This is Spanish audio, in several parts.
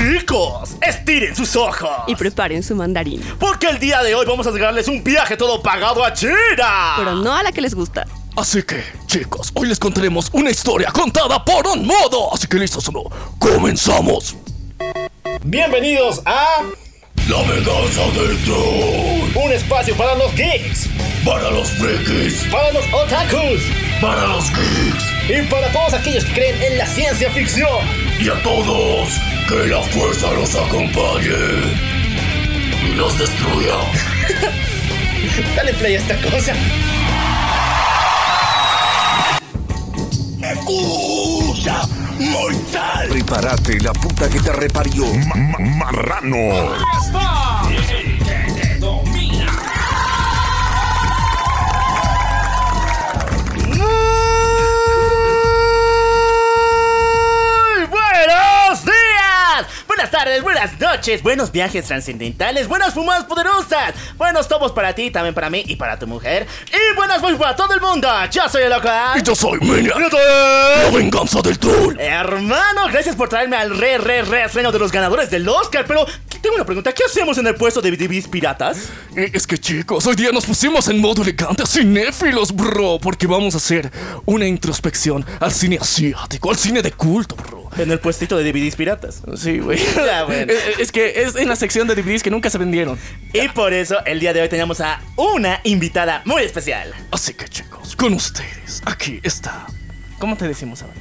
Chicos, estiren sus ojos. Y preparen su mandarín. Porque el día de hoy vamos a regalarles un viaje todo pagado a China. Pero no a la que les gusta. Así que, chicos, hoy les contaremos una historia contada por un modo. Así que listos o no, comenzamos. Bienvenidos a La venganza del troll. un espacio para los geeks, Para los frikis, para los otakus para los geeks y para todos aquellos que creen en la ciencia ficción. Y a todos, que la fuerza los acompañe y los destruya. Dale play a esta cosa. ¡Escucha! ¡Mortal! Prepárate, la puta que te reparió. marrano. Buenas tardes, buenas noches, buenos viajes trascendentales, buenas fumadas poderosas, buenos tomos para ti, también para mí y para tu mujer, y buenas voces para todo el mundo. Yo soy el local. Y yo soy soy- la venganza del troll. Hermano, gracias por traerme al re, re, re estreno de los ganadores del Oscar, pero tengo una pregunta, ¿qué hacemos en el puesto de DVDs piratas? Eh, Es que chicos, hoy día nos pusimos en modo elegante cinéfilos, bro, porque vamos a hacer una introspección al cine asiático, al cine de culto, bro. En el puestito de DVDs piratas. Sí, güey. Ya, bueno. Es, es que es en la sección de DVDs que nunca se vendieron. Y por eso el día de hoy tenemos a una invitada muy especial. Así que chicos, con ustedes, aquí está. ¿Cómo te decimos ahora?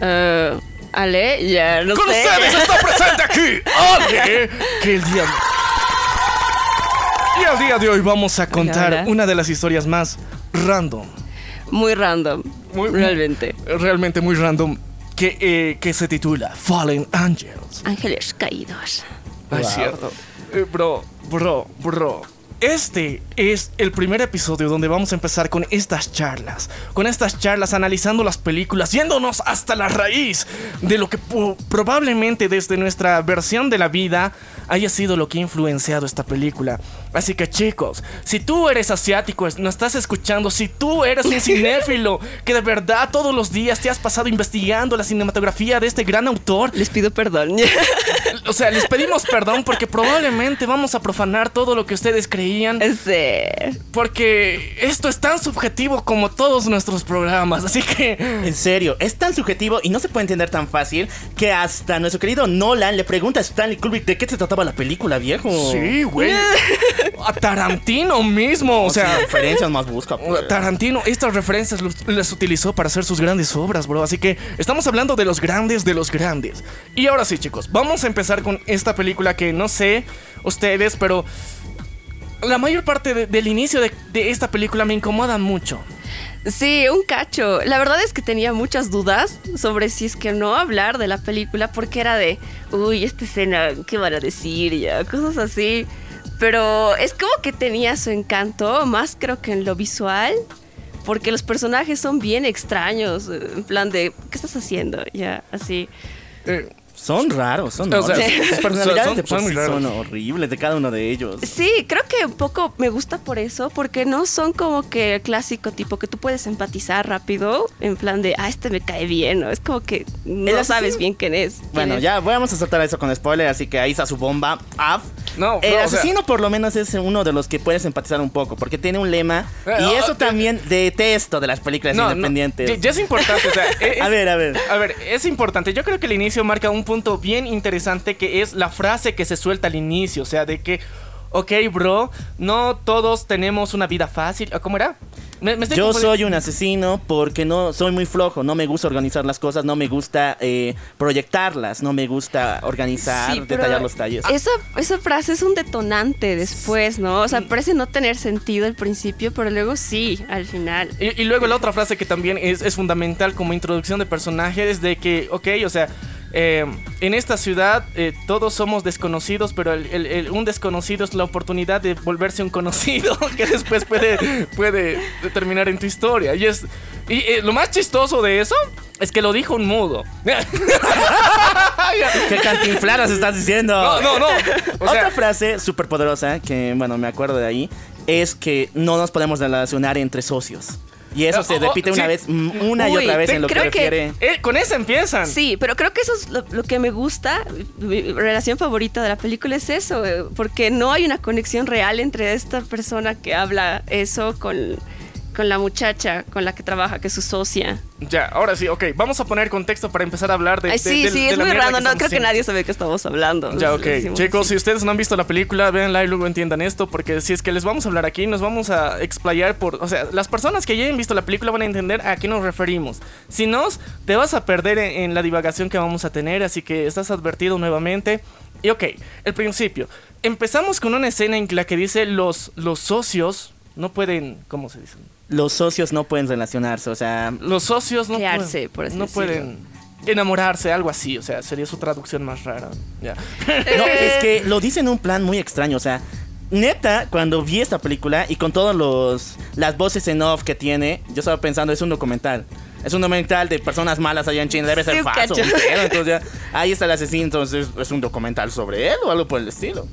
Eh, Ale, ya no Con sé. ustedes está presente aquí, Ale, que el día de... Y al día de hoy vamos a contar una de las historias más random, Muy random. Muy- Realmente. realmente muy random, que, eh, que se titula Fallen Angels. Ángeles caídos. Ah, Es cierto. Eh, bro, bro, bro. Este es el primer episodio donde vamos a empezar con estas charlas. Con estas charlas analizando las películas, yéndonos hasta la raíz de lo que probablemente desde nuestra versión de la vida haya sido lo que ha influenciado esta película. Así que chicos, si tú eres asiático, es- nos estás escuchando, si tú eres un cinéfilo que de verdad todos los días te has pasado investigando la cinematografía de este gran autor, Les pido perdón. o sea, les pedimos perdón porque probablemente vamos a profanar todo lo que ustedes creían. Sí. Porque esto es tan subjetivo como todos nuestros programas. Así que. En serio, es tan subjetivo y no se puede entender tan fácil que hasta nuestro querido Nolan le pregunta a Stanley Kubrick de qué se trataba la película, viejo. Sí, güey. A Tarantino mismo. O sea. referencias más busca. pues. Tarantino estas referencias los- las utilizó para hacer sus grandes obras, bro. Así que estamos hablando de los grandes de los grandes. Y ahora sí, chicos, vamos a empezar con esta película que no sé ustedes, pero la mayor parte de- del inicio de, de esta película me incomoda mucho. Sí, un cacho. La verdad es que tenía muchas dudas sobre si es que no hablar de la película porque era de, uy, esta escena, ¿qué van a decir ya? Cosas así. Pero es como que tenía su encanto, más creo que en lo visual, porque los personajes son bien extraños, en plan de, ¿qué estás haciendo? Ya, así. Eh, Son raros, son O sea. Sus personalidades Son- son raros. son horribles de cada uno de ellos. Sí, creo que un poco me gusta por eso, porque no son como que el clásico tipo que tú puedes empatizar rápido, en plan de, ah, este me cae bien, ¿no? Es como que no asesino- sabes bien quién es. quién Bueno, es. ya vamos a soltar eso con spoiler, así que ahí está su bomba. Af. No, el no, o sea- asesino por lo menos es uno de los que puedes empatizar un poco, porque tiene un lema Eh, y no, eso eh, también detesto de las películas independientes. ya, ya es importante, o sea, es- A ver, a ver. A ver, es importante. Yo creo que el inicio marca un punto bien interesante que es la frase que se suelta al inicio. O sea, de que, ok, bro, no todos tenemos una vida fácil. ¿O ¿Cómo era? Me- me Yo soy un asesino porque no soy muy flojo, no me gusta organizar las cosas, no me gusta eh, proyectarlas, no me gusta organizar, Sí, detallar los talles. Esa, esa frase es un detonante después, ¿no? O sea, parece no tener sentido al principio, pero luego sí, al final. Y, y luego la otra frase que también es, es fundamental como introducción de personaje es de que, ok, o sea, eh, en esta ciudad eh, todos somos desconocidos, pero el- el- el- un desconocido es la oportunidad de volverse un conocido que después puede, puede terminar en tu historia. Y es y eh, lo más chistoso de eso es que lo dijo un mudo. ¿Qué cantinflaras estás diciendo? No, no, no. O sea, Otra frase súper poderosa que, bueno, me acuerdo de ahí, es que no nos podemos relacionar entre socios. Y eso se repite una sí. vez, mm, una y Uy, otra vez en lo que creo que- refiere. Eh, con eso empiezan. Sí, pero creo que eso es lo, lo que me gusta. Mi relación favorita de la película es eso, eh, porque no hay una conexión real entre esta persona que habla eso con, con la muchacha con la que trabaja, que es su socia. Ya, ahora sí, ok. Vamos a poner contexto para empezar a hablar de. Ay, sí, de- sí, de es muy raro, no creo que nadie sabe qué estamos hablando. Ya, ok. Chicos, así. si ustedes no han visto la película, véanla y luego entiendan esto, porque si es que les vamos a hablar aquí, nos vamos a explayar por... O sea, las personas que ya hayan visto la película van a entender a qué nos referimos. Si no, te vas a perder en, en la divagación que vamos a tener, así que estás advertido nuevamente. Y ok, el principio. Empezamos con una escena en la que dice los, los socios no pueden... ¿Cómo se dice? Los socios no pueden relacionarse, o sea, Los socios no Crearse, pueden, por así no decirlo. pueden enamorarse, algo así, o sea, sería su traducción más rara. Ya. No, es que lo dice en un plan muy extraño, o sea, neta, cuando vi esta película y con todos los las voces en off que tiene, yo estaba pensando, es un documental. Es un documental de personas malas allá en China, debe ser Sí, falso. entonces ya, ahí está el asesino, entonces es un documental sobre él o algo por el estilo.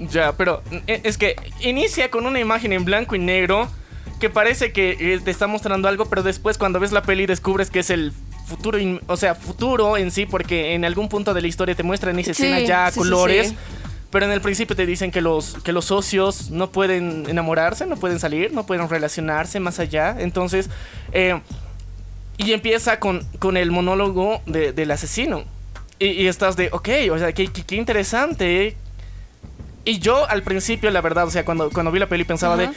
Ya, pero eh, es que inicia con una imagen en blanco y negro que parece que eh, te está mostrando algo, pero después cuando ves la peli descubres que es el futuro, o sea, futuro en sí, porque en algún punto de la historia te muestran esa Sí, escena ya sí, colores. sí. Pero en el principio te dicen que los, que los socios no pueden enamorarse, no pueden salir, no pueden relacionarse más allá. Entonces, eh, y empieza con, con el monólogo de- del asesino. Y, y estás de, ok, o sea, qué, qué- qué interesante. Y yo al principio, la verdad, o sea, cuando, cuando vi la peli pensaba de,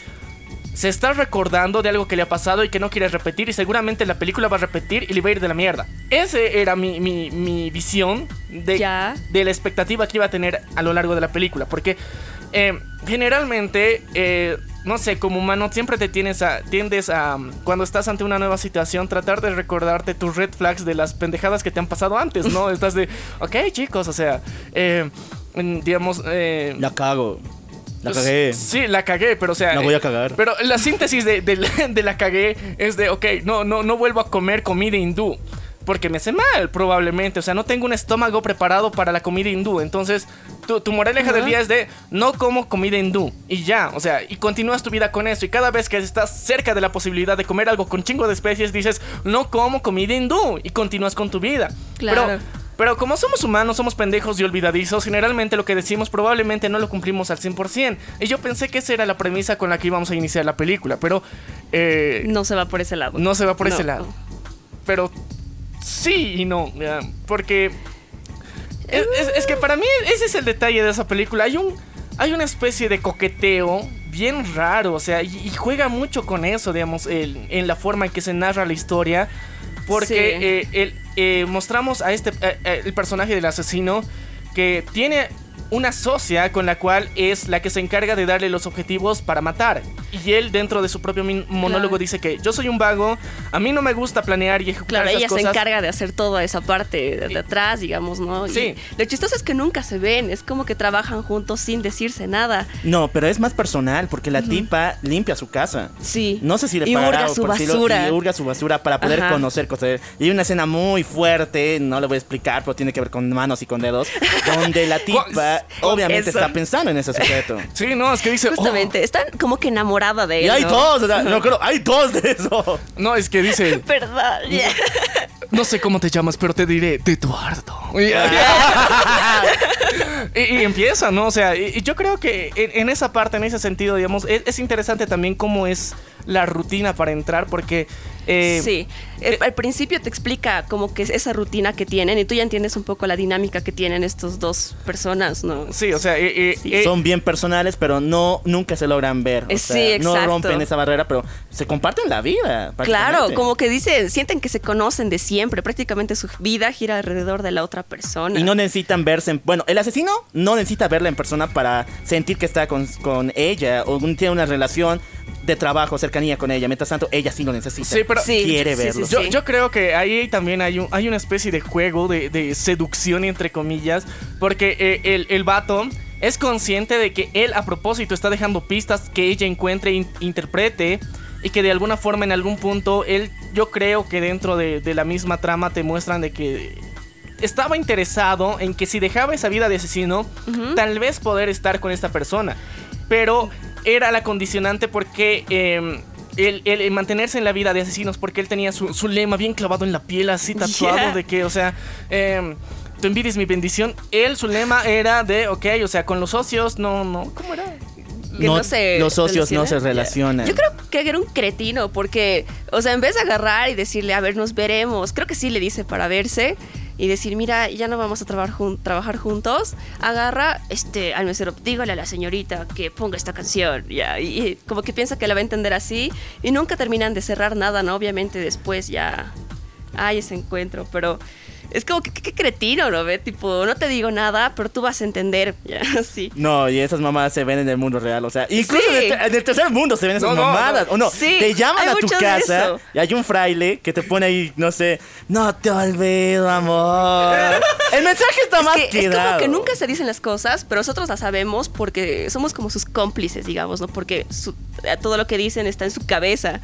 se está recordando de algo que le ha pasado y que no quiere repetir y seguramente la película va a repetir y le va a ir de la mierda. Ese era mi, mi, mi visión de, Ya. de la expectativa que iba a tener a lo largo de la película. Porque eh, generalmente, eh, no sé, como humano siempre te tienes a, tiendes a, cuando estás ante una nueva situación, tratar de recordarte tus red flags de las pendejadas que te han pasado antes, ¿no? Estás de, ok chicos, o sea, eh, mm, digamos... eh, La cago. La cagué. Sí, la cagué, pero o sea. La voy a eh, cagar. Pero la síntesis de, de la- de la cagué es de, ok, no, no, no vuelvo a comer comida hindú. Porque me hace mal, probablemente. O sea, no tengo un estómago preparado para la comida hindú. Entonces, tu, tu moraleja del día es de no como comida hindú. Y ya, o sea, y continúas tu vida con eso. Y cada vez que estás cerca de la posibilidad de comer algo con chingo de especies, dices, no como comida hindú. Y continúas con tu vida. Claro. Pero pero como somos humanos, somos pendejos y olvidadizos, generalmente lo que decimos probablemente no lo cumplimos al 100%. Y yo pensé que esa era la premisa con la que íbamos a iniciar la película, pero eh, No se va por ese lado. no se va por No. ese lado. Pero sí y no, porque es, es- es que para mí ese es el detalle de esa película. Hay un hay una especie de coqueteo bien raro, o sea, y, y juega mucho con eso, digamos, el- en la forma en que se narra la historia. Porque Sí. eh, el- eh, mostramos a este eh, eh, el personaje del asesino que tiene una socia con la cual es la que se encarga de darle los objetivos para matar. Y él dentro de su propio monólogo Claro. dice que yo soy un vago, a mí no me gusta planear y ejecutar Claro, esas ella se encarga de hacer toda esa parte de, de atrás, digamos, ¿no? Y Sí. lo chistoso es que nunca se ven, es como que trabajan juntos sin decirse nada. No, pero es más personal porque la tipa limpia su casa. Sí. No sé si le Y pagará su por decirlo, basura. y hurga su basura para poder Ajá. conocer cosas. Y hay una escena muy fuerte, no le voy a explicar, pero tiene que ver con manos y con dedos, donde la tipa obviamente Eso. está pensando en ese sujeto. Sí, no, es que dice... "Oh". Justamente, están como que enamorada de él. Y hay ¿no? dos, o sea, no creo, hay dos de eso. "Oh". No, es que dice... Perdón. ya. No sé cómo te llamas, pero te diré de Eduardo. y, y empieza, ¿no? O sea, y, y yo creo que en, en esa parte, en ese sentido, digamos, es, es interesante también cómo es la rutina para entrar, porque... eh, sí, eh, El- al principio te explica como que es esa rutina que tienen y tú ya entiendes un poco la dinámica que tienen estos dos personas, ¿no? Sí, o sea, eh, eh, eh, Son bien personales, pero no nunca se logran ver. O Eh, sea, sí, no exacto. rompen esa barrera, pero se comparten la vida. Claro, como que dicen, sienten que se conocen de siempre, prácticamente su vida gira alrededor de la otra persona. Y no necesitan verse en... Bueno, el asesino no necesita verla en persona para sentir que está con, con ella o tiene una relación de trabajo, cercanía con ella. Mientras tanto, ella sí lo necesita. Sí, pero- Sí, quiere sí, sí, verlo. sí. Yo, yo creo que ahí también hay, un- hay una especie de juego de, de seducción, entre comillas, porque eh, el, el vato es consciente de que él a propósito está dejando pistas que ella encuentre e in- interprete y que de alguna forma en algún punto él, yo creo que dentro de, de la misma trama te muestran de que estaba interesado en que si dejaba esa vida de asesino, tal vez poder estar con esta persona. Pero era la condicionante porque... em, el, el- el mantenerse en la vida de asesinos porque él tenía su, su lema bien clavado en la piel, así tatuado Yeah. de que, o sea, em, tu envidia es mi bendición. Él, su lema era de, ok, o sea, con los socios, no, no, ¿cómo era? Que No, no se los socios no se relacionan. Yo creo que era un cretino, porque, o sea, en vez de agarrar y decirle, a ver, nos veremos, creo que sí le dice para verse y decir, mira, ya no vamos a trabajar, jun- trabajar juntos, agarra este, al mesero, dígale a la señorita que ponga esta canción, ya, y, y como que piensa que la va a entender así, y nunca terminan de cerrar nada, ¿no? Obviamente después ya hay ese encuentro, pero es como que qué cretino, ¿no? Ve, tipo, no te digo nada, pero tú vas a entender, ya, sí. No, y esas mamadas se ven en el mundo real, o sea, incluso Sí. en, el, en el tercer mundo se ven esas No, mamadas, no. o no, Sí, te llaman a tu casa y hay un fraile que te pone ahí, no sé, no te olvido, amor. El mensaje está más es, que, es como que nunca se dicen las cosas, pero nosotros las sabemos porque somos como sus cómplices, digamos, ¿no? Porque su- eh, todo lo que dicen está en su cabeza.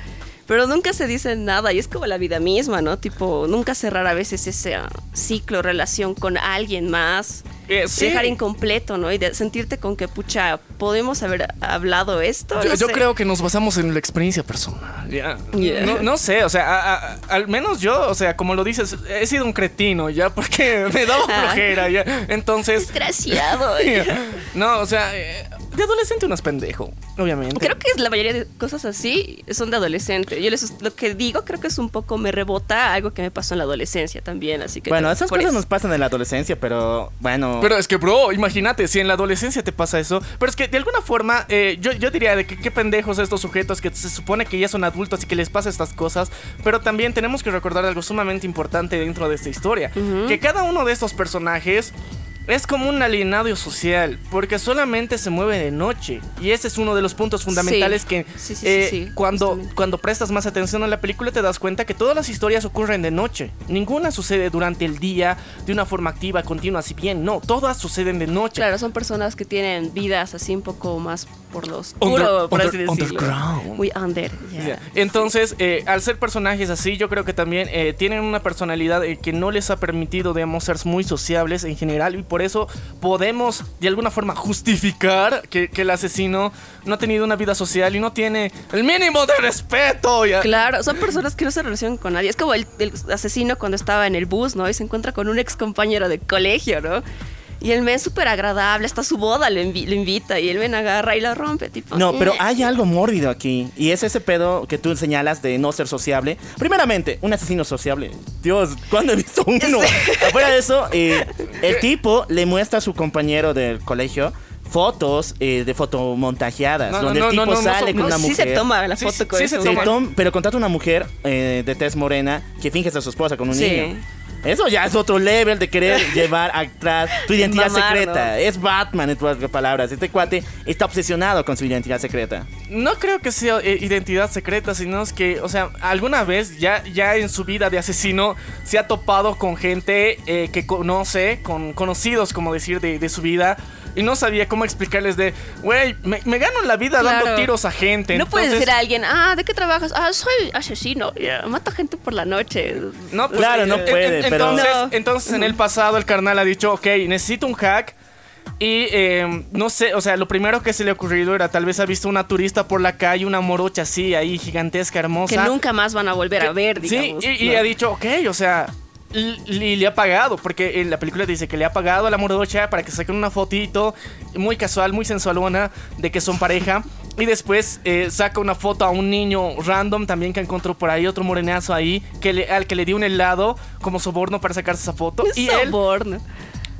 Pero nunca se dice nada y es como la vida misma, ¿no? Tipo, nunca cerrar a veces ese ah, ciclo, relación con alguien más. Eh, sí. Dejar incompleto, ¿no? Y de sentirte con que, pucha, podemos haber hablado esto. Yo, No yo sé. creo que nos basamos en la experiencia personal. Yeah. No, no sé, o sea, a- a- al menos yo, o sea, como lo dices, he sido un cretino, ya, porque me daba flojera, ya. Entonces, Desgraciado. no, o sea, eh, de adolescente uno es pendejo, obviamente. Creo que la mayoría de cosas así son de adolescente. Yo les, lo que digo creo que es un poco me rebota algo que me pasó en la adolescencia también, así que Bueno, esas cosas eso. nos pasan en la adolescencia, pero bueno. Pero es que, bro, imagínate, si en la adolescencia te pasa eso. Pero es que de alguna forma, eh, yo, yo diría de que qué pendejos estos sujetos que se supone que ya son adultos y que les pasa estas cosas. Pero también tenemos que recordar algo sumamente importante dentro de esta historia: que cada uno de estos personajes. Es como un alienado social, porque solamente se mueve de noche. Y ese es uno de los puntos fundamentales Sí. que Sí, sí, sí, eh, cuando, justamente. cuando prestas más atención a la película te das cuenta que todas las historias ocurren de noche. Ninguna sucede durante el día de una forma activa, continua, si bien no, todas suceden de noche. Claro, son personas que tienen vidas así un poco más por lo oscuro, Under- por así decirlo. underground. Muy under, ya. Ya. Entonces, eh, al ser personajes así, yo creo que también eh, tienen una personalidad eh, que no les ha permitido, digamos, ser muy sociables en general y por eso podemos de alguna forma justificar que, que el asesino no ha tenido una vida social y no tiene el mínimo de respeto. ya. Claro, son personas que no se relacionan con nadie. Es como el, el asesino cuando estaba en el bus, ¿no? Y se encuentra con un ex compañero de colegio, ¿no? Y el men súper agradable, hasta su boda le, invi- le invita y el men agarra y la rompe, tipo. No, pero "Eh". hay algo mórbido aquí. Y es ese pedo que tú señalas de no ser sociable. Primeramente, un asesino sociable. Dios, ¿cuándo he visto uno? Afuera de eso, eh, el tipo le muestra a su compañero del colegio fotos eh, de fotomontajeadas. No, donde no, el tipo no, no, no sale con no, una sí mujer. se toma la Sí, foto sí, con sí eso. se Se toma. tom- pero contrata una mujer eh, de tez morena que finge ser su esposa con un Sí. niño. Eso ya es otro level de querer llevar atrás tu identidad secreta. Es Batman, en otras palabras. Este cuate está obsesionado con su identidad secreta. No creo que sea eh, identidad secreta, sino es que, o sea, alguna vez ya, ya en su vida de asesino se ha topado con gente eh, que conoce, con conocidos, como decir, de, de su vida. Y no sabía cómo explicarles de, güey, me, me gano la vida dando tiros a gente. No puedes decir a alguien, ah, ¿de qué trabajas? Ah, soy asesino. ya, Mata gente por la noche. No, pues, Claro, no eh, puede, en- pero- Entonces, No. entonces en el pasado el carnal ha dicho, ok, necesito un hack. Y eh, no sé, o sea, lo primero que se le ha ocurrido era tal vez ha visto una turista por la calle, una morocha así, ahí gigantesca, hermosa. Que nunca más van a volver a ver, digamos. Sí, y, y ha dicho, ok, o sea, y, le ha pagado, porque en la película dice que le ha pagado a la morocha para que saquen una fotito muy casual, muy sensualona, de que son pareja. Y después eh, saca una foto a un niño random también que encontró por ahí, otro morenazo ahí, que le- al que le dio un helado como soborno para sacarse esa foto. Y él soborno.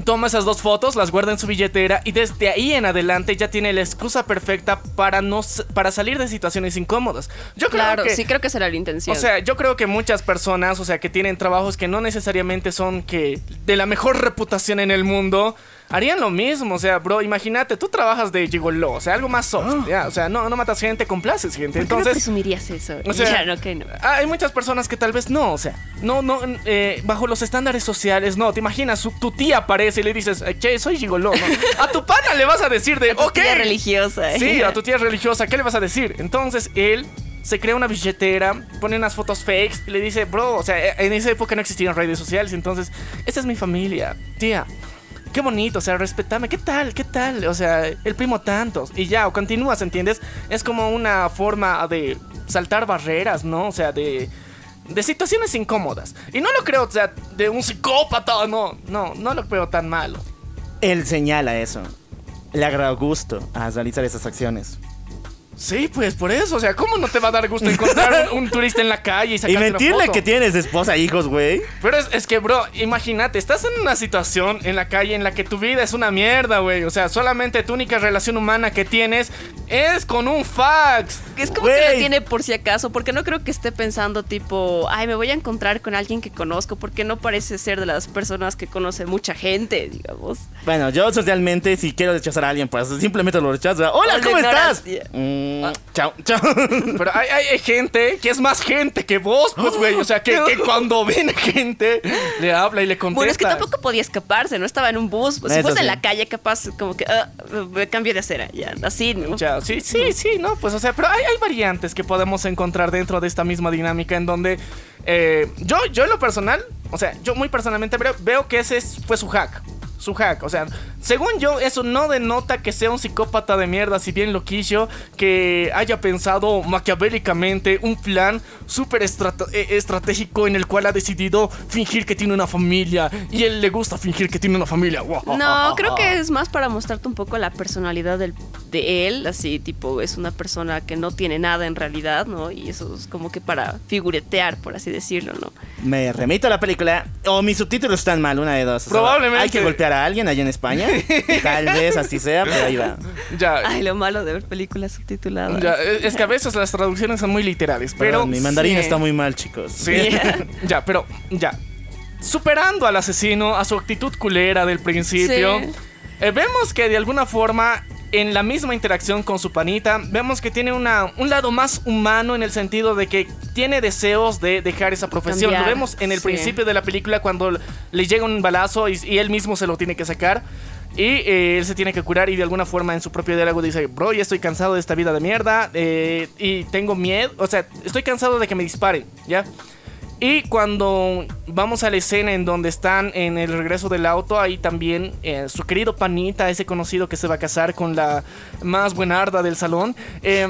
Toma esas dos fotos, las guarda en su billetera y desde ahí en adelante ya tiene la excusa perfecta para, no, para salir de situaciones incómodas. Yo creo Claro, que... sí creo que será la intención. O sea, yo creo que muchas personas, o sea, que tienen trabajos que no necesariamente son que de la mejor reputación en el mundo, harían lo mismo. O sea, bro, imagínate, tú trabajas de gigolo, o sea, algo más soft, ¿ya? O sea, no, no matas gente, complaces gente. ¿Por qué no presumirías eso? o sea, ya, no, que no. hay muchas personas que tal vez no, o sea, no, no, eh, bajo los estándares sociales, no, te imaginas, tu tía aparece y le dices, "Eh, che, soy gigoló, ¿no? A tu pana le vas a decir de, ok. Tía religiosa. ¿eh? Sí, a tu tía religiosa, ¿qué le vas a decir? Entonces él se crea una billetera, pone unas fotos fakes y le dice, bro, o sea, en esa época no existían redes sociales, entonces, esta es mi familia, tía. Qué bonito, o sea, respetame, ¿qué tal? ¿Qué tal? O sea, el primo tantos. Y ya, o continúas, ¿entiendes? Es como una forma de saltar barreras, ¿no? O sea, de de situaciones incómodas. Y no lo creo, o sea, de un psicópata, no, no, no lo creo tan malo. Él señala eso. Le agrada gusto a realizar esas acciones. Sí, pues por eso, o sea, ¿cómo no te va a dar gusto encontrar un, un turista en la calle y Y sacarle una mentirle foto? que tienes esposa e hijos, güey. Pero es, es que, bro, imagínate, estás en una situación en la calle en la que tu vida es una mierda, güey. O sea, solamente tu única relación humana que tienes es con un fax. Es como que lo tiene por si acaso, porque no creo que esté pensando tipo, ay, me voy a encontrar con alguien que conozco, porque no parece ser de las personas que conoce mucha gente, digamos. Bueno, yo socialmente, si quiero rechazar a alguien, pues simplemente lo rechazo. Hola, O ¿cómo estás? Mm, Ah. Chao, chao. Pero hay, hay- gente que es más gente que vos, pues, güey. O sea, que, que cuando viene gente, le habla y le contesta. Bueno, es que tampoco podía escaparse, no estaba en un bus. Pues, si fuese en la calle, capaz, como que, ah, me cambio de acera, ya, así, ¿no? Ya, sí, sí, sí, no, pues o sea, pero hay, hay variantes que podemos encontrar dentro de esta misma dinámica en donde eh, yo, yo en lo personal, o sea, yo muy personalmente veo, que ese es- fue su hack. Su hack, o sea, según yo, eso no denota que sea un psicópata de mierda, si bien loquillo, que haya pensado maquiavélicamente un plan súper eh, estratégico en el cual ha decidido fingir que tiene una familia y él le gusta fingir que tiene una familia. No, creo que es más para mostrarte un poco la personalidad del- de él, así tipo, es una persona que no tiene nada en realidad, ¿no? Y eso es como que para figuretear, por así decirlo, ¿no? Me remito a la película. O mis subtítulos están mal, una de dos. O sea, Probablemente. Hay que golpear a alguien allá en España. Tal vez así sea, pero ahí va. Ya, Ay, lo malo de ver películas subtituladas. Ya, es que a veces las traducciones son muy literales, pero... Perdón, mi mandarín sí. está muy mal, chicos. Sí, ya, pero ya. Superando al asesino, a su actitud culera del principio, Sí. eh, vemos que de alguna forma, en la misma interacción con su panita, vemos que tiene una, un lado más humano en el sentido de que tiene deseos de dejar esa profesión. Cambiar, Lo vemos en el sí. principio de la película cuando le llega un balazo y, y él mismo se lo tiene que sacar. Y eh, él se tiene que curar y de alguna forma en su propio diálogo dice, bro, ya estoy cansado de esta vida de mierda eh, y tengo miedo, o sea, estoy cansado de que me disparen, ¿ya? Y cuando vamos a la escena en donde están en el regreso del auto, ahí también eh, su querido panita, ese conocido que se va a casar con la más buenarda del salón. eh,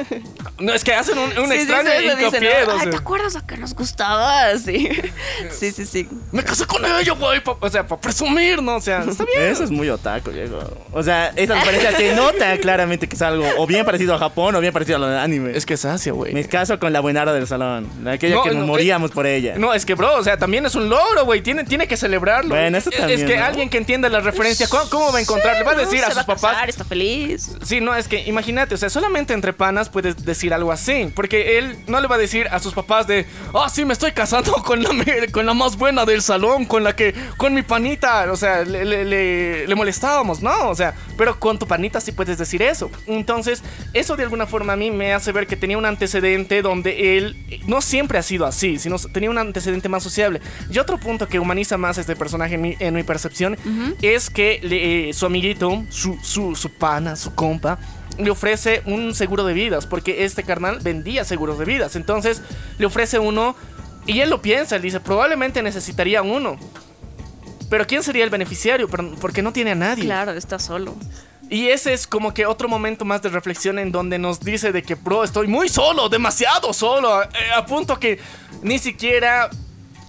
no, es que hacen un, un Sí, sí, extraño sí, eso dicen, Ay, ¿te acuerdas a que nos gustaba? Sí, sí, sí, sí. Me casé con ella, güey, o sea, para presumir, ¿no? O sea, está bien. Eso es muy otaco, Diego. O sea, esa diferencia se nota claramente que es algo o bien parecido a Japón o bien parecido a lo de anime. Es que es Asia, güey. Me caso con la buenara del salón. Aquella No, que no, por ella. No, es que, bro, o sea, también es un logro, güey. Tiene, tiene que celebrarlo. Bueno, eso Es- también, Es que ¿no? alguien que entienda la referencia, ¿cómo, cómo va a encontrar? Le va a No, decir a se sus va papás. casar, está feliz. Sí, no, es que imagínate, o sea, solamente entre panas puedes decir algo así. Porque él no le va a decir a sus papás de, ah, sí, me estoy casando con la, con la más buena del salón, con la que, con mi panita, o sea, le, le- le- le molestábamos, ¿no? O sea, pero con tu panita sí puedes decir eso. Entonces, eso de alguna forma a mí me hace ver que tenía un antecedente donde él no siempre ha sido así, sino tenía un antecedente más sociable. Y otro punto que humaniza más a este personaje en mi, en mi percepción es que le- eh, su amiguito, su, su, su pana, su compa, le ofrece un seguro de vidas, porque este carnal vendía seguros de vidas. Entonces le ofrece uno y él lo piensa, él dice, probablemente necesitaría uno. Pero ¿quién sería el beneficiario? Porque no tiene a nadie. Claro, está solo. Y ese es como que otro momento más de reflexión en donde nos dice de que, bro, estoy muy solo, demasiado solo, eh, a punto que ni siquiera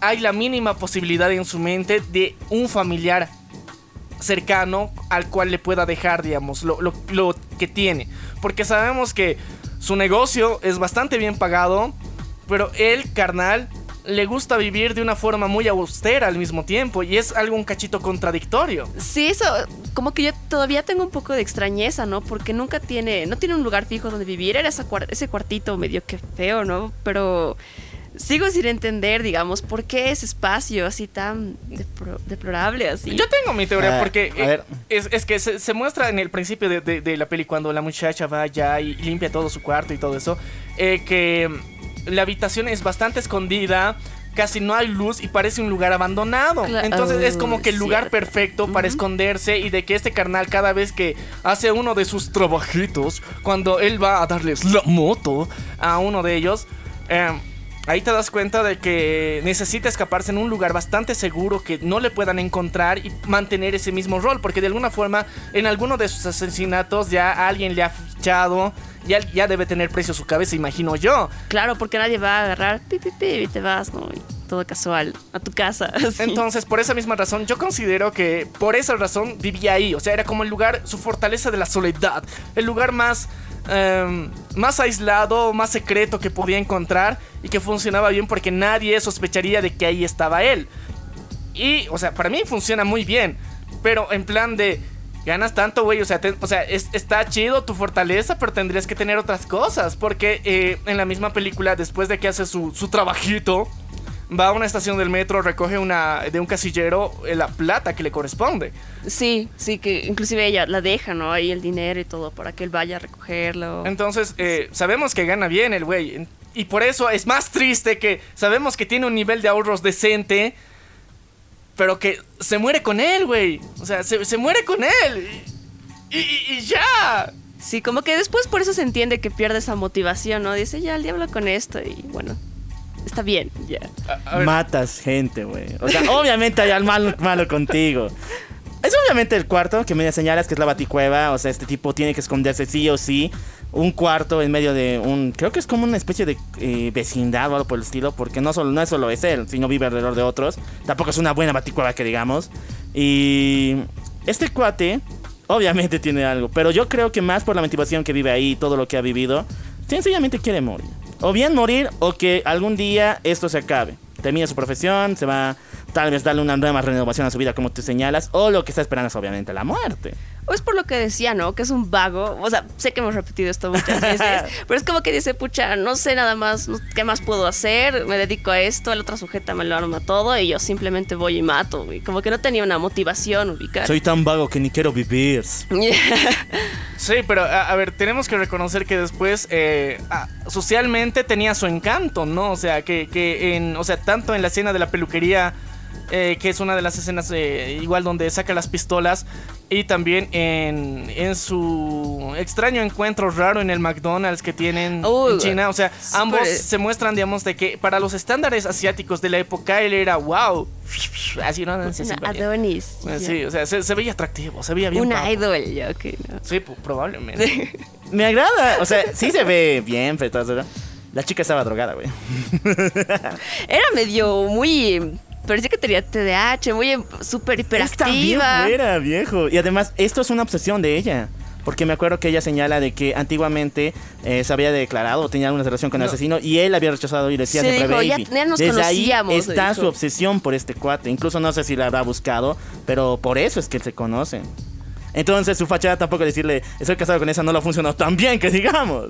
hay la mínima posibilidad en su mente de un familiar cercano al cual le pueda dejar, digamos, lo, lo- lo que tiene. Porque sabemos que su negocio es bastante bien pagado, pero él, carnal, le gusta vivir de una forma muy austera al mismo tiempo y es algo un cachito contradictorio. Sí, eso, como que yo todavía tengo un poco de extrañeza, ¿no? Porque nunca tiene, no tiene un lugar fijo donde vivir. Era ese cuartito medio que feo, ¿no? Pero sigo sin entender, digamos, por qué ese espacio así tan depro- deplorable, así. Yo tengo mi teoría Ah, porque a eh, ver. es, es que se, se muestra en el principio de, de- de la peli cuando la muchacha va allá y limpia todo su cuarto y todo eso, eh, que la habitación es bastante escondida. Casi no hay luz y parece un lugar abandonado. Cla- Entonces es como que el lugar cierto. perfecto para esconderse y de que este carnal cada vez que hace uno de sus trabajitos, cuando él va a darles la moto a uno de ellos, eh, ahí te das cuenta de que necesita escaparse en un lugar bastante seguro que no le puedan encontrar y mantener ese mismo rol, porque de alguna forma en alguno de sus asesinatos ya alguien le ha fichado, ya, ya debe tener precio su cabeza, imagino yo. Claro, porque nadie va a agarrar pi, pi, pi, y te vas, ¿no? Y todo casual, a tu casa. así. Entonces, por esa misma razón, yo considero que por esa razón vivía ahí. O sea, era como el lugar, su fortaleza de la soledad. El lugar más, em, más aislado, más secreto que podía encontrar y que funcionaba bien porque nadie sospecharía de que ahí estaba él. Y, o sea, para mí funciona muy bien. Pero en plan de. Ganas tanto, güey. O sea, o sea es- está chido tu fortaleza, pero tendrías que tener otras cosas. Porque eh, en la misma película, después de que hace su, su trabajito, va a una estación del metro, recoge una de un casillero eh, la plata que le corresponde. Sí, sí, que inclusive ella la deja, ¿no? Ahí el dinero y todo para que él vaya a recogerlo. Entonces, eh, sabemos que gana bien el güey. Y por eso es más triste que sabemos que tiene un nivel de ahorros decente, pero que se muere con él, güey. O sea, se, se muere con él. Y, y- y ya. Sí, como que después por eso se entiende que pierde esa motivación, ¿no? Dice, ya, el diablo con esto y bueno, está bien, ya. A- a ver, Matas gente, güey. O sea, obviamente hay algo malo, malo contigo. Es obviamente el cuarto que me señalas que es la baticueva. O sea, este tipo tiene que esconderse sí o sí. Un cuarto en medio de un. Creo que es como una especie de eh, vecindad o algo por el estilo. Porque no, solo, no es solo es él, sino vive alrededor de otros. Tampoco es una buena baticueva que digamos. Y. Este cuate. Obviamente tiene algo. Pero yo creo que más por la motivación que vive ahí, todo lo que ha vivido. Sencillamente quiere morir. O bien morir o que algún día esto se acabe. Termina su profesión, se va tal vez darle una nueva renovación a su vida como tú señalas. O lo que está esperando es obviamente la muerte. O es por lo que decía, ¿no? Que es un vago. O sea, sé que hemos repetido esto muchas veces, pero es como que dice, pucha, no sé nada más, ¿qué más puedo hacer? Me dedico a esto, el otro sujeta me lo arma todo y yo simplemente voy y mato. Y como que no tenía una motivación ubicar. Soy tan vago que ni quiero vivir. Sí, pero a, a ver, tenemos que reconocer que después eh, socialmente tenía su encanto, ¿no? O sea, que, que en, o sea, tanto en la escena de la peluquería, eh, que es una de las escenas eh, igual donde saca las pistolas, y también en, en su extraño encuentro raro en el McDonald's que tienen en China. O sea, ambos se muestran, digamos, de que para los estándares asiáticos de la época él era wow. Así, ¿no? Así, así, Una vaya. Adonis. Eh. Sí, o sea, se, se veía atractivo, se veía bien. Una guapo. idol, ya, ok, no. Sí, probablemente. Me agrada. O sea, sí se ve bien, pero. La chica estaba drogada, güey. Era medio muy. Parecía que tenía TDAH, muy em- súper Está bien hiperactiva. fuera, viejo. Y además, esto es una obsesión de ella. Porque me acuerdo que ella señala de que antiguamente eh, se había declarado, tenía una relación con el No. asesino y él había rechazado y le decía siempre dijo, ya- baby. ya nos Desde ahí está dijo. su obsesión por este cuate. Incluso no sé si la habrá buscado, pero por eso es que se conocen. Entonces su fachada tampoco decirle, estoy casado con esa, no lo ha funcionado tan bien que digamos.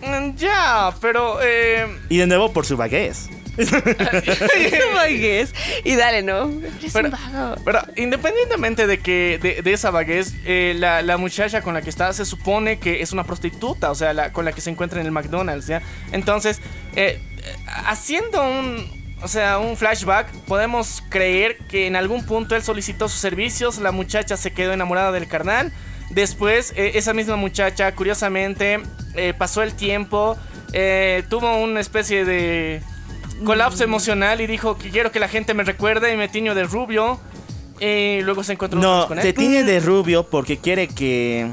Mm, Ya, pero eh, Y de nuevo por su vaguez. Vaguez. Y dale, ¿no? Eres pero, un vago. pero independientemente de que de, de esa vaguez, eh, la, la muchacha con la que está se supone que es una prostituta, o sea, la, con la que se encuentra en el McDonald's, ¿ya? Entonces, eh, eh, haciendo un, o sea, un flashback, podemos creer que en algún punto él solicitó sus servicios, la muchacha se quedó enamorada del carnal. Después, eh, esa misma muchacha, curiosamente, eh, pasó el tiempo, eh, tuvo una especie de colapso emocional y dijo que quiero que la gente me recuerde y me tiño de rubio. Y luego se encontró No, con él. se tiene de rubio porque quiere que...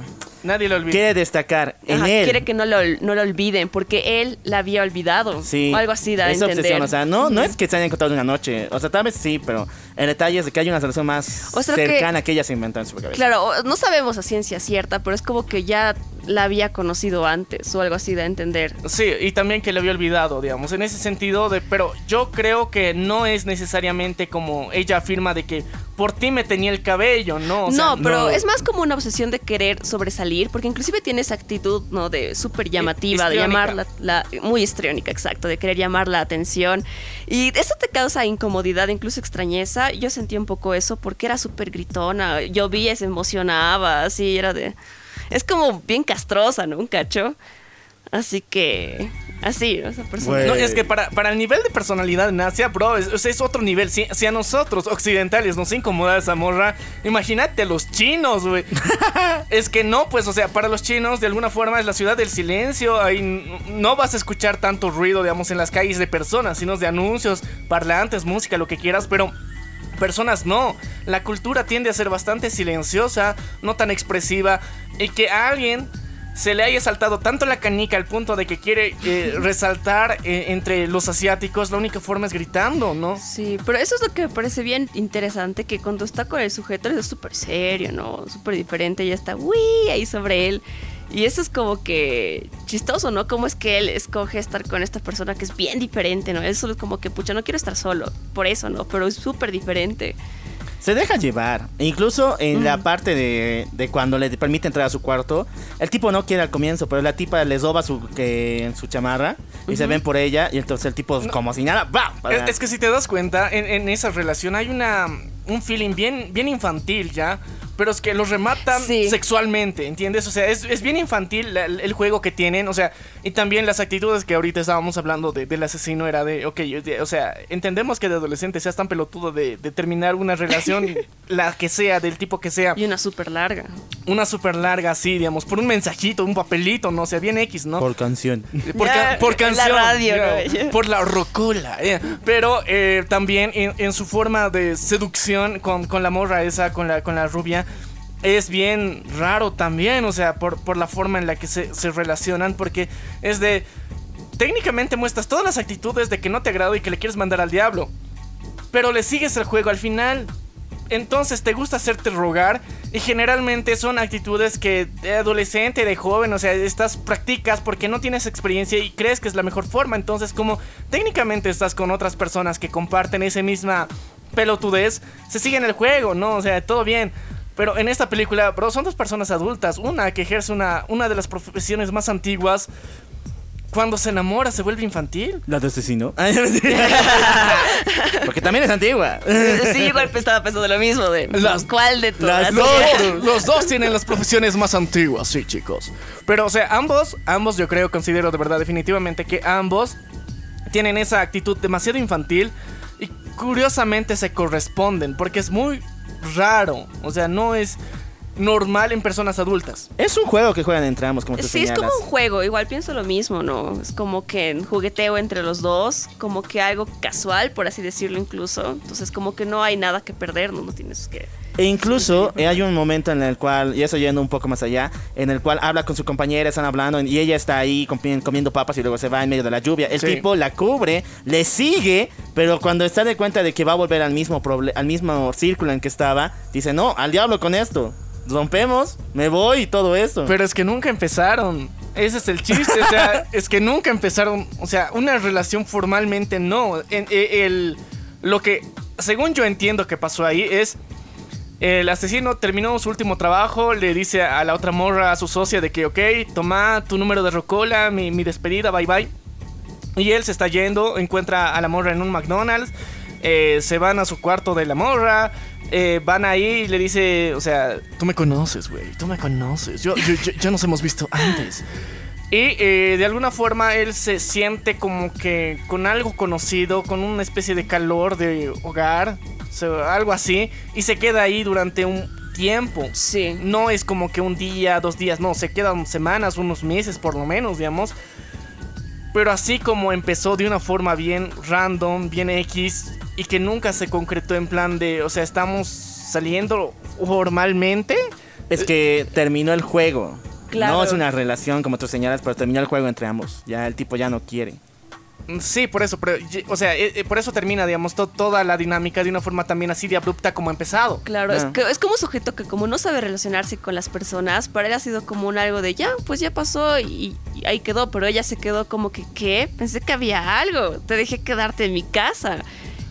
Nadie lo olvida. Quiere destacar en Ajá, él. quiere que no lo, no lo olviden porque él la había olvidado. Sí. O algo así da a Es entender. obsesión, o sea, no, no es que se hayan encontrado en una noche. O sea, tal vez sí, pero el detalle es de que hay una relación más O sea, que- cercana que... ella se inventó en su cabeza. Claro, no sabemos a ciencia cierta, pero es como que ya la había conocido antes o algo así a entender. Sí, y también que le había olvidado, digamos, en ese sentido de, pero yo creo que no es necesariamente como ella afirma de que por ti me tenía el cabello, ¿no? O sea, no, pero no. es más como una obsesión de querer sobresalir, porque inclusive tiene esa actitud, ¿no? De súper llamativa, de llamar la, la- Muy histriónica, exacto, de querer llamar la atención. Y eso te causa incomodidad, incluso extrañeza. Yo sentí un poco eso porque era súper gritona, llovía, se emocionaba, así, era de... Es como bien castrosa, ¿no? Un cacho. Así que, así, ¿no? esa persona. Güey. No, es que para, para el nivel de personalidad en Asia, bro, es, es otro nivel. Si, si a nosotros, occidentales, nos incomoda esa morra, imagínate a los chinos, güey. es que no, pues, o sea, para los chinos, de alguna forma, es la ciudad del silencio. Ahí no vas a escuchar tanto ruido, digamos, en las calles de personas, sino de anuncios, parlantes, música, lo que quieras, pero personas no. La cultura tiende a ser bastante silenciosa, no tan expresiva, y que a alguien se le haya saltado tanto la canica al punto de que quiere eh, resaltar eh, entre los asiáticos, la única forma es gritando, ¿no? Sí, pero eso es lo que me parece bien interesante, que cuando está con el sujeto es súper serio, ¿no? Súper diferente, ya está, uy, ahí sobre él. Y eso es como que chistoso, ¿no? Cómo es que él escoge estar con esta persona que es bien diferente, ¿no? Él solo es como que, pucha, no quiero estar solo, por eso, ¿no? Pero es súper diferente. Se deja llevar. E Incluso en la parte de, de cuando le permite entrar a su cuarto, el tipo no quiere al comienzo, pero la tipa le soba su, que, su chamarra y se ven por ella. Y entonces el tipo, como si nada, ¡va! Es, es que si te das cuenta, en, en esa relación hay una un feeling bien, bien infantil ya, pero es que los rematan Sí. sexualmente, ¿entiendes? O sea, es, es bien infantil la- el, juego que tienen, o sea, y también las actitudes que ahorita estábamos hablando de- del asesino era de, ok, de- o sea, entendemos que de adolescente seas tan pelotudo de, de terminar una relación, la que sea, del tipo que sea, Y una súper larga. una súper larga así, digamos, por un mensajito, un papelito, no o sea, bien X, ¿no? Por canción. Por, ca- por en la canción. radio. Ya. Por la rocola. Pero eh, también en, en su forma de seducción con, con la morra esa, con la, con la rubia. Es bien raro también, o sea, por, por la forma en la que se, se relacionan, porque es de... Técnicamente muestras todas las actitudes de que no te agrado y que le quieres mandar al diablo. Pero le sigues el juego al final. Entonces te gusta hacerte rogar y generalmente son actitudes que de adolescente, de joven, o sea, estas practicas porque no tienes experiencia y crees que es la mejor forma. Entonces como técnicamente estás con otras personas que comparten esa misma pelotudez, se siguen el juego, ¿no? O sea, todo bien. Pero en esta película, bro, son dos personas adultas. Una que ejerce una, una de las profesiones más antiguas. Cuando se enamora se vuelve infantil. ¿La de asesino? Porque también es antigua. Sí, igual estaba pensando lo mismo de Las- ¿cuál de todas? Los, los dos tienen las profesiones más antiguas, sí, chicos. Pero, o sea, ambos, ambos yo creo, considero de verdad definitivamente que ambos tienen esa actitud demasiado infantil y curiosamente se corresponden, porque es muy raro, o sea, no es normal en personas adultas. Es un juego que juegan entre ambos, como tú Sí, es señalas. como un juego, igual pienso lo mismo, ¿no? Es como que en jugueteo entre los dos, como que algo casual, por así decirlo incluso. Entonces como que no hay nada que perder, no, no tienes que... E incluso eh, hay un momento en el cual, y eso yendo un poco más allá, en el cual habla con su compañera, están hablando y ella está ahí comi- comiendo papas y luego se va en medio de la lluvia. El Sí. tipo la cubre, le sigue, pero cuando está de cuenta de que va a volver al mismo, al mismo círculo en que estaba, dice, no, al diablo con esto. Rompemos, me voy y todo eso. Pero es que nunca empezaron. Ese es el chiste, o sea, es que nunca empezaron, o sea, una relación formalmente no. En- e- el, lo que, según yo entiendo que pasó ahí, es el asesino terminó su último trabajo, le dice a la otra morra, a su socia, de que, ok, toma tu número de rocola, mi, mi despedida, bye bye. Y él se está yendo, encuentra a la morra en un McDonald's, eh, se van a su cuarto de la morra, eh, van ahí y le dice, o sea, tú me conoces, güey, tú me conoces, yo, yo- yo- ya nos hemos visto antes. Y eh, de alguna forma él se siente como que con algo conocido, con una especie de calor de hogar, o sea, algo así, y se queda ahí durante un tiempo. Sí. No es como que un día, dos días, no, se quedan semanas, unos meses por lo menos, digamos. Pero así como empezó de una forma bien random, bien X, y que nunca se concretó en plan de, o sea, estamos saliendo formalmente. es que terminó el juego. Claro. No es una relación como tú señalas, pero terminó el juego entre ambos. Ya el tipo ya no quiere. Sí, por eso, pero, o sea, eh, eh, por eso termina, digamos, to- toda la dinámica de una forma también así de abrupta como ha empezado. Claro, es, Ya. que, es como un sujeto que como no sabe relacionarse con las personas, para él ha sido como un algo de ya, pues ya pasó y, y ahí quedó, pero ella se quedó como que, ¿qué? Pensé que había algo, te dejé quedarte en mi casa.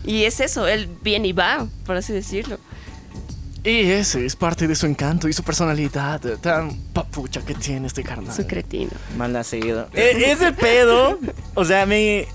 Y es eso, él viene y va, por así decirlo. Y ese es parte de su encanto y su personalidad tan papucha que tiene este carnal. Su cretino. Mal nacido. E- ese pedo, o sea, me...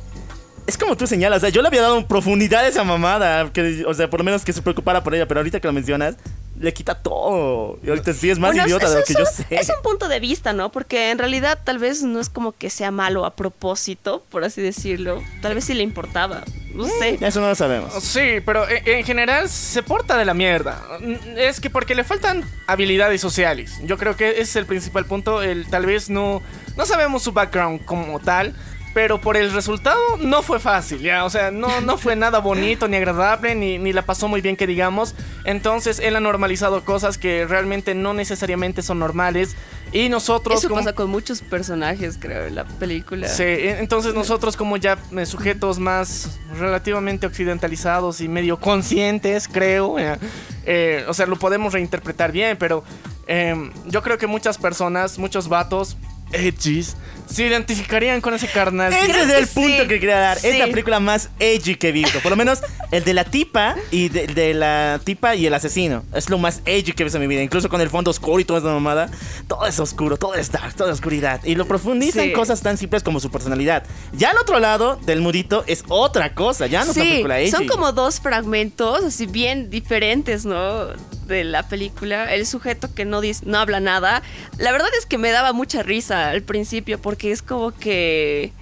Es como tú señalas, o sea, yo le había dado profundidad a esa mamada, que, o sea, por lo menos que se preocupara por ella, pero ahorita que lo mencionas, le quita todo. Y ahorita sí es más Bueno, idiota de lo que yo un- sé. Es un punto de vista, ¿no? Porque en realidad tal vez no es como que sea malo a propósito, por así decirlo. Tal vez sí le importaba. No sé. Eso no lo sabemos. Sí, pero en, en general se porta de la mierda. Mm, Es que porque le faltan habilidades sociales. Yo creo que ese es el principal punto. El, tal vez no, no sabemos su background como tal. Pero por el resultado no fue fácil, ya. O sea, no, no fue nada bonito ni agradable, ni, ni la pasó muy bien que digamos. Entonces él ha normalizado cosas que realmente no necesariamente son normales. Y nosotros Eso como- pasa con muchos personajes, creo, en la película. Sí, e- entonces nosotros como ya eh, sujetos más relativamente occidentalizados y medio conscientes, creo, eh, eh, o sea, lo podemos reinterpretar bien, pero eh, yo creo que muchas personas, muchos vatos, edgys, se identificarían con ese carnal. Ese Creo es que el punto sí. que quería dar. Es la Sí. película más edgy que he visto. Por lo menos el de la tipa y de, de la tipa y el asesino. Es lo más edgy que he visto en mi vida. Incluso con el fondo oscuro y toda esa mamada. Todo es oscuro, todo es dark, toda oscuridad. Y lo profundizan Sí. cosas tan simples como su personalidad. Ya al otro lado del mudito es otra cosa. Ya no es una Sí, película edgy. son como dos fragmentos así bien diferentes, ¿no? De la película. El sujeto que no, dis- no habla nada. La verdad es que me daba mucha risa al principio porque es como que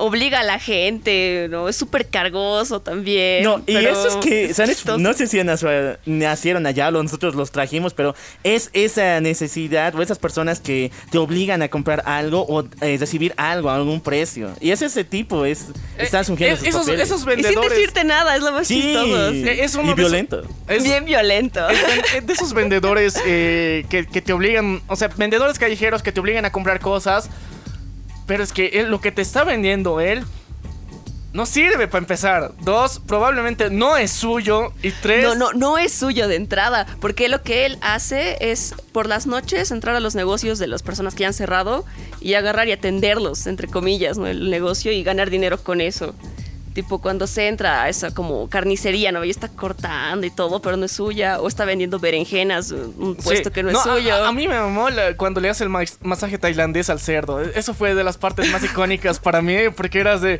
obliga a la gente, ¿no? Es súper cargoso también. No, y pero eso es que, ¿sabes? No sé si nacieron allá o nosotros los trajimos, pero es esa necesidad o esas personas que te obligan a comprar algo o eh, recibir algo a algún precio. Y es ese tipo, es, están Eh, surgiendo eh, esos, esos Y sin vendedores... decirte nada, es lo más Sí, chistoso. sí. Es uno y violento. es- Bien violento. Es de esos vendedores eh, que, que te obligan, o sea, vendedores callejeros que te obligan a comprar cosas, pero es que él- lo que te está vendiendo él no sirve para empezar. Dos, probablemente no es suyo. Y tres, No, no, no es suyo de entrada, porque lo que él hace es por las noches entrar a los negocios de las personas que ya han cerrado y agarrar y atenderlos, entre comillas, ¿no? El negocio y ganar dinero con eso. Tipo cuando se entra a esa como carnicería, ¿no? Y está cortando y todo, pero no es suya. O está vendiendo berenjenas, un Sí. puesto que no, es suyo. A, a mí me mamó la- cuando le hace el mas- masaje tailandés al cerdo. Eso fue de las partes más icónicas para mí, porque eras de.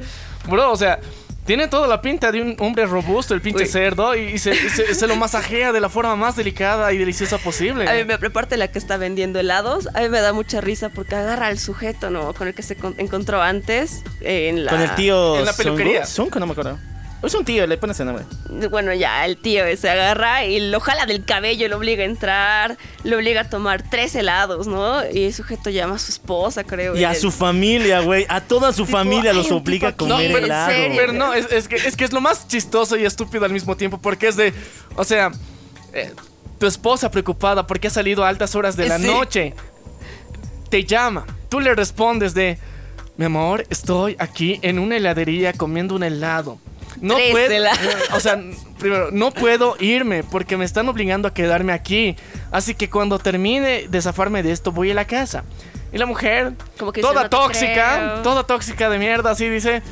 Bro, o sea. Tiene toda la pinta de un hombre robusto, el pinche Uy. cerdo, y, y se, y se- se lo masajea de la forma más delicada y deliciosa posible. A mí me aparte la que está vendiendo helados, a mí me da mucha risa porque agarra al sujeto, ¿no? Con el que se con- encontró antes eh, en la... Con el tío En la peluquería. No me acuerdo. Es un tío, le pones ese nombre. Bueno, ya el tío se agarra y lo jala del cabello, lo obliga a entrar, lo obliga a tomar tres helados, ¿no? Y el sujeto llama a su esposa, creo. Y a su familia, güey. A toda su Tipo, familia los obliga a comer ¿en helado. serio? Pero no, es, es que, es que es lo más chistoso y estúpido al mismo tiempo, porque es de, o sea, eh, tu esposa preocupada porque ha salido a altas horas de la Sí. noche, te llama, tú le respondes de, mi amor, estoy aquí en una heladería comiendo un helado. No puedo, o sea, primero, no puedo irme porque me están obligando a quedarme aquí. Así que cuando termine de zafarme de esto, voy a la casa. Y la mujer, Como que dice, toda "No te tóxica, creo". toda tóxica de mierda, así dice,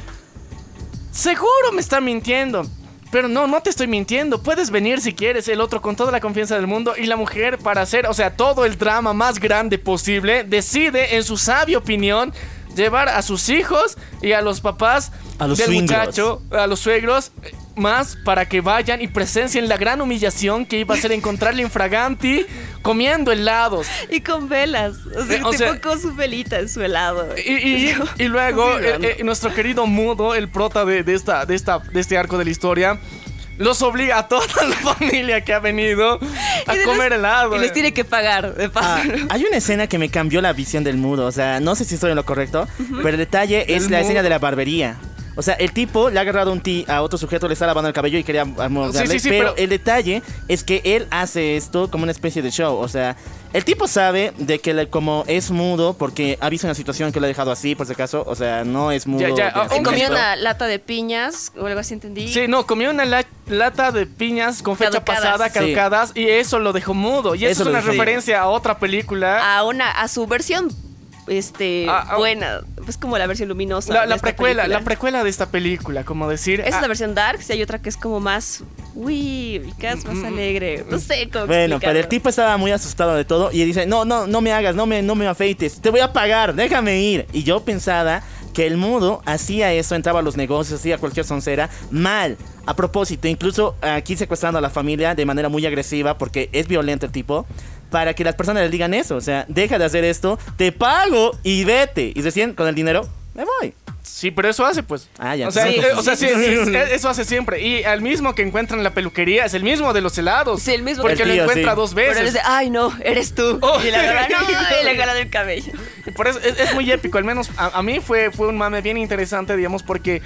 Seguro me está mintiendo. Pero no, no te estoy mintiendo. Puedes venir si quieres. El otro con toda la confianza del mundo. Y la mujer, para hacer, o sea, todo el drama más grande posible, decide, en su sabia opinión, llevar a sus hijos y a los papás A los del muchacho, a los suegros, más para que vayan y presencien la gran humillación que iba a ser encontrarle infraganti comiendo helados. Y con velas. O sea, Eh, o tipo sea- con su velita en su helado. Y, y- y luego eh, eh, nuestro querido Mudo, el prota de, de esta, de, esta, de este arco de la historia, los obliga a toda la familia que ha venido a Y comer los- helado. Y les eh. tiene que pagar, de paso. Ah, hay una escena que me cambió la visión del mudo. O sea, no sé si estoy en lo correcto, pero el detalle es la mudo. escena de la barbería. O sea, el tipo le ha agarrado un ti a otro sujeto, le está lavando el cabello y quería morderle. Sí, sí, sí, pero, pero- el detalle es que él hace esto como una especie de show. O sea, el tipo sabe de que le- como es mudo, porque ha visto una situación que lo ha dejado así, por si acaso. O sea, no es mudo. Ya, ya, un comió una lata de piñas o algo así, entendí. Sí, no, comió una la- lata de piñas con fecha Caducadas. pasada, Sí. caducadas, y eso lo dejó mudo. Y eso, Eso es una referencia a otra película. A una, a su versión este Ah, ah. buena. Es como la versión luminosa. la, precuela, película. la precuela de esta película, como decir. Esa es ah, la versión dark, y hay otra que es como más uy, mi casa es más alegre. No sé cómo Bueno, pero el tipo estaba muy asustado de todo y dice, no, no, no me hagas, no me, no me afeites, te voy a pagar, déjame ir. Y yo pensaba que el mudo hacía eso, entraba a los negocios, hacía cualquier soncera, mal, a propósito, incluso aquí secuestrando a la familia de manera muy agresiva porque es violento el tipo. Para que las personas le digan eso, o sea, deja de hacer esto, te pago y vete. Y recién con el dinero, me voy. Sí, pero eso hace, pues. Ah, ya. O sea, Sí, eh, o sea, sí, sí, sí, eso hace siempre. Y al mismo que encuentran en la peluquería es el mismo de los helados. Sí, el mismo. Porque El lo tío, encuentra sí. dos Pero él veces. dice, ay, no, eres tú. Oh. Y la agarra, no, y le jala del cabello. Y Por eso es, es muy épico, al menos a, a mí fue, fue un mame bien interesante, digamos, porque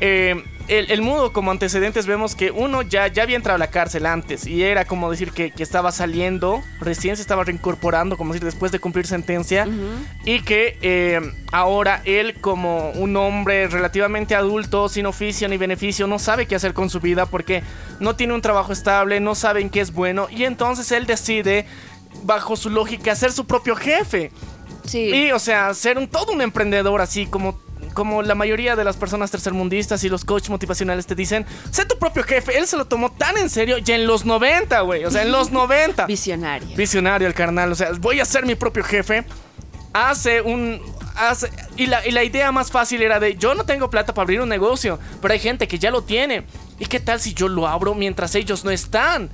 eh, el, el mudo como antecedentes vemos que uno ya, ya había entrado a la cárcel antes y era como decir que, que estaba saliendo, recién se estaba reincorporando, como decir, después de cumplir sentencia y que eh, ahora él como un hombre relativamente adulto, sin oficio ni beneficio, no sabe qué hacer con su vida porque no tiene un trabajo estable, no sabe en qué es bueno y entonces él decide, bajo su lógica, ser su propio jefe. Sí. Y, o sea, ser un, todo un emprendedor así como, como la mayoría de las personas tercermundistas y los coaches motivacionales te dicen, sé tu propio jefe. Él se lo tomó tan en serio ya en los 90, güey. O sea, en los 90. Visionario. Visionario el carnal. O sea, voy a ser mi propio jefe. Hace un... Hace, y, la, y la idea más fácil era de, yo no tengo plata para abrir un negocio, pero hay gente que ya lo tiene. ¿Y qué tal si yo lo abro mientras ellos no están?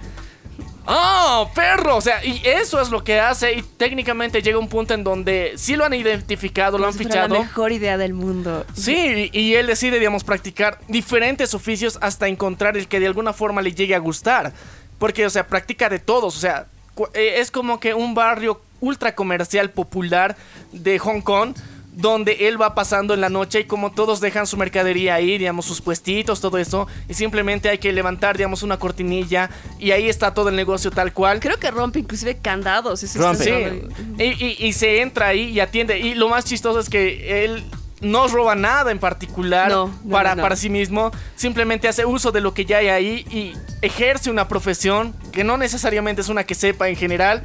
¡Oh, perro! O sea, y eso es lo que hace y técnicamente llega un punto en donde sí lo han identificado, lo han si fichado. La mejor idea del mundo. Sí, y y él decide, digamos, practicar diferentes oficios hasta encontrar el que de alguna forma le llegue a gustar. Porque, o sea, practica de todos. O sea, eh, es como que un barrio ultra comercial popular de Hong Kong. Donde él va pasando en la noche y como todos dejan su mercadería ahí, digamos, sus puestitos, todo eso, y simplemente hay que levantar, digamos, una cortinilla y ahí está todo el negocio tal cual. Creo que rompe inclusive candados. Eso Rompe. Sí, y, y- y se entra ahí y atiende. Y lo más chistoso es que él no roba nada en particular No, no, para, no. para sí mismo. Simplemente hace uso de lo que ya hay ahí y ejerce una profesión que no necesariamente es una que sepa en general.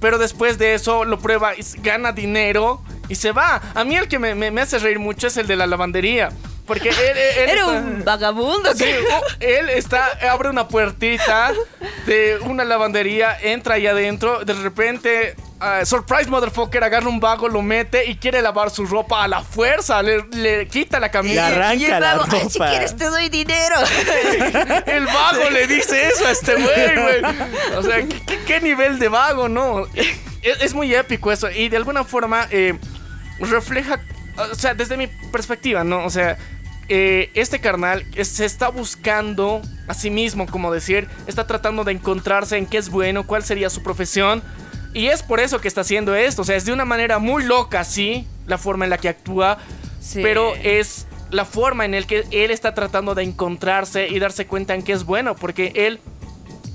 Pero después de eso lo prueba gana dinero y se va. A mí el que me, me- me hace reír mucho es el de la lavandería. Porque él, él- él Era está- un vagabundo. Sí, él está, abre una puertita de una lavandería, entra ahí adentro, de repente, ah, surprise motherfucker, agarra un vago, lo mete y quiere lavar su ropa a la fuerza, le, le quita la Le camisa. arranca Y el la vago, "Ay, si ropa. quieres te doy dinero. El vago le dice eso a este güey, güey. O sea, ¿qué, qué- qué nivel de vago, no? Es, es muy épico eso y de alguna forma eh, refleja, o sea, desde mi perspectiva, ¿no? O sea, eh, este carnal es- se está buscando a sí mismo, como decir, está tratando de encontrarse en qué es bueno, cuál sería su profesión. Y es por eso que está haciendo esto. O sea, es de una manera muy loca, sí, la forma en la que actúa. Sí. Pero es la forma en la que él está tratando de encontrarse y darse cuenta en qué es bueno. Porque él,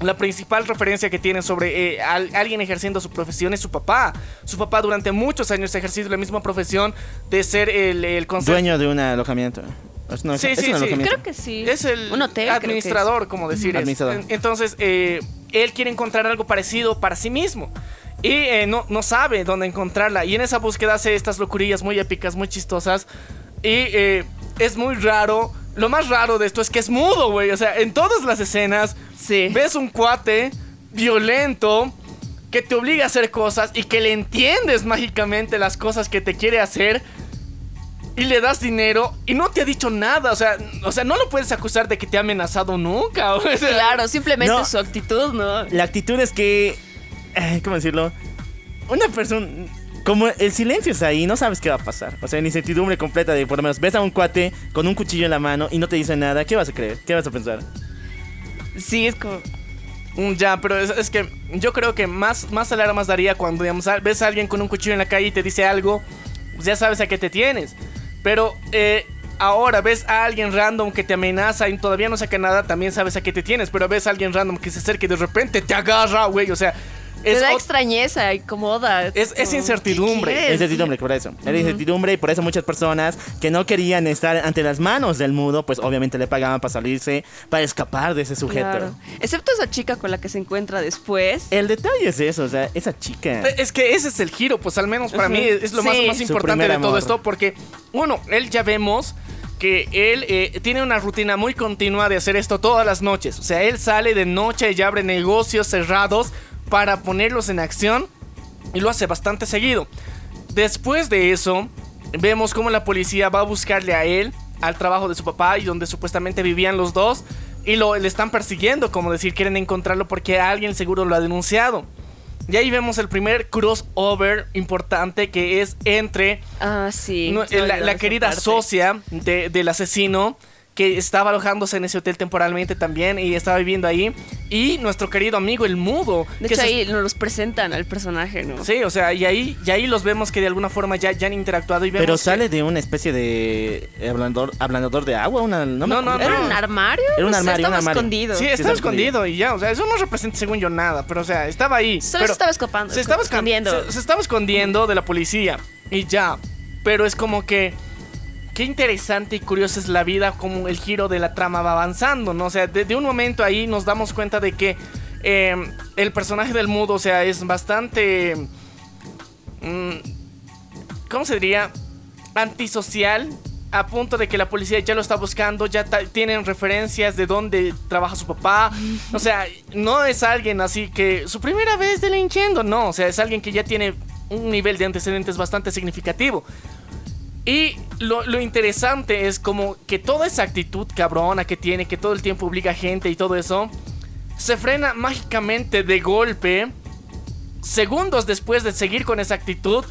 la principal referencia que tiene sobre eh, al- alguien ejerciendo su profesión es su papá. Su papá durante muchos años ha ejercido la misma profesión de ser el, el Dueño de un alojamiento. No, Sí, es sí, un sí. Creo que sí. Es el Un hotel. es. administrador, como decir. Administrador. En- Entonces, eh, él quiere encontrar algo parecido para sí mismo. Y eh, no, no sabe dónde encontrarla. Y en esa búsqueda hace estas locurillas muy épicas, muy chistosas. Y eh, es muy raro. Lo más raro de esto es que es mudo, güey. O sea, en todas las escenas Sí. ves un cuate violento que te obliga a hacer cosas y que le entiendes mágicamente las cosas que te quiere hacer y le das dinero y no te ha dicho nada, o sea, o sea, no lo puedes acusar de que te ha amenazado nunca. o sea, Claro, simplemente No. su actitud, ¿no? La actitud es que. ¿Cómo decirlo? Una persona. Como el silencio es ahí, no sabes qué va a pasar. O sea, en incertidumbre completa de por lo menos ves a un cuate con un cuchillo en la mano y no te dice nada. ¿Qué vas a creer? ¿Qué vas a pensar? Sí, es como. Mm, Ya, pero es, es que yo creo que más, más alarmas daría cuando digamos, ves a alguien con un cuchillo en la calle y te dice algo, pues ya sabes a qué te tienes. Pero eh, ahora ves a alguien random que te amenaza y todavía no saca nada, también sabes a qué te tienes. Pero ves a alguien random que se acerca y de repente te agarra, güey. O sea, es, da extrañeza, incomoda. Es- es incertidumbre. ¿qué Es incertidumbre por eso. Era incertidumbre y por eso muchas personas que no querían estar ante las manos del mudo, pues obviamente le pagaban para salirse, para escapar de ese sujeto. Claro. Excepto esa chica con la que se encuentra después. El detalle es eso, o sea, esa chica. Es que ese es el giro, pues al menos para mí es lo más, Sí. más Su importante de todo amor. esto, porque uno, él ya vemos que él eh, tiene una rutina muy continua de hacer esto todas las noches. O sea, él sale de noche y abre negocios cerrados para ponerlos en acción y lo hace bastante seguido. Después de eso, vemos cómo la policía va a buscarle a él al trabajo de su papá y donde supuestamente vivían los dos y lo le están persiguiendo, como decir, quieren encontrarlo porque alguien seguro lo ha denunciado. Y ahí vemos el primer crossover importante que es entre Ah, sí. la, querida socia de- del asesino que estaba alojándose en ese hotel temporalmente también y estaba viviendo ahí. Y nuestro querido amigo el mudo. De que hecho, ahí nos los presentan al personaje, ¿no? Sí, o sea, y ahí, y ahí los vemos que de alguna forma ya, ya han interactuado y vemos Pero que- sale de una especie de ablandador, ablandador de agua, una, no, me No, no, acuerdo. ¿Era un armario? Era un O sea, armario, un estaba armario. escondido. Sí, Sí, estaba está escondido. escondido y ya, o sea, eso no representa según yo nada, pero o sea, estaba ahí. Solo pero se estaba escapando, Se estaba escon- escondiendo. Se, se estaba escondiendo de la policía y ya. Pero es como que qué interesante y curiosa es la vida, como el giro de la trama va avanzando, ¿no? O sea, de, de un momento ahí nos damos cuenta de que eh, el personaje del mudo, o sea, es bastante... mm, ¿Cómo se diría? Antisocial. A punto de que la policía ya lo está buscando, ya tienen referencias de dónde trabaja su papá. O sea, no es alguien así que su primera vez delinquiendo, no. O sea, es alguien que ya tiene un nivel de antecedentes bastante significativo. Y lo, lo interesante es como que toda esa actitud cabrona que tiene, que todo el tiempo obliga a gente y todo eso, se frena mágicamente de golpe, segundos después de seguir con esa actitud,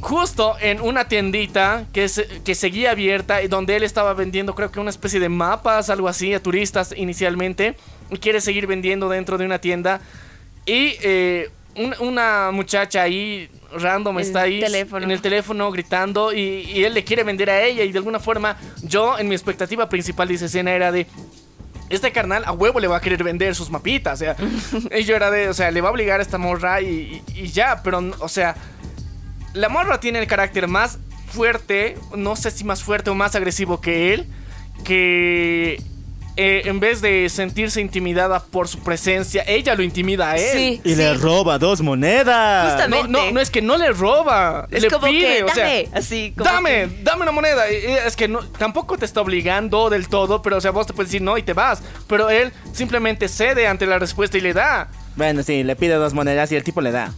justo en una tiendita que, que seguía abierta donde él estaba vendiendo creo que una especie de mapas, algo así, a turistas inicialmente, y quiere seguir vendiendo dentro de una tienda. Y eh, un- una muchacha ahí random El está ahí teléfono. en el teléfono gritando y, y él le quiere vender a ella y de alguna forma yo en mi expectativa principal de esa escena era de este carnal a huevo le va a querer vender sus mapitas, o sea, y yo era de, o sea, le va a obligar a esta morra y, y- y ya, pero, o sea, la morra tiene el carácter más fuerte, no sé si más fuerte o más agresivo que él, que eh, en vez de sentirse intimidada por su presencia, ella lo intimida a él. Sí, Y le roba dos monedas. Justamente. No, no, no es que no le roba, Es le como pide, que, o sea, dame, así como dame, que- dame una moneda. Es que no, tampoco te está obligando del todo, pero o sea, vos te puedes decir no y te vas. Pero él simplemente cede ante la respuesta y le da. Bueno, sí, le pide dos monedas y el tipo le da.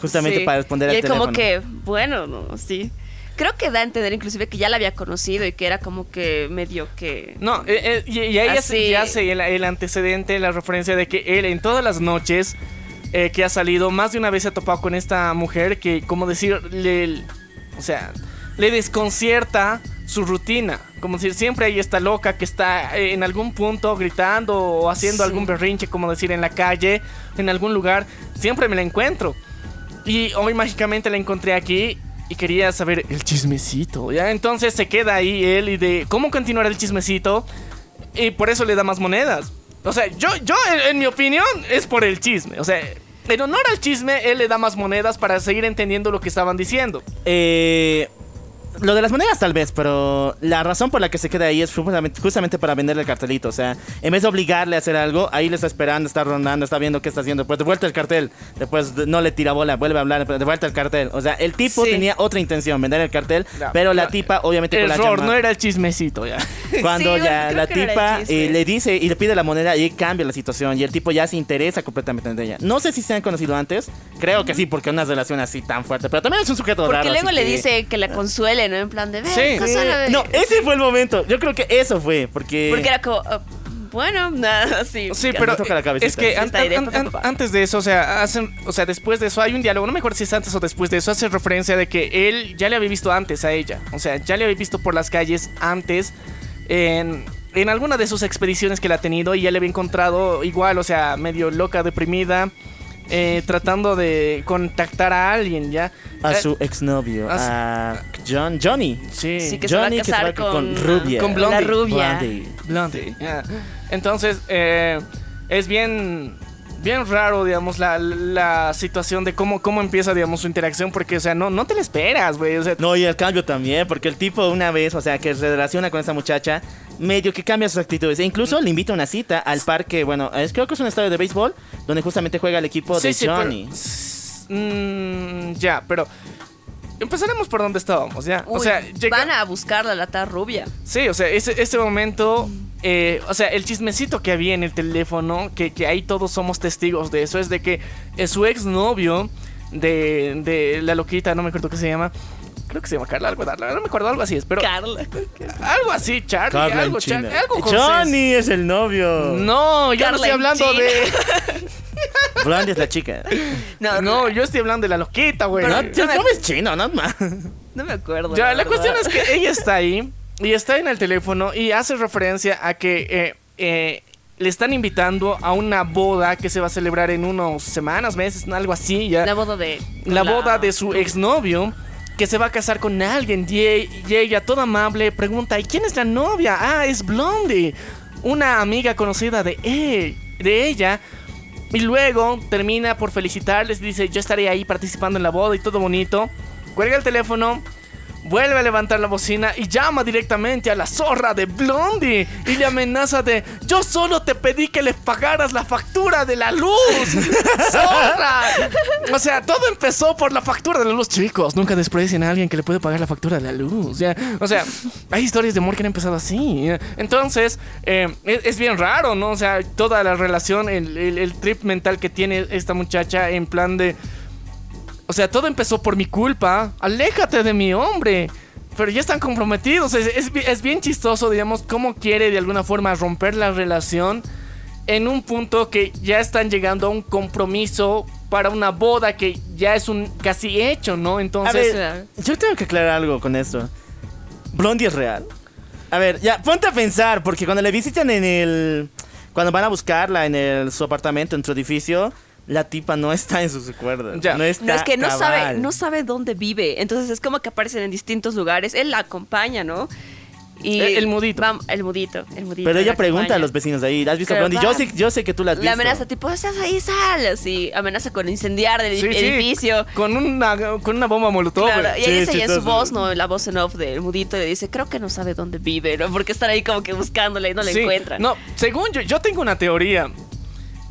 Justamente Sí. para responder y al él teléfono. como que, bueno, no, sí. Creo que da a entender inclusive que ya la había conocido y que era como que medio que... No, eh, eh, y, y ahí se- Así. ya hace el, el antecedente, la referencia de que él en todas las noches eh, que ha salido, más de una vez se ha topado con esta mujer que, como decir, le, o sea, le desconcierta su rutina. Como decir, siempre hay esta loca que está eh, en algún punto gritando o haciendo Sí. algún berrinche, como decir, en la calle, en algún lugar. Siempre me la encuentro. Y hoy mágicamente la encontré aquí y quería saber el chismecito. ¿ya? Entonces se queda ahí él y de cómo continuar el chismecito. Y por eso le da más monedas. O sea, yo, yo en, en mi opinión, es por el chisme. O sea, en honor al chisme, él le da más monedas para seguir entendiendo lo que estaban diciendo. Eh, lo de las monedas tal vez, pero la razón por la que se queda ahí es justamente, justamente para venderle el cartelito. O sea, en vez de obligarle a hacer algo, ahí le está esperando, está rondando, está viendo qué está haciendo. Pues de vuelta el cartel. Después de- no le tira bola, vuelve a hablar, de vuelta el cartel. O sea, el tipo Sí. tenía otra intención, vender el cartel, Ya, pero la tipa, obviamente, con la Error, no era el chismecito ya. Cuando Sí, ya la no tipa eh, le dice y le pide la moneda y cambia la situación y el tipo ya se interesa completamente en ella. No sé si se han conocido antes, creo que sí, porque una relación así tan fuerte, pero también es un sujeto Porque raro. luego así le que- dice que la consuele, ¿no? En plan de, ver, Sí. consúlame". No, ese fue el momento. Yo creo que eso fue, porque... Porque era como, ah, bueno, nada. Sí, Ya pero toca la cabecita. es que Sí, an- an- an- antes de eso, o sea, hacen, o sea, después de eso hay un diálogo, no me acuerdo si es antes o después de eso, hace referencia de que él ya le había visto antes a ella, o sea, ya le había visto por las calles antes en, en alguna de sus expediciones que la ha tenido y ya le había encontrado igual, o sea, medio loca, deprimida, eh, tratando de contactar a alguien, ya. A Eh, su exnovio, a a John, Johnny. Sí, Sí, que se va a Johnny casar con, Rubia. Con Blondie. La rubia. Blondie. Entonces, eh, es bien, bien raro, digamos, la, la situación de cómo, cómo empieza, digamos, su interacción, porque, o sea, no, no te la esperas, güey. O sea, No, y el cambio también, porque el tipo una vez, o sea, que se relaciona con esa muchacha, medio que cambia sus actitudes. E incluso le invita a una cita al parque, bueno, es, creo que es un estadio de béisbol, donde justamente juega el equipo de sí, Johnny. Mm, ya, pero empezaremos por donde estábamos, ¿ya? o sea, llega- van a buscarla la tar rubia. Sí, o sea, ese, ese momento, eh, o sea, el chismecito que había en el teléfono, que, que ahí todos somos testigos de eso, es de que eh, su exnovio de, de la loquita, no me acuerdo qué se llama, creo que se llama Carla, algo, no me acuerdo, algo así es, pero Carla. algo así, Charlie, Carla en algo, China. Char- algo con Johnny es el novio. No, yo no estoy hablando China. de... Blondie es la chica. No, no, No, yo estoy hablando de la loquita, güey. No, yo me- nombre es chino, no más. no me acuerdo. Ya, la cuestión es que ella está ahí y está en el teléfono y hace referencia a que eh, eh, le están invitando a una boda que se va a celebrar en unos semanas, meses, algo así. Ya. La boda de. La boda de su exnovio que se va a casar con alguien y, e- y ella, toda amable, pregunta, ¿y quién es la novia? Ah, es Blondie, una amiga conocida de, e- de ella. Y luego termina por felicitarles, dice, yo estaré ahí participando en la boda y todo bonito. Cuelga el teléfono, vuelve a levantar la bocina y llama directamente a la zorra de Blondie y le amenaza de, yo solo te pedí que les pagaras la factura de la luz. ¡Zorra! O sea, todo empezó por la factura de la luz. Chicos, nunca desprecien a alguien que le puede pagar la factura de la luz. ya. O sea, hay historias de amor que han empezado así. Entonces, eh, es, es bien raro, ¿no? O sea, toda la relación, el, el- el trip mental que tiene esta muchacha en plan de... O sea, todo empezó por mi culpa. Aléjate de mi hombre. Pero ya están comprometidos. Es, es bi- es bien chistoso, digamos, cómo quiere de alguna forma romper la relación en un punto que ya están llegando a un compromiso para una boda que ya es un casi hecho, ¿no? A Entonces, ver, yo tengo que aclarar algo con esto. ¿Blondie es real? A ver, ya, ponte a pensar, porque cuando le visitan en el... Cuando van a buscarla en el, su apartamento, en su edificio, la tipa no está en sus recuerdos. Ya. No está No, es que no sabe, no sabe dónde vive. Entonces es como que aparecen en distintos lugares. Él la acompaña, ¿no? Y El- el mudito. el mudito, el mudito. Pero ella la pregunta acompaña. a los vecinos de ahí, ¿has visto Claro, Blondie? Yo sé, yo sé que tú la has visto. La amenaza tipo, estás ahí, sal. Así, amenaza con incendiar el sí, sí, edificio. con una con una bomba molotov. Claro, y ahí Sí, dice ya en su voz, ¿no? La voz en off del mudito le dice, creo que no sabe dónde vive, ¿no? Porque están ahí como que buscándola y no la Sí, encuentran. No, según yo, yo tengo una teoría.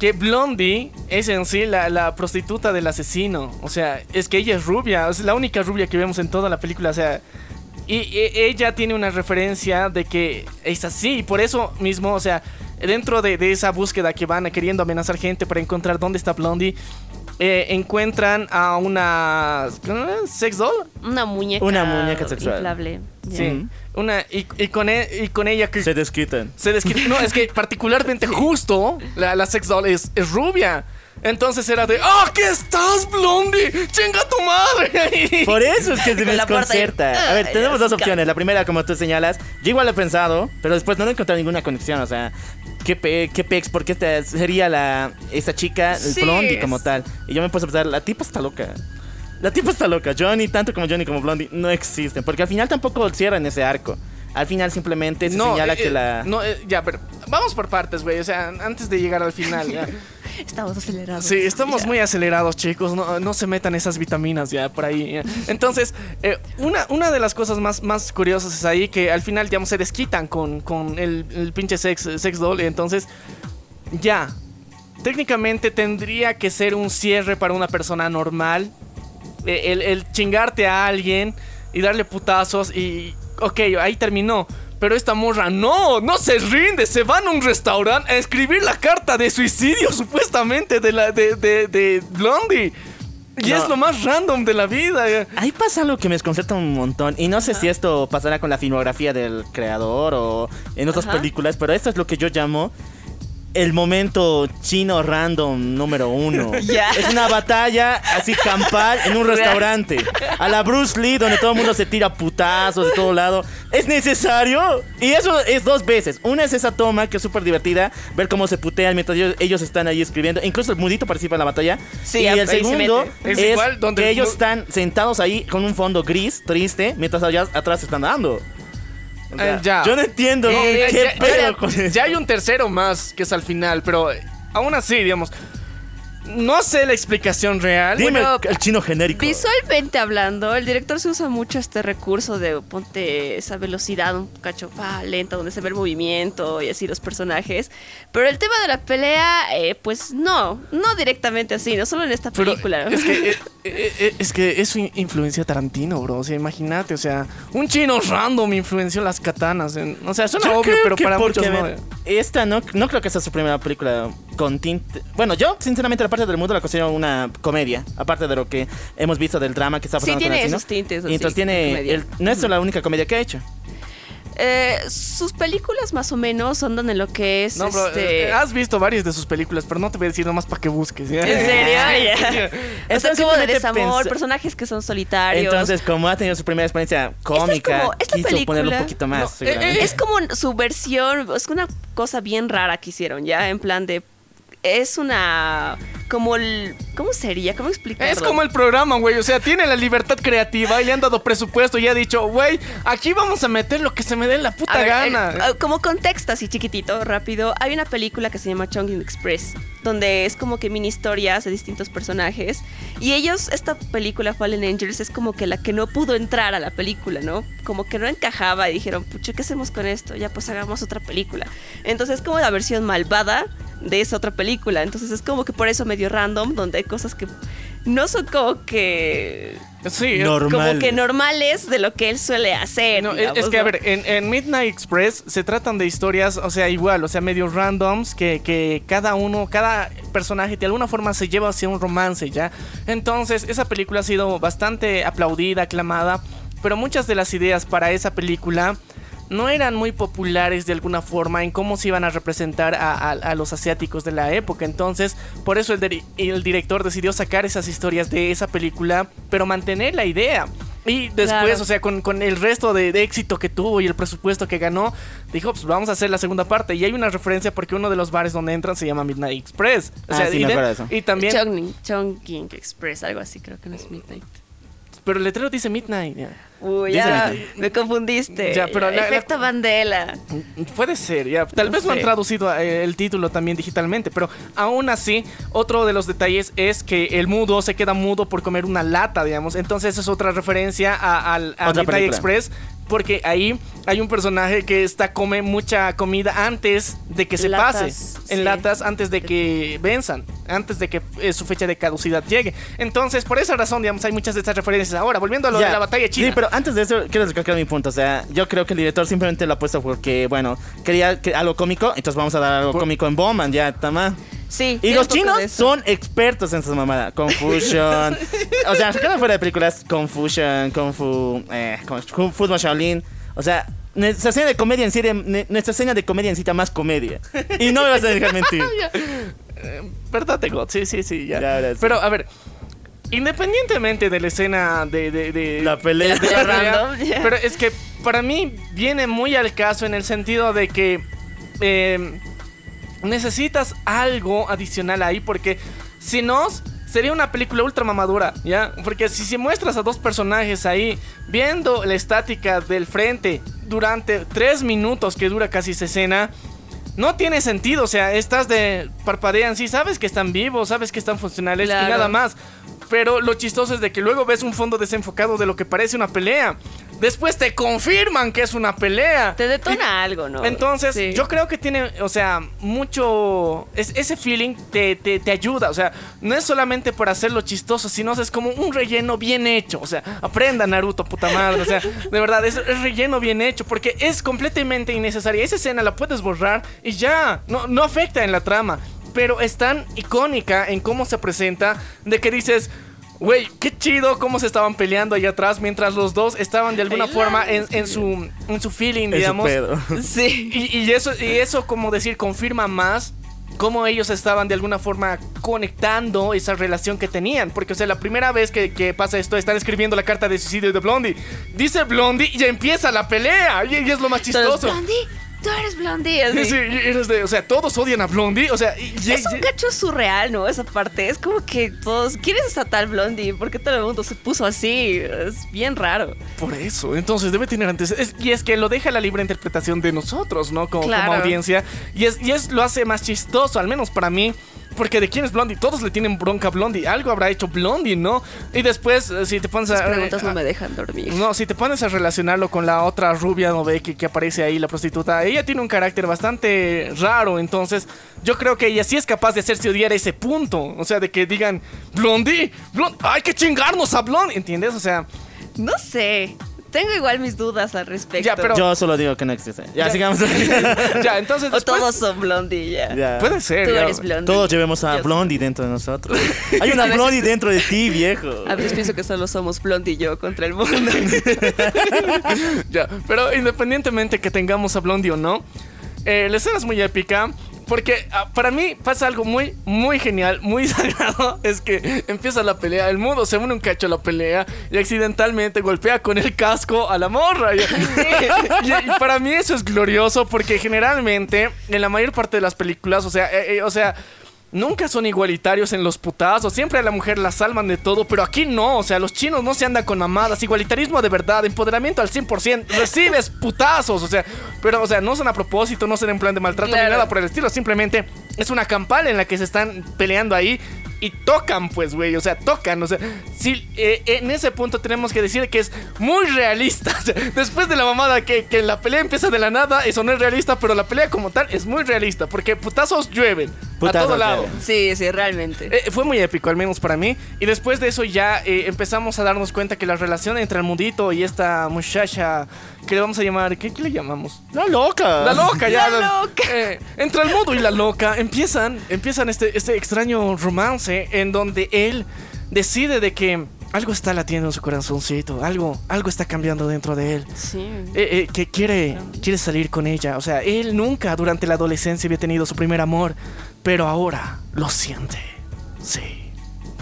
Que Blondie es en sí la, la prostituta del asesino. O sea, es que ella es rubia. Es la única rubia que vemos en toda la película. O sea, y, ella tiene una referencia de que es así. Y por eso mismo, o sea, dentro de, de esa búsqueda que van queriendo amenazar gente para encontrar dónde está Blondie, eh, encuentran a una sex doll. Una muñeca. Una muñeca sexual. Inflable. Sí. Una, y, y con, e- y con ella que Se desquitan. se desquita. No, es que particularmente justo la, la sex doll es, es rubia. Entonces era de, ¡Ah, ¿qué estás, Blondie! ¡Chinga tu madre! Por eso es que se desconcerta. A ver, tenemos dos opciones. La primera, como tú señalas, yo igual lo he pensado, pero después no he encontrado ninguna conexión. O sea, ¿qué, pe qué pex? ¿Por qué sería la, esta chica, el Sí, Blondie es- como tal? Y yo me puse a pensar, la tipa está loca. La tipa está loca. Johnny, tanto como Johnny como Blondie, no existen. Porque al final tampoco cierran ese arco. Al final simplemente se señala eh, que eh, la... No, eh, ya, pero vamos por partes, güey. O sea, antes de llegar al final. Estamos acelerados. Sí, estamos muy acelerados, chicos. No, no se metan esas vitaminas ya por ahí. Entonces, eh, una, una de las cosas más, más curiosas es ahí que al final, digamos, se desquitan con, con el, el pinche sex, sex doll. Entonces, ya. Técnicamente tendría que ser un cierre para una persona normal. Eh, El, el chingarte a alguien y darle putazos y... Ok, ahí terminó. Pero esta morra no, no se rinde, se van a un restaurante a escribir la carta de suicidio supuestamente de la de, de, de Blondie. Y No. es lo más random de la vida. Ahí pasa algo que me desconcerta un montón. Y no sé si esto pasará con la filmografía del creador o en otras Ajá. películas, pero esto es lo que yo llamo el momento chino random número uno. Es una batalla así campal en un restaurante. A la Bruce Lee, donde todo el mundo se tira putazos de todo lado. ¿Es necesario? Y eso es dos veces. Una es esa toma que es súper divertida, ver cómo se putean mientras ellos, ellos están ahí escribiendo. Incluso el mudito participa en la batalla. Sí, y el se segundo. Es es, igual donde que el ellos están sentados ahí con un fondo gris, triste, mientras allá atrás están dando. O sea, Eh, ya. Yo no entiendo Eh, qué ya- pedo ya- con eso. ya hay un tercero más que es al final, pero eh, aún así, digamos, no sé la explicación real. Dime Bueno, el chino genérico. Visualmente hablando, el director se usa mucho este recurso de ponte esa velocidad un cacho fa, lenta, donde se ve el movimiento y así los personajes. Pero el tema de la pelea, eh, pues no, no directamente así, no solo en esta Pero película. es que eh, Eh, eh, es que eso in- influencia a Tarantino, bro. O sea, imagínate, o sea, un chino random influenció las katanas. en- o sea, suena Yo obvio, pero para muchos no. Esta no, no creo que sea su primera película con tinte. Bueno, yo, sinceramente, la parte del mundo la considero una comedia. Aparte de lo que hemos visto del drama que está Sí, pasando tiene con el esos cine. tintes así, entonces tiene. el- no es la única comedia que ha hecho. Eh, sus películas más o menos andan en lo que es No, bro, este... eh, has visto varias de sus películas, pero no te voy a decir nomás para que busques. ¿ya? ¿En serio? Ya. O sea, como de desamor, personajes que son solitarios. Entonces, como ha tenido su primera experiencia cómica, como- esta quiso ponerlo un poquito más. No, eh. Es como su versión, es una cosa bien rara que hicieron, ¿ya? En plan de... Es una... Como el... ¿Cómo sería? ¿Cómo explicarlo? Es como el programa, güey. O sea, tiene la libertad creativa y le han dado presupuesto y ha dicho, güey, aquí vamos a meter lo que se me dé la puta ver, gana. ah, como contexto así chiquitito, rápido, hay una película que se llama Chongqing Express, donde es como que mini historias de distintos personajes. Y ellos, esta película Fallen Angels es como que la que no pudo entrar a la película, ¿no? Como que no encajaba y dijeron, pucha, ¿qué hacemos con esto? Ya pues hagamos otra película. Entonces es como la versión malvada de esa otra película. Entonces es como que por eso medio random, donde hay cosas que no son como que... sí, Normal. Como que normales de lo que él suele hacer. No, es- digamos, es que, a ver, en, en Midnight Express se tratan de historias, o sea, igual, o sea, medio randoms, que, que cada uno, cada personaje de alguna forma se lleva hacia un romance, ¿ya? Entonces, esa película ha sido bastante aplaudida, aclamada, pero muchas de las ideas para esa película no eran muy populares de alguna forma en cómo se iban a representar a, a- a los asiáticos de la época. Entonces, por eso el, el director decidió sacar esas historias de esa película, pero mantener la idea. Y después, Claro. o sea, con, con el resto de, de éxito que tuvo y el presupuesto que ganó, dijo, pues vamos a hacer la segunda parte. Y hay una referencia porque uno de los bares donde entran se llama Midnight Express. O Ah, sea, sí, y, me de- acuerdo de eso. y también, Chongqing, Express, algo así, creo que no es Midnight. pero el letrero dice Midnight. Uy, ya, me confundiste. Ya, pero la- la- Efecto Mandela. Puede ser, ya. Tal No vez no han sé. traducido eh, el título también digitalmente, pero aún así, otro de los detalles es que el mudo se queda mudo por comer una lata, digamos. Entonces es otra referencia a, al- a Otra Midnight película. Express, porque ahí hay un personaje que está come mucha comida antes de que se Latas, pase, en sí. latas antes de que venzan, antes de que eh, su fecha de caducidad llegue. Entonces, por esa razón, digamos, hay muchas de estas referencias. Ahora, volviendo a lo Ya. de la batalla china. Sí, pero antes de eso, quiero recalcar mi punto. O sea, yo creo que el director simplemente lo ha puesto porque, bueno, quería que- algo cómico, entonces vamos a dar algo Por- cómico en Bowman, ya, tama. Sí. Y los chinos son expertos en esa mamada. Confusion. o sea, sacando fuera de películas, Confusion, Kung Fu, eh, Kung Fu Shaolin. O sea, nuestra escena de comedia en serie, nuestra escena de comedia necesita más comedia. Y no me vas a dejar mentir. ¿Verdad, God? Sí, sí, sí, ya. Ya, ahora sí. Pero, a ver, independientemente de la escena de... de, de- La pelea. de la pelea, Random. Pero es que para mí viene muy al caso en el sentido de que eh, necesitas algo adicional ahí porque si no... Sería una película ultra mamadura, ¿ya? Porque si, si muestras a dos personajes ahí viendo la estática del frente durante tres minutos que dura casi esa escena, no tiene sentido, o sea, estás de parpadean, sí, sabes que están vivos, sabes que están funcionales y nada más. Pero lo chistoso es de que luego ves un fondo desenfocado de lo que parece una pelea. Después te confirman que es una pelea. Te detona algo, ¿no? Entonces, Sí. yo creo que tiene, o sea, mucho. es- ese feeling te, te- te ayuda. O sea, no es solamente por hacerlo chistoso, sino es como un relleno bien hecho. O sea, aprenda Naruto, puta madre. O sea, de verdad, es, es relleno bien hecho porque es completamente innecesaria. Esa escena la puedes borrar y ya. No, no afecta en la trama. Pero es tan icónica en cómo se presenta de que dices. Güey, qué chido cómo se estaban peleando allá atrás mientras los dos estaban de alguna forma en, en su, en su feeling, su digamos. pedo. Sí. Y, y eso, y eso, como decir, confirma más cómo ellos estaban de alguna forma conectando esa relación que tenían. Porque, o sea, la primera vez que, que pasa esto, están escribiendo la carta de suicidio de Blondie. Dice Blondie y ya empieza la pelea. Y, y es lo más chistoso. Blondie, tú eres Blondie. así. Sí, eres de- o sea, todos odian a Blondie. O sea, y- y- Es un cacho surreal, ¿no? Esa parte. Es como que todos. ¿Quién es tal Blondie? ¿Por qué todo el mundo se puso así? Es bien raro. Por eso, entonces debe tener antecedentes. Y es que lo deja la libre interpretación de nosotros, ¿no? Como, como audiencia. Y, es, y es lo hace más chistoso, al menos para mí. Porque de quién es Blondie, todos le tienen bronca a Blondie, algo habrá hecho Blondie, ¿no? Y después, eh, si te pones Las a... preguntas no me dejan dormir. no, si te pones a relacionarlo con la otra rubia, ¿no ve? Que, que aparece ahí, la prostituta. Ella tiene un carácter bastante raro, entonces yo creo que ella sí es capaz de hacerse odiar a ese punto. O sea, de que digan, Blondie, Blondie, hay que chingarnos a Blondie, ¿entiendes? O sea, No sé. Tengo igual mis dudas al respecto. Ya, pero- Yo solo digo que no existe. Ya, Ya. sigamos. ya, entonces O todos son blondie ya. Ya. Puede ser. Tú ya. eres blondie. Todos llevemos a Yo- Blondie dentro de nosotros. Hay una Blondie dentro de ti, viejo. A veces pienso que solo somos blondie y yo contra el mundo. Ya, pero independientemente que tengamos a Blondie o no, eh, la escena es muy épica. Porque ah, para mí pasa algo muy, muy genial, muy sagrado. Es que empieza la pelea, el mundo se une un cacho a la pelea y accidentalmente golpea con el casco a la morra. Y, y- y para mí eso es glorioso porque generalmente en la mayor parte de las películas, o sea, eh, eh, o sea, Nunca son igualitarios en los putazos, siempre a la mujer la salvan de todo, pero aquí no, o sea, los chinos no se andan con mamadas, igualitarismo de verdad, empoderamiento al 100%, recibes putazos, o sea, pero, o sea, no son a propósito, no son en plan de maltrato ni nada por el estilo, simplemente es una campal en la que se están peleando ahí y tocan, pues, güey, o sea, tocan, o sea, sí, eh, en ese punto tenemos que decir que es muy realista, o sea, después de la mamada que, que la pelea empieza de la nada, eso no es realista, pero la pelea como tal es muy realista, porque putazos llueven a todo lado. llueven. Sí, sí, realmente. Eh, fue muy épico, al menos para mí. Y después de eso ya eh, empezamos a darnos cuenta que la relación entre el mundito y esta muchacha, que le vamos a llamar, ¿qué, qué le llamamos? La loca. La loca, ya. La loca. Eh, entre el mundo y la loca empiezan, empiezan este, este extraño romance en donde él decide de que algo está latiendo en su corazoncito, algo, algo está cambiando dentro de él. Sí. Eh, eh, que quiere, quiere salir con ella. O sea, él nunca durante la adolescencia había tenido su primer amor, pero ahora lo siente. Sí,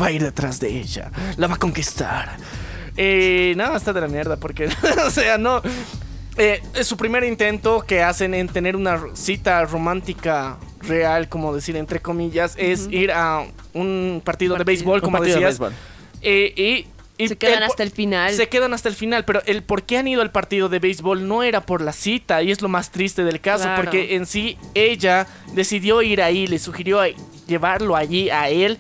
va a ir detrás de ella, la va a conquistar. Eh, nada, está de la mierda, porque, o sea, no. Eh, es su primer intento que hacen en tener una cita romántica real, como decir, entre comillas, es ir a un partido de béisbol, como partido de decías. béisbol. Eh, y, y Se quedan el- hasta el final. Se quedan hasta el final, pero el por qué han ido al partido de béisbol no era por la cita, y es lo más triste del caso, Claro. porque en sí ella decidió ir ahí, le sugirió a- llevarlo allí a él,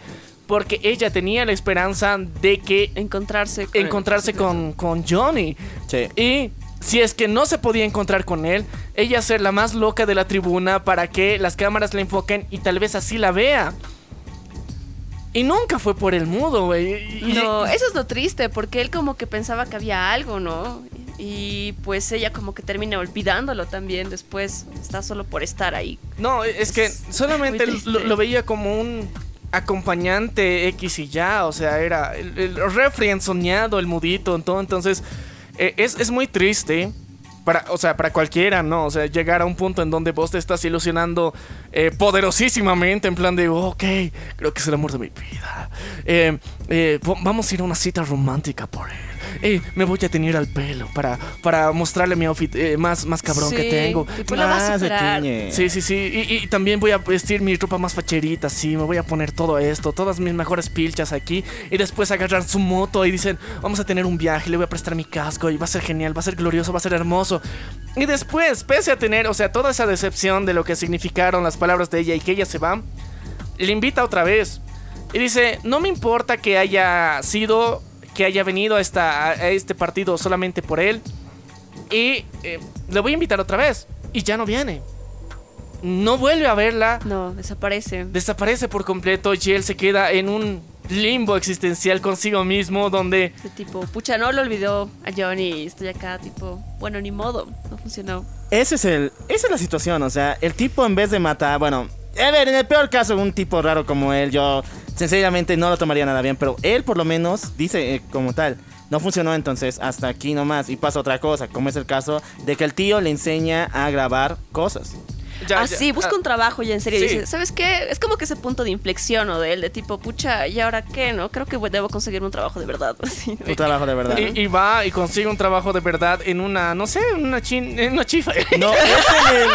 porque ella tenía la esperanza de que Encontrarse con encontrarse con, con Johnny. Sí. Y si es que no se podía encontrar con él, ella ser la más loca de la tribuna para que las cámaras la enfoquen y tal vez así la vea. Y nunca fue por el mudo, güey. No, eso es lo triste, porque él como que pensaba que había algo, ¿no? Y pues ella como que termina olvidándolo también después. Está solo por estar ahí. No, es que solamente lo veía como un acompañante X y ya, o sea, era el, el refri soñado, el mudito, todo, entonces eh, es, es muy triste. Para, o sea, para cualquiera, ¿no? O sea, llegar a un punto en donde vos te estás ilusionando eh, poderosísimamente, en plan de, ok, creo que es el amor de mi vida. Eh, eh, vamos a ir a una cita romántica por él. Eh, me voy a teñir al pelo para, para mostrarle mi outfit eh, más, más cabrón que tengo. y pues la va a se superar. tiñe. Sí, sí, sí. Y, y también voy a vestir mi ropa más facherita, sí. Me voy a poner todo esto, todas mis mejores pilchas aquí. Y después agarrar su moto y dicen, vamos a tener un viaje, le voy a prestar mi casco y va a ser genial, va a ser glorioso, va a ser hermoso. Y después, pese a tener, o sea, toda esa decepción de lo que significaron las palabras de ella y que ella se va, le invita otra vez. Y dice, no me importa que haya sido, que haya venido a, esta, a este partido solamente por él. Y eh, le voy a invitar otra vez. Y ya no viene. No vuelve a verla. No, desaparece. Desaparece por completo y él se queda en un limbo existencial consigo mismo donde... Este tipo, pucha, no lo olvidó a Johnny. Estoy acá, tipo, bueno, ni modo. No funcionó. Ese es el, esa es la situación, o sea, el tipo en vez de matar, bueno, a ver, en el peor caso, un tipo raro como él, yo sencillamente no lo tomaría nada bien, pero él por lo menos dice eh, como tal, no funcionó entonces, hasta aquí nomás, y pasa otra cosa, como es el caso de que el tío le enseña a grabar cosas. Ya, ah, ya, busca ah, un trabajo ya en serio. sí. Dice, ¿sabes qué? Es como que ese punto de inflexión, ¿no? De él, de tipo, pucha, ¿y ahora qué, no? Creo que debo conseguir un trabajo de verdad. Así, ¿no? Un trabajo de verdad. Y, y va y consigue un trabajo de verdad en una, no sé, en una, chin, en una chifa. No, es en el...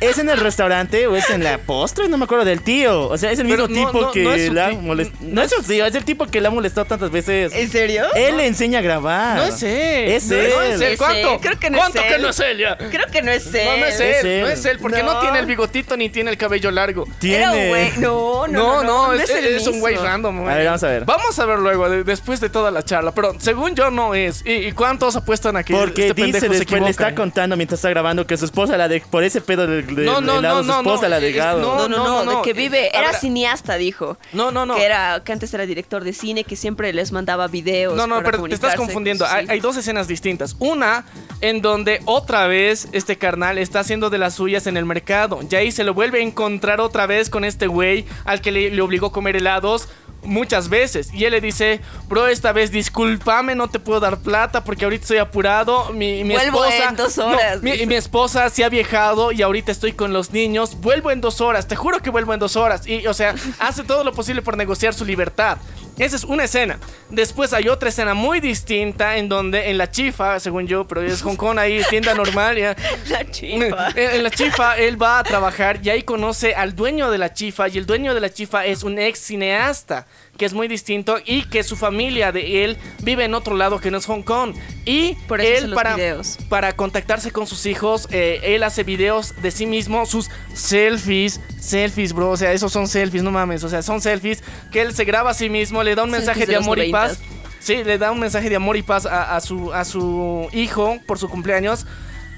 ¿Es en el restaurante o es en la postre? No me acuerdo del tío. O sea, es el mismo no, tipo no, que no es la molestado. No es su tío, es el tipo que la ha molestado tantas veces. ¿En serio? Él le enseña a grabar. No es él. Es no, él. no es él. Es ¿Cuánto? él. Creo que no es ¿Cuánto que él. no es él ya? Creo que no es él. No, no es Es él, él. no es él, porque no. No. tiene el bigotito ni tiene el cabello largo. Era un Tiene. güey. No, no, No, no, es, un güey random. güey. A ver, vamos a ver. Vamos a ver luego, de- después de toda la charla. Pero según yo no es. ¿Y, y cuántos apuestan aquí? Porque este dice pendejo se después, le está equivoca? contando mientras está grabando que su esposa la de por ese pedo de, de- No, no, de lado, no, su no, esposa no, la ha es- dejado. no, No, no, no, no, de que eh, vive, a era ver, cineasta, dijo. No, no, no. Que era, que antes era director de cine, que siempre les mandaba videos. No, no, para pero te estás confundiendo. Hay, hay dos escenas distintas. Una en donde otra vez este carnal está haciendo de las suyas en el mercado. Y ahí se lo vuelve a encontrar otra vez con este güey al que le, le obligó a comer helados muchas veces. Y él le dice, bro, esta vez discúlpame, no te puedo dar plata porque ahorita estoy apurado. Mi, mi Vuelvo esposa... en dos No, horas, mi, mi esposa se ha viajado y ahorita estoy con los niños. Vuelvo en dos horas, te juro que vuelvo en dos horas. Y, o sea, hace todo lo posible por negociar su libertad. Esa es una escena. Después hay otra escena muy distinta en donde en la chifa, según yo, pero es Hong Kong ahí, tienda normal, ya. La chifa. En, en la chifa él va a trabajar y ahí conoce al dueño de la chifa y el dueño de la chifa es un ex cineasta que es muy distinto y que su familia de él vive en otro lado que no es Hong Kong y Por eso él para videos. para contactarse con sus hijos eh, él hace videos de sí mismo sus selfies selfies bro o sea esos son selfies no mames o sea son selfies que él se graba a sí mismo le da un mensaje de amor y paz 90s. Sí, le da un mensaje de amor y paz a, a su, a su hijo por su cumpleaños.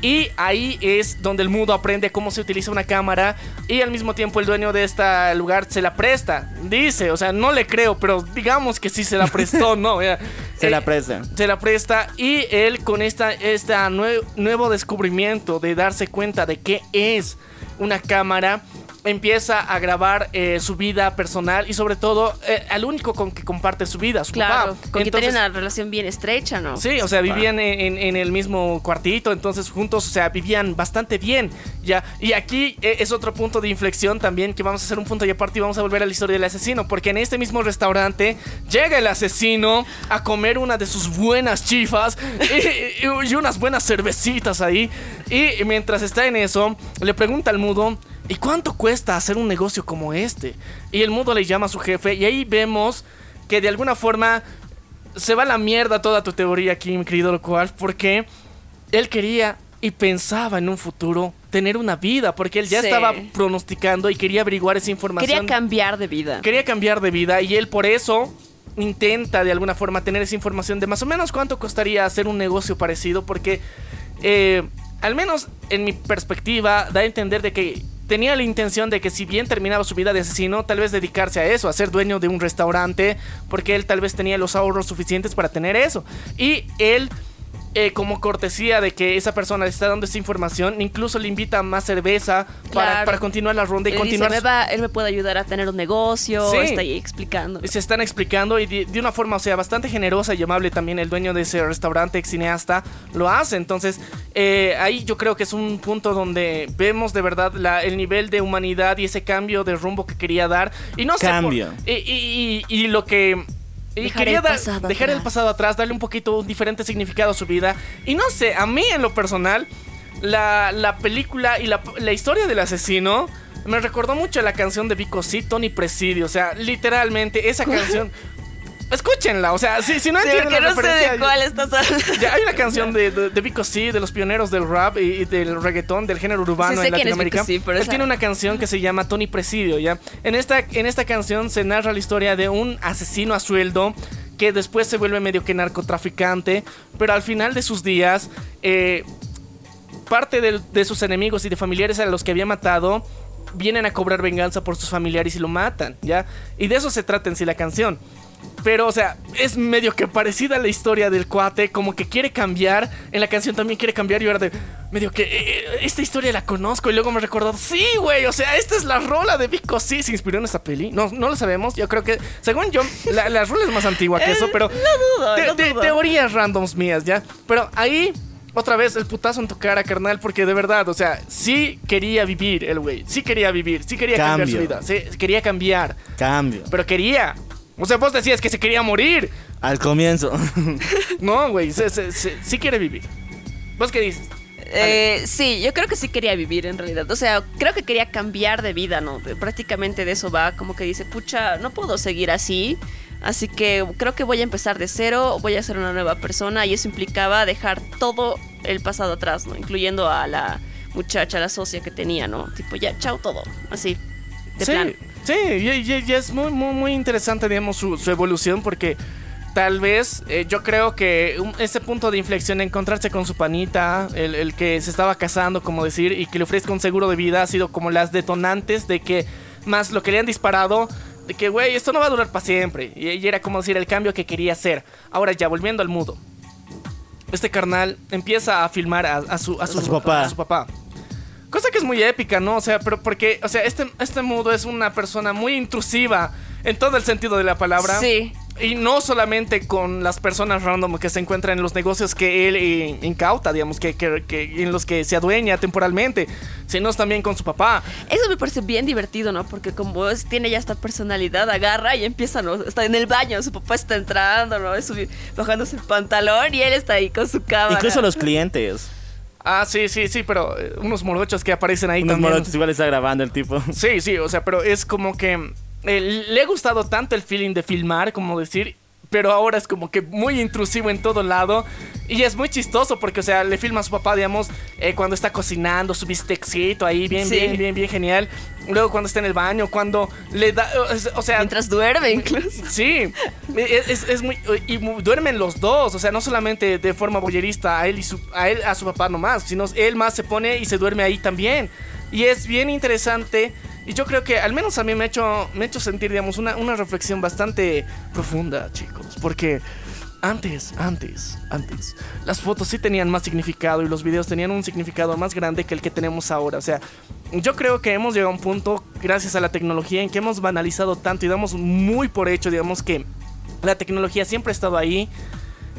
Y ahí es donde el mudo aprende cómo se utiliza una cámara. Y al mismo tiempo el dueño de este lugar se la presta. Dice, o sea, no le creo, pero digamos que sí se la prestó, ¿no? Se Eh, la presta. se la presta y él con esta, esta nue- nuevo descubrimiento de darse cuenta de qué es una cámara empieza a grabar eh, su vida personal y sobre todo eh, al único con que comparte su vida, su Claro, papá. con que Entonces, una relación bien estrecha, ¿no? Sí, o sea, vivían en, en- en el mismo cuartito, entonces juntos, o sea, vivían bastante bien, ya. Y aquí eh, es otro punto de inflexión también, que vamos a hacer un punto y aparte y vamos a volver a la historia del asesino, porque en este mismo restaurante llega el asesino a comer una de sus buenas chifas y, y- y unas buenas cervecitas ahí. Y mientras está en eso, le pregunta al mudo, ¿y cuánto cuesta hacer un negocio como este? Y el mudo le llama a su jefe y ahí vemos que de alguna forma se va a la mierda toda tu teoría aquí, mi querido Locual, porque él quería y pensaba en un futuro tener una vida, porque él ya Sí. estaba pronosticando y quería averiguar esa información. Quería cambiar de vida. Quería cambiar de vida y él por eso intenta de alguna forma tener esa información de más o menos cuánto costaría hacer un negocio parecido, porque eh, al menos en mi perspectiva da a entender de que tenía la intención de que si bien terminaba su vida de asesino, tal vez dedicarse a eso, a ser dueño de un restaurante, porque él tal vez tenía los ahorros suficientes para tener eso. Y él, eh, como cortesía de que esa persona le está dando esa información, incluso le invita a más cerveza para, Claro. para continuar la ronda y Él dice, continuar... "Me va- él me puede ayudar a tener un negocio, Sí. está ahí explicando. se están explicando y de, de una forma, o sea, bastante generosa y amable también el dueño de ese restaurante, ex cineasta, lo hace. Entonces, eh, ahí yo creo que es un punto donde vemos de verdad la- el nivel de humanidad y ese cambio de rumbo que quería dar. Y no sé. por- Cambio. y, y- y- y lo que. Y Dejar quería el pasado dejar el pasado atrás, darle un poquito un diferente significado a su vida. Y no sé, a mí en lo personal, la, la película y la, la historia del asesino me recordó mucho a la canción de Vico C, Tony Presidio. O sea, literalmente esa canción. Escúchenla, o sea, si, si no Sí, entienden que la no sé de cuál estás hablando. ya, hay una canción de, de, de Vico C, de los pioneros del rap y, y del reggaetón, del género urbano Sí, sé en es Latinoamérica. Vico C, pero Él esa- tiene una canción que se llama Tony Presidio, ¿ya? En esta, en esta canción se narra la historia de un asesino a sueldo que después se vuelve medio que narcotraficante, pero al final de sus días, eh, parte de, de sus enemigos y de familiares a los que había matado vienen a cobrar venganza por sus familiares y lo matan, ¿ya? Y de eso se trata en sí la canción. Pero, o sea, es medio que parecida a la historia del cuate, como que quiere cambiar. En la canción también quiere cambiar y ahora de. Medio que. eh, esta historia la conozco y luego me recordó. Sí, güey, o sea, esta es la rola de Vico. Sí, se inspiró en esta peli. No, no lo sabemos. Yo creo que, según yo, la, la rola es más antigua que eso, pero. dudo, te- te- dudo. teorías randoms mías, ¿ya? Pero ahí. Otra vez el putazo en tu cara, carnal, porque de verdad, o sea, sí quería vivir el güey, sí quería vivir, sí quería cambiar su vida, sí, quería cambiar, Cambio. pero quería. O sea, vos decías que se quería morir. Al comienzo. No, güey, sí quiere vivir. ¿Vos qué dices? Eh, sí, yo creo que sí quería vivir en realidad. O sea, creo que quería cambiar de vida, ¿no? De- Prácticamente de eso va, como que dice, pucha, no puedo seguir así. Así que creo que voy a empezar de cero, voy a ser una nueva persona y eso implicaba dejar todo el pasado atrás, ¿no? Incluyendo a la muchacha, la socia que tenía, ¿no? Tipo, ya, chao todo, así, de sí, plan. sí, y, y- y es muy, muy, muy interesante, digamos, su, su evolución porque tal vez eh, yo creo que un- ese punto de inflexión, encontrarse con su panita, el, el que se estaba casando, como decir, y que le ofrezca un seguro de vida, ha sido como las detonantes de que, más lo que le han disparado, de que, güey, esto no va a durar para siempre. Y, y era como decir el cambio que quería hacer. Ahora ya, volviendo al mudo. Este carnal empieza a filmar a, a su, a, su, A su papá. a su papá. Cosa que es muy épica, ¿no? O sea, pero porque, o sea, este, este mudo es una persona muy intrusiva en todo el sentido de la palabra. Sí. Y no solamente con las personas random que se encuentran en los negocios que él eh, incauta, digamos, que, que- que- en los que se adueña temporalmente, sino también con su papá. Eso me parece bien divertido, ¿no? Porque como es- tiene ya esta personalidad, agarra y empieza, ¿no? Está en el baño, su papá está entrando, ¿no? Subi- bajándose el pantalón y él está ahí con su cámara. Incluso los clientes. Ah, sí, sí, sí, pero eh, unos morochos que aparecen ahí Unos también. morochos igual está grabando el tipo. Sí, sí, o sea, pero es como que eh, le ha gustado tanto el feeling de filmar, como decir, pero ahora es como que muy intrusivo en todo lado. Y es muy chistoso porque, o sea, le filma a su papá, digamos, eh, cuando está cocinando su bistecito ahí, bien, Sí. bien, bien, bien genial. Luego cuando está en el baño, cuando le da, o sea... Mientras duerme, incluso. Sí, es, es- muy. Y duermen los dos, o sea, no solamente de forma boyerista a él y su, a él, a su papá nomás, sino él más se pone y se duerme ahí también. Y es bien interesante. Y yo creo que al menos a mí me ha hecho, me ha hecho sentir, digamos, una, una reflexión bastante profunda, chicos. Porque antes, antes, antes, las fotos sí tenían más significado y los videos tenían un significado más grande que el que tenemos ahora. O sea, yo creo que hemos llegado a un punto, gracias a la tecnología, en que hemos banalizado tanto y damos muy por hecho, digamos, que la tecnología siempre ha estado ahí,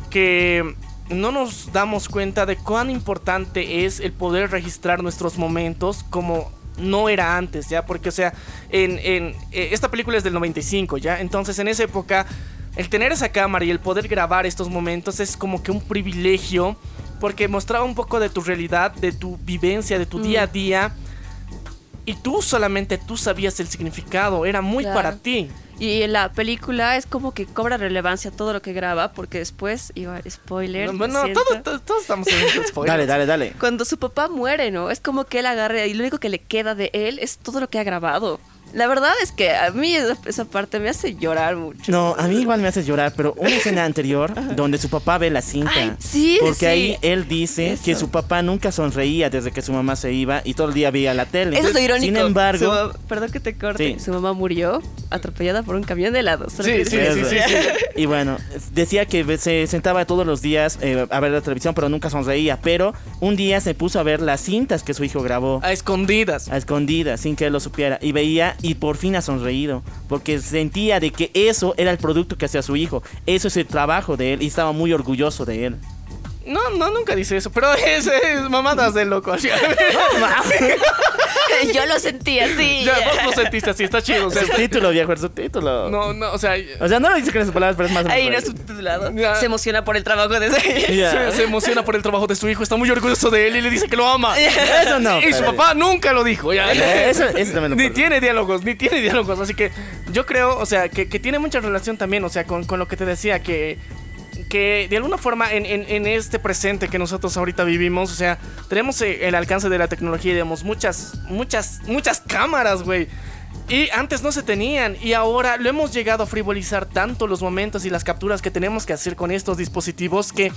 que no nos damos cuenta de cuán importante es el poder registrar nuestros momentos como no era antes, ¿ya? Porque, o sea, en, en- eh, esta película es del 95, ¿ya? Entonces, en esa época, el tener esa cámara y el poder grabar estos momentos es como que un privilegio, porque mostraba un poco de tu realidad, de tu vivencia, de tu día a día. Y tú solamente tú sabías el significado, era muy Claro. para ti. Y la película es como que cobra relevancia todo lo que graba, porque después, iba spoiler. Bueno, todos, todos- todos estamos en spoiler. Dale, dale, dale. Cuando su papá muere, ¿no? Es como que él agarre y lo único que le queda de él es todo lo que ha grabado. La verdad es que a mí esa, esa parte me hace llorar mucho. No, a mí igual me hace llorar, pero una escena anterior donde su papá ve la cinta. Ay, sí, Porque sí. ahí él dice Eso. que su papá nunca sonreía desde que su mamá se iba y todo el día veía la tele. Eso es lo irónico. Sin embargo, perdón que te corte. Sí. Su mamá murió atropellada por un camión de helado. Solo Sí, sí, sí, eso. sí, sí. Y bueno, decía que se sentaba todos los días eh, a ver la televisión, pero nunca sonreía. Pero un día se puso a ver las cintas que su hijo grabó. A escondidas. A escondidas, sin que él lo supiera. Y veía y por fin ha sonreído. Porque sentía de que eso era el producto que hacía su hijo. Eso es el trabajo de él y estaba muy orgulloso de él. No, no, nunca dice eso, pero es, es mamadas de loco. así. Yo lo sentí así. ya, vos lo sentiste así, está chido. O sea, Subtítulo, viejo, el subtítulo. no, no, o sea, O sea, no lo dice con esas palabras, pero es más. Ahí no es subtitulado. Ya. Se emociona por el trabajo de ese. Ya. se, se emociona por el trabajo de su hijo, está muy orgulloso de él y le dice que lo ama. Eso no. y su papá nunca lo dijo, ya. Eh, Eso, eso también lo Ni puedo- tiene diálogos, ni tiene diálogos. Así que yo creo, o sea, que, que tiene mucha relación también, o sea, con, con lo que te decía, que, que de alguna forma en, en- este presente que nosotros ahorita vivimos, o sea, tenemos eh, el alcance de la tecnología y digamos muchas, muchas, muchas cámaras, güey. Y antes no se tenían y ahora lo hemos llegado a frivolizar tanto los momentos y las capturas que tenemos que hacer con estos dispositivos que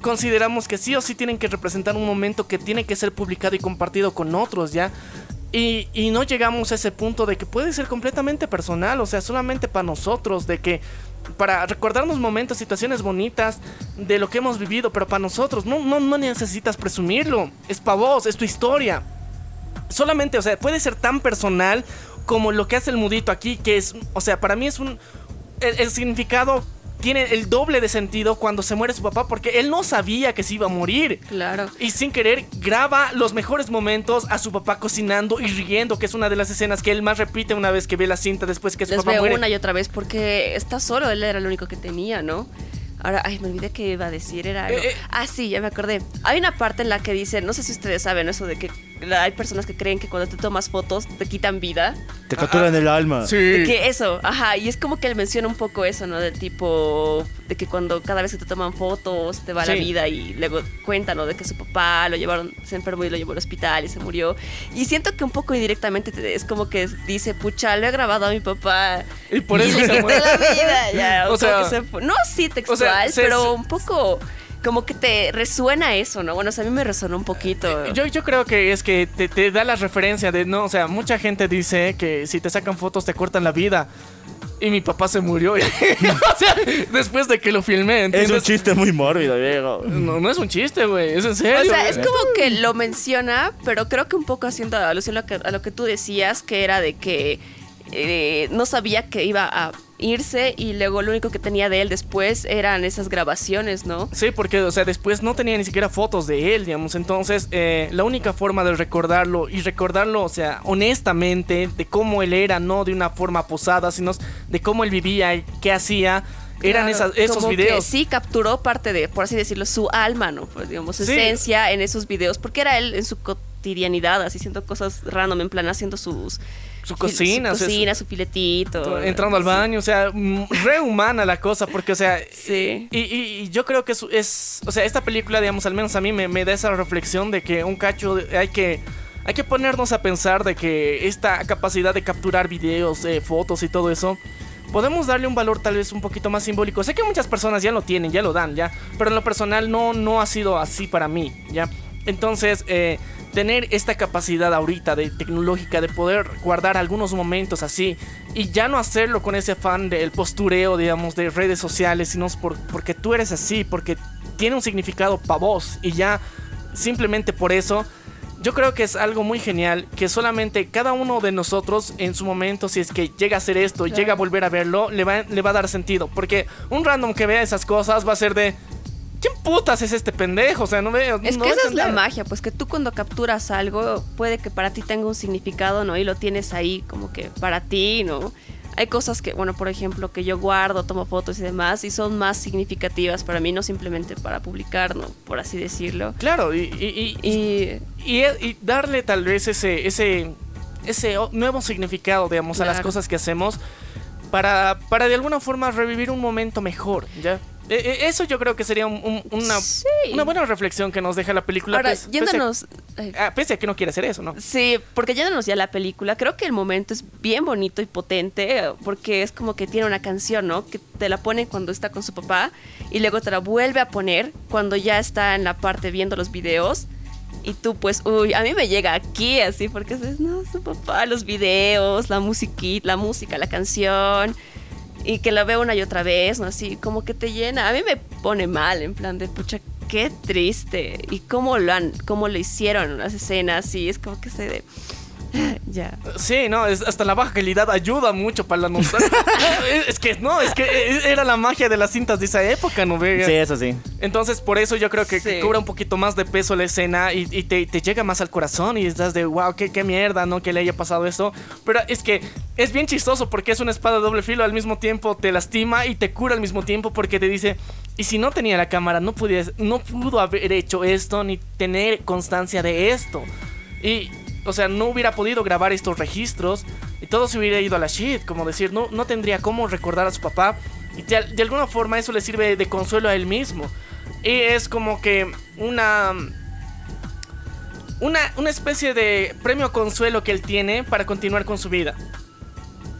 consideramos que sí o sí tienen que representar un momento que tiene que ser publicado y compartido con otros, ¿ya? Y, y no llegamos a ese punto de que puede ser completamente personal, o sea, solamente para nosotros, de que para recordarnos momentos, situaciones bonitas de lo que hemos vivido, pero para nosotros, no, no, no necesitas presumirlo, es para vos, es tu historia. Solamente, o sea, puede ser tan personal como lo que hace el mudito aquí, que es, o sea, para mí es un... El, el significado tiene el doble de sentido cuando se muere su papá, porque él no sabía que se iba a morir. Claro. Y sin querer graba los mejores momentos a su papá cocinando y riendo, que es una de las escenas que él más repite una vez que ve la cinta después que su papá veo muere. una y otra vez porque está solo, él era el único que tenía, ¿no? Ahora, ay, me olvidé que iba a decir, era algo. Eh, eh. Ah, sí, ya me acordé. Hay una parte en la que dice, no sé si ustedes saben eso de que la- hay personas que creen que cuando te tomas fotos te quitan vida. Te capturan el alma. Sí. De que eso, ajá, y es como que él menciona un poco eso, ¿no? Del tipo, de que cuando cada vez que te toman fotos te va la Sí. vida y luego cuentan, ¿no? De que su papá lo llevaron, se enfermó y lo llevó al hospital y se murió. Y siento que un poco indirectamente te- es como que dice, pucha, lo he grabado a mi papá. Y por eso le se quité muere. la vida, ya. O O sea, sea, no así se- pero se- un poco como que te resuena eso, ¿no? Bueno, o sea, a mí me resonó un poquito. Yo, yo creo que es que te, te da la referencia de, no, o sea, mucha gente dice que si te sacan fotos te cortan la vida. Y mi papá se murió. o sea, después de que lo filmé. Es Entonces, un chiste muy mórbido, viejo. No, no es un chiste, güey. Es en serio. O sea, es como que lo menciona, pero creo que un poco haciendo alusión a lo que, a lo que tú decías, que era de que eh, no sabía que iba a irse y luego lo único que tenía de él después eran esas grabaciones, ¿no? Sí, porque, o sea, después no tenía ni siquiera fotos de él, digamos. Entonces, eh, la única forma de recordarlo y recordarlo, o sea, honestamente, de cómo él era, no de una forma posada, sino de cómo él vivía y qué hacía, eran esas, esos como que videos. sí capturó parte de, por así decirlo, su alma, ¿no? Pues, digamos, su Sí. esencia en esos videos, porque era él en su cotidianidad, así haciendo cosas random, en plan haciendo sus... Su cocina, o su sea, cocina, su filetito. entrando al sí. baño, o sea, mm, re humana la cosa, porque, o sea, Sí. y, y- y yo creo que es, es- o sea, esta película, digamos, al menos a mí me, me da esa reflexión de que un cacho de- hay que, hay que ponernos a pensar de que esta capacidad de capturar videos, eh, fotos y todo eso, podemos darle un valor tal vez un poquito más simbólico. Sé que muchas personas ya lo tienen, ya lo dan, ya, pero en lo personal no, no ha sido así para mí, ya. Entonces, eh, tener esta capacidad ahorita de tecnológica de poder guardar algunos momentos así y ya no hacerlo con ese afán del postureo, digamos, de redes sociales, sino por, porque tú eres así, porque tiene un significado para vos y ya simplemente por eso. Yo creo que es algo muy genial que solamente cada uno de nosotros en su momento, si es que llega a hacer esto y llega a volver a verlo, le va, le va a dar sentido. Porque un random que vea esas cosas va a ser de... ¿Quién putas es este pendejo? O sea, no veo. Es no que esa es la magia, pues que tú cuando capturas algo puede que para ti tenga un significado, ¿no? Y lo tienes ahí como que para ti, ¿no? Hay cosas que, bueno, por ejemplo, que yo guardo, tomo fotos y demás, y son más significativas para mí, no simplemente para publicar, ¿no? Por así decirlo. Claro, y, y- y- Y y, y darle tal vez ese, ese, ese nuevo significado, digamos, a las cosas que hacemos para, para de alguna forma revivir un momento mejor, ¿ya? E- e- Eso yo creo que sería un- un- una, Sí. una buena reflexión que nos deja la película. ahora, pese- pese- yéndonos... ah, pese a que no quiere hacer eso, ¿no? Sí, porque yéndonos ya a la película, creo que el momento es bien bonito y potente, eh, porque es como que tiene una canción, ¿no? Que te la pone cuando está con su papá y luego te la vuelve a poner cuando ya está en la parte viendo los videos. Y tú pues, uy, a mí me llega aquí así, porque dices, no, su papá, los videos, la musiquita, la música, la canción, y que la veo una y otra vez, ¿no? Así, como que te llena. A mí me pone mal, en plan de, pucha, qué triste. Y cómo lo han, cómo lo hicieron las escenas, y es como que se de... ya. Sí, no, es, hasta la baja calidad ayuda mucho para la nostalgia. es, es que no, es que e- era la magia de las cintas de esa época, ¿no? Ve? Sí, eso sí. Entonces, por eso yo creo que, que Sí. cobra un poquito más de peso la escena y, y te, te llega más al corazón y estás de, wow, qué, qué mierda, ¿no? Que le haya pasado esto. Pero es que es bien chistoso porque es una espada de doble filo, al mismo tiempo te lastima y te cura al mismo tiempo porque te dice, y si no tenía la cámara, no, pudies- no pudo haber hecho esto ni tener constancia de esto. Y, o sea, no hubiera podido grabar estos registros y todo se hubiera ido a la shit, como decir, no, no tendría cómo recordar a su papá. Y de, de alguna forma eso le sirve de consuelo a él mismo. Y es como que una. Una, una especie de premio consuelo que él tiene para continuar con su vida.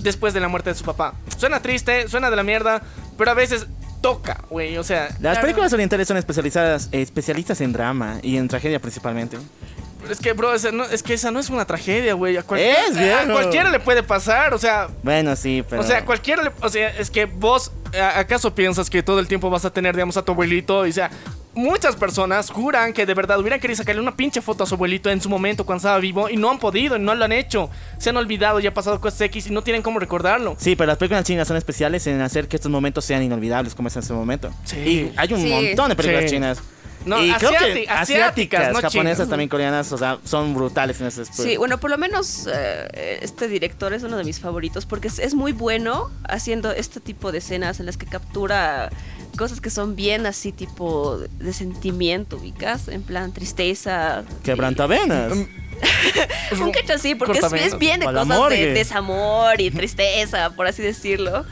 Después de la muerte de su papá. Suena triste, suena de la mierda, pero a veces toca, güey. O sea, Las Claro. películas orientales son especializadas, eh, especialistas en drama y en tragedia principalmente. Es que, bro, esa no- es que esa no es una tragedia, güey. A cualquiera, Es, viejo. a cualquiera le puede pasar, o sea. Bueno, sí, pero... O sea, cualquiera le- O sea, es que vos, ¿a- ¿acaso piensas que todo el tiempo vas a tener, digamos, a tu abuelito? Y, o sea, muchas personas juran que de verdad hubieran querido sacarle una pinche foto a su abuelito en su momento cuando estaba vivo y no han podido y no lo han hecho. Se han olvidado, ya ha pasado cosas X y no tienen cómo recordarlo. Sí, pero las películas chinas son especiales en hacer que estos momentos sean inolvidables como es en ese momento. Sí. Y hay un Sí. montón de películas Sí. chinas. No, y creo que asiáti- asiáticas, asiáticas, no japonesas también coreanas, o sea, son brutales en ese aspecto. Sí, bueno, por lo menos eh, este director es uno de mis favoritos porque es, es muy bueno haciendo este tipo de escenas en las que captura cosas que son bien así tipo de sentimiento, ubicas, en plan tristeza. Quebrantavenas. Y- Un cacho así, porque es, bien de cosas de desamor y tristeza, por así decirlo.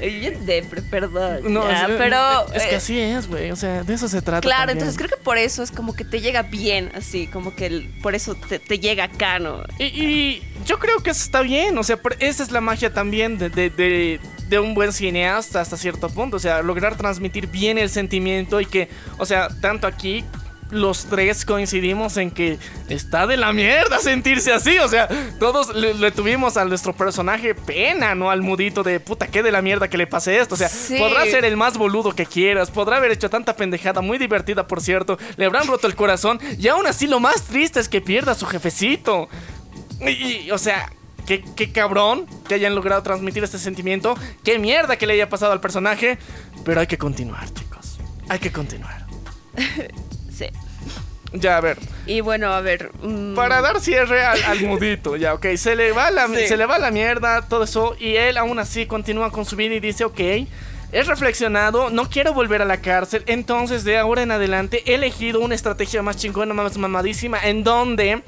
Bien depre, perdón. No, ya, es, pero es que eh, así es, güey. O sea, de eso se trata. Claro, también. entonces creo que por eso es como que te llega bien, así, como que el- por eso te, te llega acá, ¿no? Y, y yo creo que eso está bien, o sea, esa es la magia también de, de- de- de un buen cineasta hasta cierto punto, o sea, lograr transmitir bien el sentimiento y que, o sea, tanto aquí los tres coincidimos en que está de la mierda sentirse así, o sea, todos le, le tuvimos a nuestro personaje pena, ¿no? Al mudito de puta, qué de la mierda que le pase esto, o sea, Sí. podrá ser el más boludo que quieras, podrá haber hecho tanta pendejada, muy divertida por cierto, le habrán roto el corazón y aún así lo más triste es que pierda a su jefecito. Y, y, o sea, qué, qué cabrón que hayan logrado transmitir este sentimiento, qué mierda que le haya pasado al personaje, pero hay que continuar, chicos, hay que continuar. Ya, a ver, Y bueno, a ver. mm, para dar cierre al, al mudito, ya, ok, se le, va la, Sí. se le va la mierda, todo eso, y él aún así continúa con su vida y dice, ok, es reflexionado, no quiero volver a la cárcel, entonces de ahora en adelante he elegido una estrategia más chingona, más mamadísima, en donde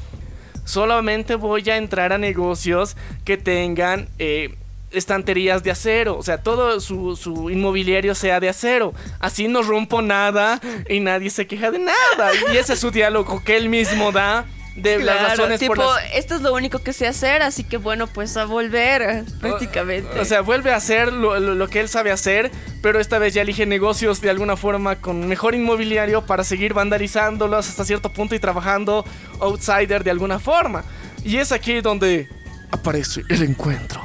solamente voy a entrar a negocios que tengan... eh, estanterías de acero, o sea, todo su, su inmobiliario sea de acero. Así no rompo nada y nadie se queja de nada. Y ese es su diálogo que él mismo da de las razones tipo, por las esto es lo único que sé hacer, así que bueno, pues a volver, prácticamente. O sea, vuelve a hacer lo, lo- lo que él sabe hacer, pero esta vez ya elige negocios de alguna forma con mejor inmobiliario para seguir vandalizándolos hasta cierto punto y trabajando outsider de alguna forma. Y es aquí donde aparece el encuentro.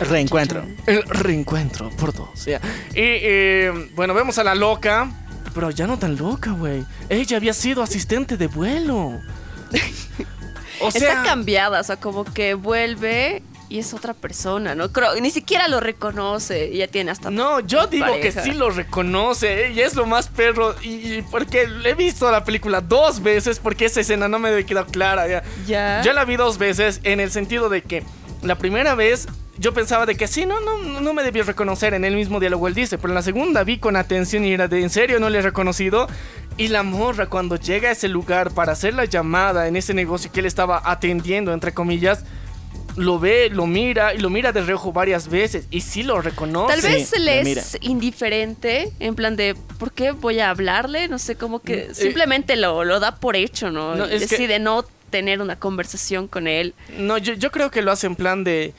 Reencuentro. El reencuentro por dos. ya. Y eh, bueno, vemos a la loca, pero ya no tan loca, güey. Ella había sido asistente de vuelo. O sea, Está cambiada, o sea, como que vuelve y es otra persona, ¿no? Creo, ni siquiera lo reconoce y ya tiene hasta. No, yo digo pareja. que sí lo reconoce ¿eh? y es lo más perro. Y, y porque he visto la película dos veces porque esa escena no me había quedado clara. Ya. Ya. Yo la vi dos veces en el sentido de que la primera vez yo pensaba de que sí, no, no, no me debió reconocer en el mismo diálogo él dice, pero en la segunda vi con atención y era de en serio no le he reconocido. Y la morra cuando llega a ese lugar para hacer la llamada en ese negocio que él estaba atendiendo, entre comillas, lo ve, lo mira y lo mira de reojo varias veces y sí lo reconoce. Tal vez Sí, le mira. es indiferente, en plan de, ¿por qué voy a hablarle? No sé, como que eh, simplemente lo, lo da por hecho, ¿no? Es que- decide no tener una conversación con él. No, yo, yo creo que lo hace en plan de.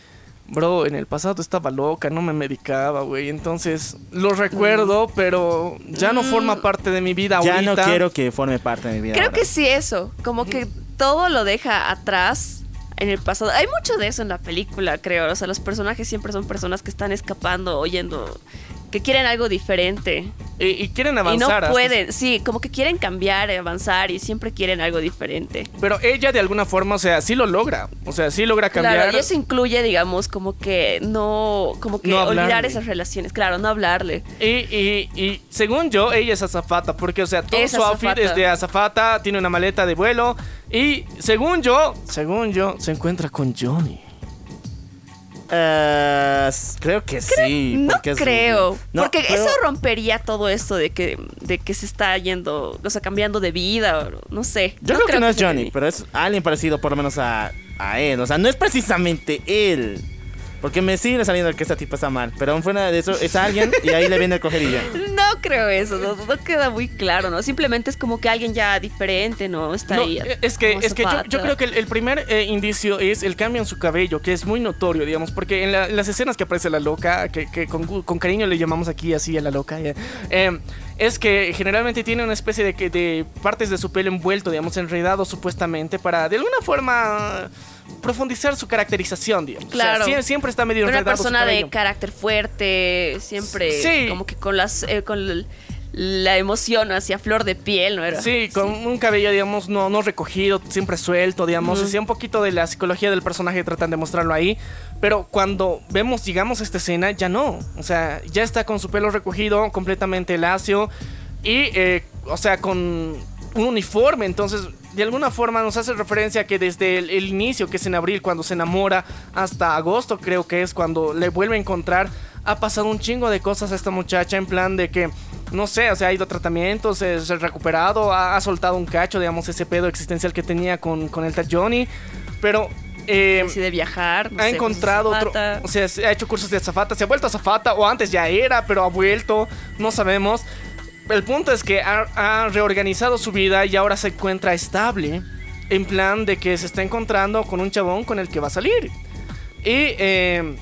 Bro, en el pasado estaba loca, no me medicaba, güey. Entonces, lo recuerdo, pero ya no forma parte de mi vida Ya ahorita. no quiero que forme parte de mi vida. Creo ahora. que sí, eso. Como que todo lo deja atrás en el pasado. Hay mucho de eso en la película, creo. O sea, los personajes siempre son personas que están escapando, oyendo, que quieren algo diferente. Y, y quieren Y avanzar. no hasta- pueden, sí, como que quieren cambiar, avanzar y siempre quieren algo diferente. Pero ella de alguna forma, o sea, sí lo logra. O sea, sí logra cambiar. Claro, y eso incluye, digamos, como que no, como que No olvidar esas relaciones. Claro, no hablarle. Y, y- y según yo, ella es azafata, porque, o sea, todo Es su outfit es de azafata, tiene una maleta de vuelo, y según yo, según yo, se encuentra con Johnny. Eh, creo que sí. No porque es- creo, No, porque eso rompería todo esto de que, de que se está yendo, o sea, cambiando de vida, o no sé. Yo creo, que no es Johnny. pero es alguien parecido por lo menos a, a él. O sea, no es precisamente él. Porque me sigue saliendo que esta tipa está mal. Pero aún fuera de eso, es alguien y ahí le viene el coger y ya. No creo eso, no, no queda muy claro, ¿no? Simplemente es como que alguien ya diferente, ¿no? Está No, ahí. eh, es que, es que yo, creo que el, el primer eh, indicio es el cambio en su cabello, que es muy notorio, digamos, porque en, la- en las escenas que aparece la loca, que, que con, cariño le llamamos aquí así a la loca, eh, es que generalmente tiene una especie de, que- de partes de su pelo envuelto, digamos, enredado supuestamente, para de alguna forma profundizar su caracterización, digamos. O sea, Claro. sie- siempre está medio Una persona de carácter fuerte, siempre Sí. como que con las eh, con l- la emoción hacia flor de piel, ¿no era? Sí, con un cabello, digamos, no, no recogido, siempre suelto, digamos. Decía un poquito de la psicología del personaje, tratan de mostrarlo ahí. Pero cuando vemos, llegamos a esta escena, ya no. O sea, ya está con su pelo recogido, completamente lacio. y, eh, o sea, con un uniforme. Entonces, de alguna forma nos hace referencia a que desde el, el inicio, que es en abril, cuando se enamora, hasta agosto creo que es cuando le vuelve a encontrar, ha pasado un chingo de cosas a esta muchacha en plan de que, no sé, o sea, ha ido a tratamientos, se, se ha recuperado, ha, ha soltado un cacho, digamos, ese pedo existencial que tenía con, con el tal Johnny, pero... eh, Decide viajar. no ha sé, encontrado otro, o sea, se ha hecho cursos de azafata, se ha vuelto azafata o antes ya era, pero ha vuelto, no sabemos. El punto es que ha, reorganizado su vida y ahora se encuentra estable, en plan de que se está encontrando con un chabón con el que va a salir. Y, eh,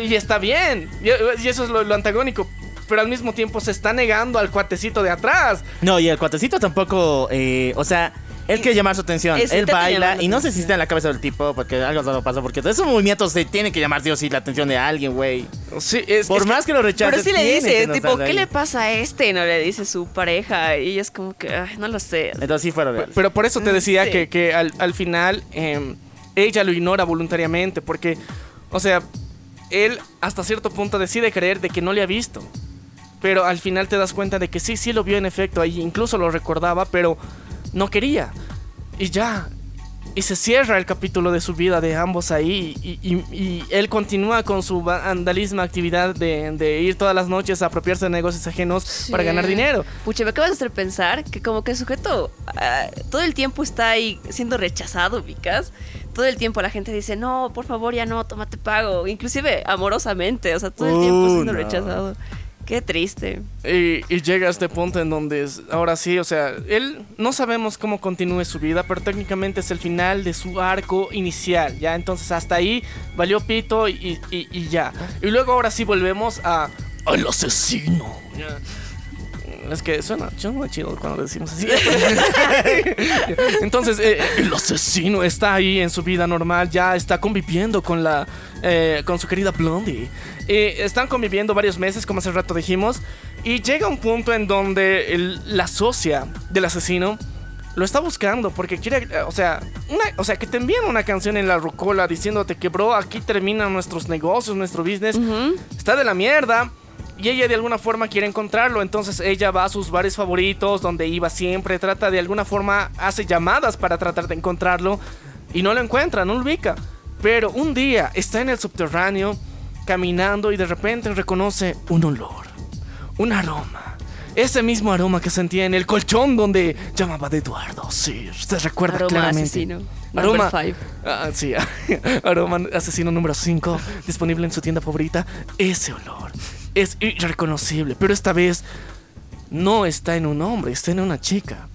y está bien, y, y eso es lo, lo antagónico, pero al mismo tiempo se está negando al cuatecito de atrás. No, y el cuatecito tampoco, eh, o sea, él quiere llamar su atención. Él te baila la y no sé si está en la cabeza del tipo, porque algo solo pasa, porque esos movimientos se tiene que llamar Dios y la atención de alguien, güey. Sí, es, Por es más que lo rechace. Pero sí le dice, no tipo, ¿qué ahí. le pasa a este? No le dice su pareja. Y es como que, ay, no lo sé. Entonces sí fueron real. Pero por eso te decía Sí. que, que al, al final eh, ella lo ignora voluntariamente, porque, o sea, él hasta cierto punto decide creer de que no le ha visto. Pero al final te das cuenta de que sí, sí lo vio en efecto, ahí incluso lo recordaba, pero no quería. Y ya. Y se cierra el capítulo de su vida de ambos ahí. Y, y- y él continúa con su vandalismo actividad de, de ir todas las noches a apropiarse de negocios ajenos para ganar dinero. Pucha, me acabas de hacer pensar que como que el sujeto ah, todo el tiempo está ahí siendo rechazado, ubicas. Todo el tiempo la gente dice, no, por favor, ya no, tómate pago. Inclusive amorosamente, o sea, todo el tiempo Uh, siendo no. rechazado. Qué triste. Y, y llega a este punto en donde es- ahora sí, o sea, él no sabemos cómo continúe su vida, pero técnicamente es el final de su arco inicial, ¿ya? Entonces hasta ahí valió pito y, y- y ya. Y luego ahora sí volvemos a... Al asesino. ya. Es que suena, suena chido cuando decimos así. Entonces, eh, el asesino está ahí en su vida normal, ya está conviviendo con la eh, con su querida Blondie. Eh, están conviviendo varios meses, como hace rato dijimos, y llega un punto en donde el- la socia del asesino lo está buscando porque quiere, eh, o sea, una, o sea, que te envían una canción en la rocola diciéndote que, bro, aquí terminan nuestros negocios, nuestro business, está de la mierda. Y ella de alguna forma quiere encontrarlo, entonces ella va a sus bares favoritos, donde iba siempre, trata de alguna forma, hace llamadas para tratar de encontrarlo y no lo encuentra, no lo ubica. Pero un día está en el subterráneo, caminando y de repente reconoce un olor, un aroma. Ese mismo aroma que sentía en el colchón donde llamaba de Eduardo. Sí, usted recuerda Aroma claramente. asesino. Aroma. five. Ah, sí, aroma asesino número 5, disponible en su tienda favorita. Ese olor es irreconocible, pero esta vez no está en un hombre, está en una chica.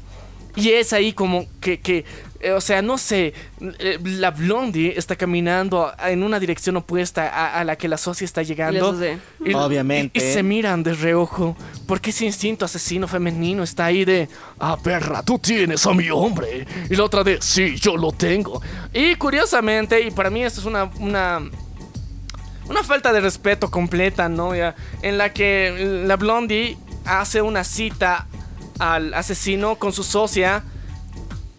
Y es ahí como que, que, eh, o sea, no sé, eh, la blondie está caminando en una dirección opuesta a, a la que la socia está llegando. Y- Obviamente. Y, y se miran de reojo porque ese instinto asesino femenino está ahí de, ah, perra, tú tienes a mi hombre. Y la otra de, sí, yo lo tengo. Y curiosamente, y para mí esto es una... una una falta de respeto completa, ¿no? Ya, en la que la Blondie hace una cita al asesino con su socia,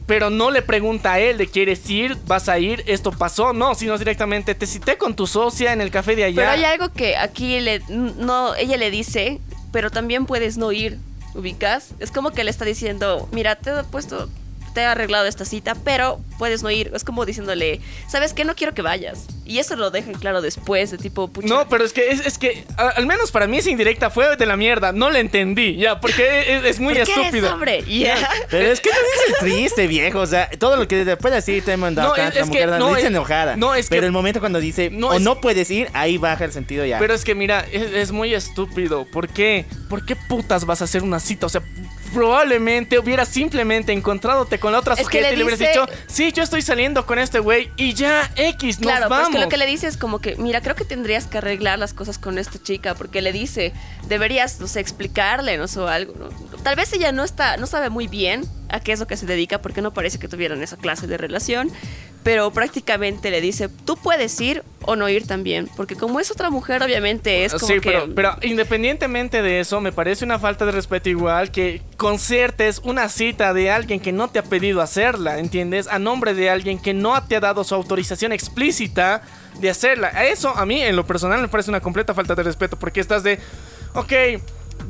pero no le pregunta a él de quieres ir, vas a ir, esto pasó, no, sino directamente te cité con tu socia en el café de allá. Pero hay algo que aquí le, no, ella le dice, pero también puedes no ir, ubicas. Es como que le está diciendo, mira, te he puesto, te he arreglado esta cita, pero puedes no ir. Es como diciéndole, ¿sabes qué? No quiero que vayas. Y eso lo dejan claro después, de tipo, pucha. No, pero es que es, es que a- al menos para mí esa indirecta fue de la mierda, no la entendí, ya, porque es, es muy ¿por qué eres estúpido. hombre? Ya. Pero es que no dice triste, viejo. O sea, todo lo que después decir te manda No, acá, es- la es mujer que- no, dice es- enojada. no, es que- Pero el momento cuando dice No, o es- no puedes ir, ahí baja el sentido ya. Pero es que mira, es, es muy estúpido. ¿Por qué? ¿Por qué putas vas a hacer una cita? O sea, probablemente hubieras simplemente encontrándote con la otra Es sujeta y le hubieras dice- dicho, sí, yo estoy saliendo con este güey y ya, X, nos Claro, pero vamos. que lo que le dice es como que, mira, creo que tendrías que arreglar las cosas con esta chica, porque le dice, deberías, no sé, explicarle, no sé, algo, ¿no? Tal vez ella no está, no sabe muy bien a qué es lo que se dedica, porque no parece que tuvieran esa clase de relación, pero prácticamente le dice, tú puedes ir o no ir también, porque como es otra mujer, obviamente es como sí, que... pero, pero independientemente de eso, me parece una falta de respeto igual que concertes una cita de alguien que no te ha pedido hacerla, ¿entiendes? A nombre de alguien que no te ha dado su autorización explícita de hacerla. A Eso a mí en lo personal me parece una completa falta de respeto porque estás de, ok,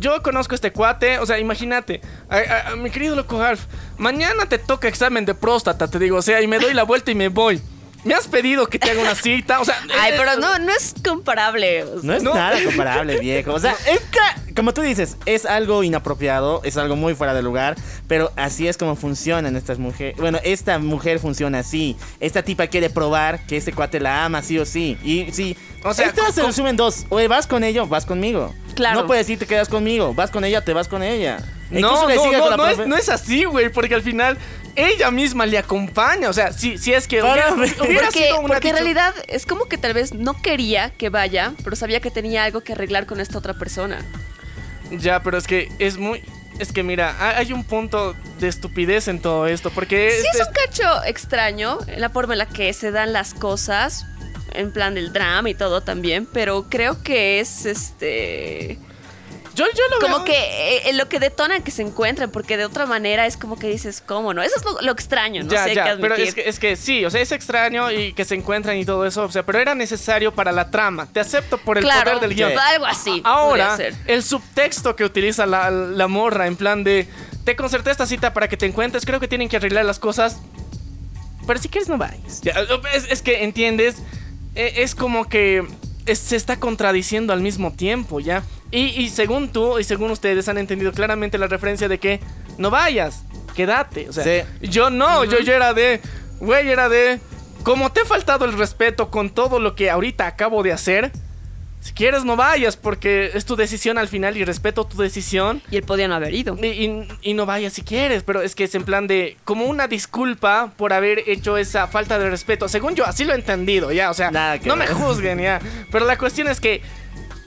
yo conozco a este cuate, o sea, imagínate, a- a- a mi querido loco Alf, mañana te toca examen de próstata, te digo, o sea, y me doy la vuelta y me voy. Me has pedido que te haga una cita, o sea... Ay, eh, pero no, no es comparable. o sea, No es No. nada comparable, viejo. O sea, es que, como tú dices, es algo inapropiado, es algo muy fuera de lugar, pero así es como funcionan estas mujeres. Bueno, esta mujer funciona así. Esta tipa quiere probar que este cuate la ama, sí o sí. Y sí, O sea, esta co- se co- resumen dos. O vas con ella o vas conmigo. Claro. No puedes decir te quedas conmigo. Vas con ella, te vas con ella. No, no, no, no es, no es así, güey, porque al final ella misma le acompaña, o sea, si, si es que hubiera, hubiera Porque, sido una porque en realidad es como que tal vez no quería que vaya, pero sabía que tenía algo que arreglar con esta otra persona. Ya, pero es que es muy... Es que mira, ha- hay un punto de estupidez en todo esto, porque... Sí, este- es un cacho extraño la forma en la que se dan las cosas, en plan del drama y todo también, pero creo que es este. Yo, yo lo Como veo- que eh, lo que detona que se encuentren, porque de otra manera es como que dices, ¿cómo no? Eso es lo, lo extraño, ¿no? ya, sé ya, qué pero es que, es que sí, o sea, es extraño y que se encuentran y todo eso, o sea, pero era necesario para la trama. Te acepto por el claro, poder del guion. algo así. Ahora, el subtexto que utiliza la, la morra en plan de te concerté esta cita para que te encuentres, creo que tienen que arreglar las cosas. Pero si quieres no vayas. Ya, es, es que entiendes, E- es como que es- se está contradiciendo al mismo tiempo, ¿ya? Y, y según tú y según ustedes han entendido claramente la referencia de que no vayas, quédate. O sea, Sí. yo no, yo, yo era de, güey, era de, como te he faltado el respeto con todo lo que ahorita acabo de hacer, si quieres no vayas porque es tu decisión al final y respeto tu decisión. Y él podía no haber ido. Y, y- y no vayas si quieres, pero es que es en plan de como una disculpa por haber hecho esa falta de respeto. Según yo, así lo he entendido, ya, o sea, Nada que no me juzguen, ya. Pero la cuestión es que,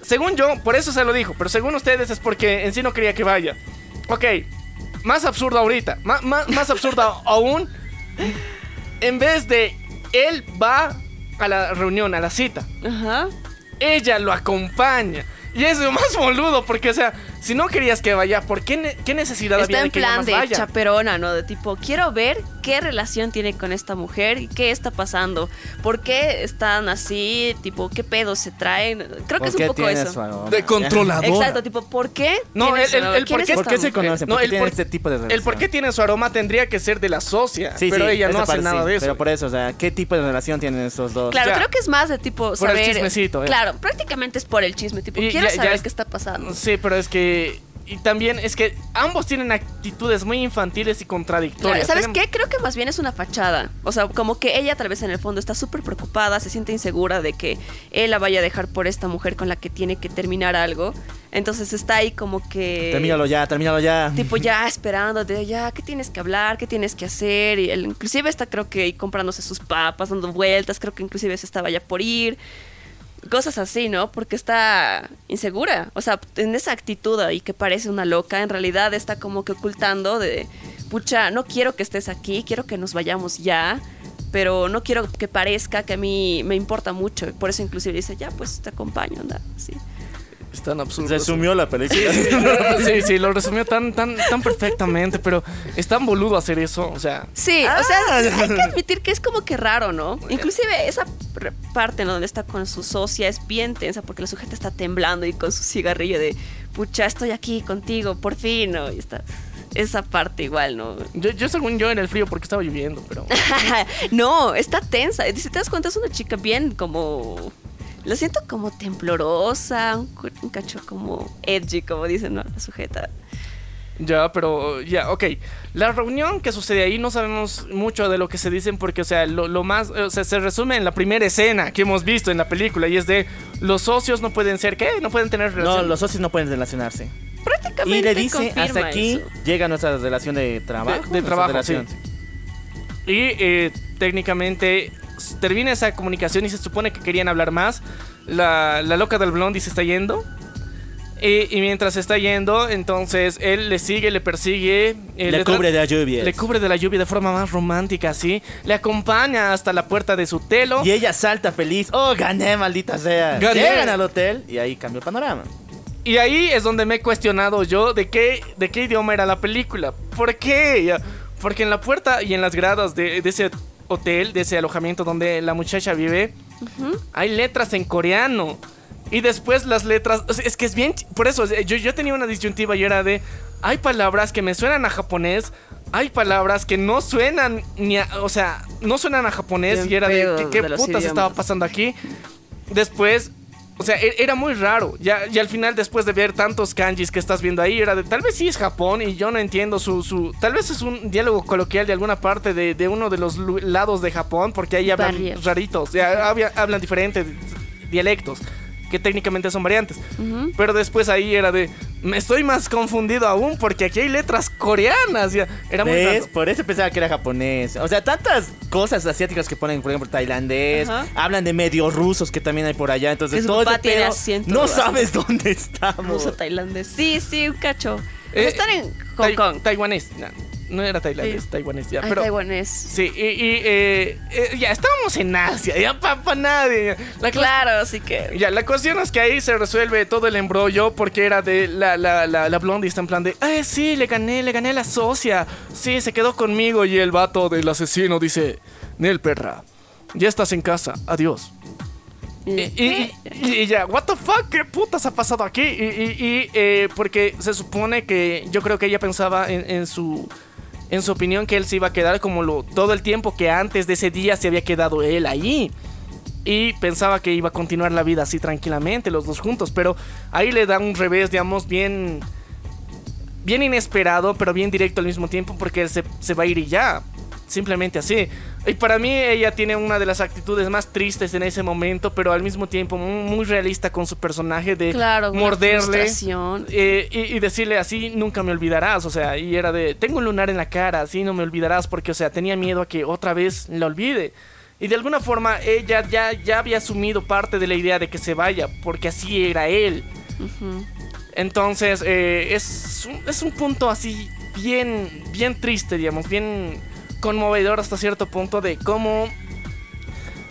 según yo, por eso se lo dijo, pero según ustedes es porque en sí no quería que vaya. Ok, más absurdo ahorita, más, más, más absurdo aún, en vez de él va a la reunión, a la cita Ajá. Ella lo acompaña. Y es lo más boludo, porque, o sea, si no querías que vaya, ¿por qué, ne- qué necesidad Está había de en que ella plan más de vaya? chaperona, ¿no? De tipo, quiero ver qué relación tiene con esta mujer y qué está pasando. ¿Por qué están así? Tipo, ¿qué pedos se traen? Creo que es un ¿Por qué poco tiene eso. su aroma? De controladora. Exacto, tipo, ¿por qué? No, tiene el- su el- aroma? el ¿Quién por qué- ¿Por qué se mujer? conocen? No, ¿Por qué el tienen por- este tipo de relación? El por qué tiene su aroma tendría que ser de la socia, Sí, pero sí, ella no hace parte nada sí, de eso. Pero por eso, o sea, ¿qué tipo de relación tienen esos dos? Claro, Ya. creo que es más de tipo Por el saber. chismecito, eh. Claro, prácticamente es por el chisme. Tipo, Y quiero ya- ya saber es- qué está pasando. Sí, pero es que... Y también es que ambos tienen actitudes muy infantiles y contradictorias. ¿Sabes Tienen- qué? Creo que más bien es una fachada. O sea, como que ella tal vez en el fondo está súper preocupada, se siente insegura de que él la vaya a dejar por esta mujer con la que tiene que terminar algo. Entonces está ahí como que... Termínalo ya, termínalo ya. Tipo ya esperando de ya, ¿qué tienes que hablar? ¿Qué tienes que hacer? Y él inclusive está creo que ahí comprándose sus papas, dando vueltas, creo que inclusive se estaba ya por ir. Cosas así, ¿no? Porque está insegura. O sea, en esa actitud ahí que parece una loca, en realidad está como que ocultando de, pucha, no quiero que estés aquí, quiero que nos vayamos ya, pero no quiero que parezca que a mí me importa mucho. Por eso inclusive dice, ya, pues te acompaño, anda, sí. Es tan absurdo. Resumió la película. Sí, sí, lo resumió tan, tan, tan perfectamente, pero es tan boludo hacer eso, o sea... Sí, o sea, hay que admitir que es como que raro, ¿no? Inclusive esa parte ¿no? donde está con su socia es bien tensa porque la sujeta está temblando y con su cigarrillo de, pucha, estoy aquí contigo, por fin, ¿no? Y está esa parte igual, ¿no? Yo, yo según yo en el frío porque estaba lloviendo, pero... no, está tensa. Si te das cuenta, es una chica bien como... Lo siento como temblorosa, un, un cacho como edgy, como dicen, ¿no? La sujeta. Ya, pero ya, ok. La reunión que sucede ahí no sabemos mucho de lo que se dicen porque, o sea, lo, lo más, o sea, se resume en la primera escena que hemos visto en la película y es de los socios no pueden ser, ¿qué? No pueden tener No, relación. los socios no pueden relacionarse. Prácticamente Y le dice, hasta aquí eso. llega nuestra relación de trabajo. De- de trabajo, relación. Y eh, técnicamente termina esa comunicación y se supone que querían hablar más. La, la loca del blondie se está yendo. Y, y mientras se está yendo, entonces él le sigue, le persigue. eh, Le cubre de la lluvia. Le cubre de la lluvia de forma más romántica, así. Le acompaña hasta la puerta de su telo. Y ella salta feliz. Oh, gané, maldita sea. Gané. Llegan al hotel y ahí cambia el panorama. Y ahí es donde me he cuestionado yo de qué, de qué idioma era la película. ¿Por qué? Porque en la puerta y en las gradas de, de ese hotel, de ese alojamiento donde la muchacha vive, hay letras en coreano. Y después las letras, o sea, es que es bien, por eso, yo, yo tenía una disyuntiva y era de, hay palabras que me suenan a japonés, hay palabras que no suenan ni a, o sea, no suenan a japonés Bien y era de, ¿qué, qué de putas estaba pasando aquí? Después, o sea, e- era muy raro. Ya, y al final, después de ver tantos kanjis que estás viendo ahí, era de tal vez sí es Japón y yo no entiendo su. su tal vez es un diálogo coloquial de alguna parte de, de uno de los lados de Japón, porque ahí hablan Barrios. raritos, ya, hablan diferentes dialectos, que técnicamente son variantes. Pero después ahí era de. Me estoy más confundido aún porque aquí hay letras coreanas. Ya, era muy ¿Ves? Por eso pensaba que era japonés. O sea, tantas cosas asiáticas que ponen, por ejemplo, tailandés. Ajá. Hablan de medio rusos que también hay por allá. Entonces, todo ese tiene No sabes dónde estamos. Ruso tailandés. Sí, sí, un cacho. Eh, Están en Hong Kong. Taiwanés. No, no era tailandés, Sí. taiwanés. Ya, Ay, pero, taiwanés. Sí, y, y, eh, eh, ya estábamos en Asia, ya para nadie. La cla- Claro, así que. Ya, la cuestión es que ahí se resuelve todo el embrollo porque era de la, la, la, la blondie está en plan de, eh, sí, le gané, le gané a la socia. Sí, se quedó conmigo y el vato del asesino dice, Nel perra, ya estás en casa, adiós. Y, y- y- y ya, what the fuck, qué putas ha pasado aquí. Y, y- y, eh, porque se supone que yo creo que ella pensaba en, en su en su opinión que él se iba a quedar como lo todo el tiempo que antes de ese día se había quedado él ahí. Y pensaba que iba a continuar la vida así tranquilamente, los dos juntos. Pero ahí le da un revés, digamos, bien. Bien inesperado, pero bien directo al mismo tiempo, porque él se, se va a ir y ya. Simplemente así. Y para mí ella tiene una de las actitudes más tristes en ese momento, pero al mismo tiempo muy, realista con su personaje de Claro, morderle eh, y, y decirle así, nunca me olvidarás. O sea, y era de, tengo un lunar en la cara, así no me olvidarás, porque, o sea, tenía miedo a que otra vez la olvide. Y de alguna forma ella ya, ya había asumido parte de la idea de que se vaya, porque así era él. Entonces, eh, es, un, es un punto así bien, bien triste, digamos, bien conmovedor hasta cierto punto de cómo,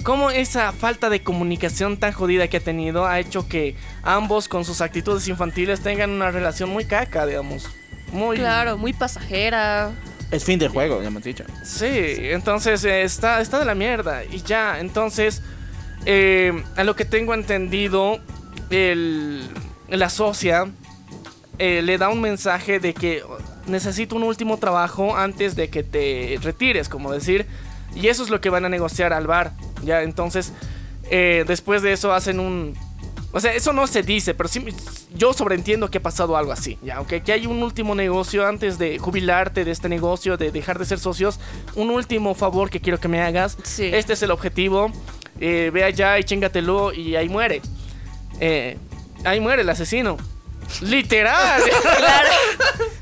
cómo esa falta de comunicación tan jodida que ha tenido ha hecho que ambos con sus actitudes infantiles tengan una relación muy caca, digamos. Muy... Claro, muy pasajera. Es fin de juego, ya hemos dicho. Sí, entonces eh, está, está de la mierda. Y ya, entonces, eh, a lo que tengo entendido, el, la socia eh, le da un mensaje de que necesito un último trabajo antes de que te retires, como decir. Y eso es lo que van a negociar al bar. Ya, entonces, eh, después de eso hacen un... O sea, eso no se dice, pero sí, yo sobreentiendo que ha pasado algo así. Ya, aunque que hay un último negocio antes de jubilarte de este negocio, de dejar de ser socios. Un último favor que quiero que me hagas. Sí. Este es el objetivo. Eh, ve allá y chingatelo y ahí muere. Eh, ahí muere el asesino. Literal.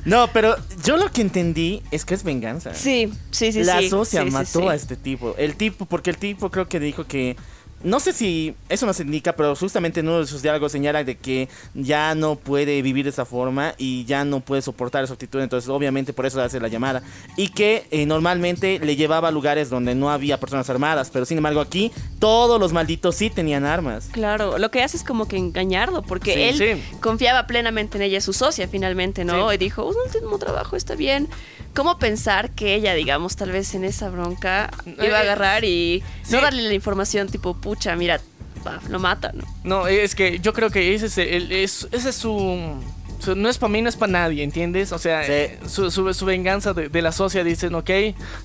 No, pero yo lo que entendí es que es venganza. Sí, sí, sí, la sí. socia Sí, sí, mató sí. a este tipo. El tipo, porque el tipo creo que dijo que. No sé si eso nos indica, pero justamente en uno de sus diálogos señala de que ya no puede vivir de esa forma y ya no puede soportar esa actitud. Entonces, obviamente, por eso hace la llamada. Y que eh, normalmente le llevaba a lugares donde no había personas armadas. Pero sin embargo, aquí todos los malditos sí tenían armas. Claro, lo que hace es como que engañarlo, porque Sí, él sí. confiaba plenamente en ella, su socia finalmente, ¿no? Sí. Y dijo, un último trabajo está bien. ¿Cómo pensar que ella, digamos, tal vez en esa bronca iba a Eh, agarrar y no darle la información tipo, pucha, mira, lo mata, ¿no? No, es que yo creo que ese es, el- es- ese es su, su- No es para mí, no es para nadie, ¿entiendes? O sea, Sí. su, su- su venganza de, de la socia dicen, ok,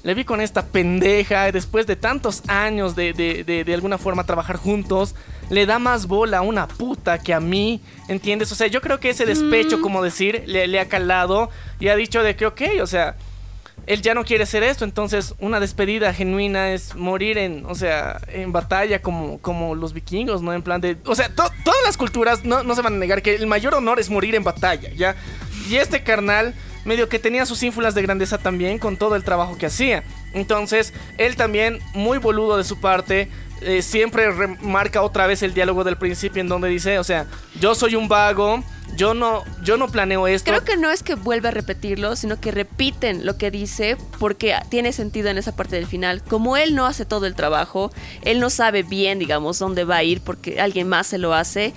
le vi con esta pendeja después de tantos años de, de, de, de alguna forma trabajar juntos. Le da más bola a una puta que a mí, ¿entiendes? O sea, yo creo que ese despecho, como decir, le, le ha calado y ha dicho de que, ok, o sea, él ya no quiere hacer esto, entonces una despedida genuina es morir en, o sea, en batalla como, como los vikingos, ¿no? En plan de, o sea, to- todas las culturas no, no se van a negar que el mayor honor es morir en batalla, ¿ya? Y este carnal medio que tenía sus ínfulas de grandeza también con todo el trabajo que hacía. Entonces, él también, muy boludo de su parte, eh, siempre remarca otra vez el diálogo del principio en donde dice, o sea, yo soy un vago, yo no, yo no planeo esto. Creo que no es que vuelva a repetirlo, sino que repiten lo que dice porque tiene sentido en esa parte del final. Como él no hace todo el trabajo, él no sabe bien, digamos, dónde va a ir porque alguien más se lo hace.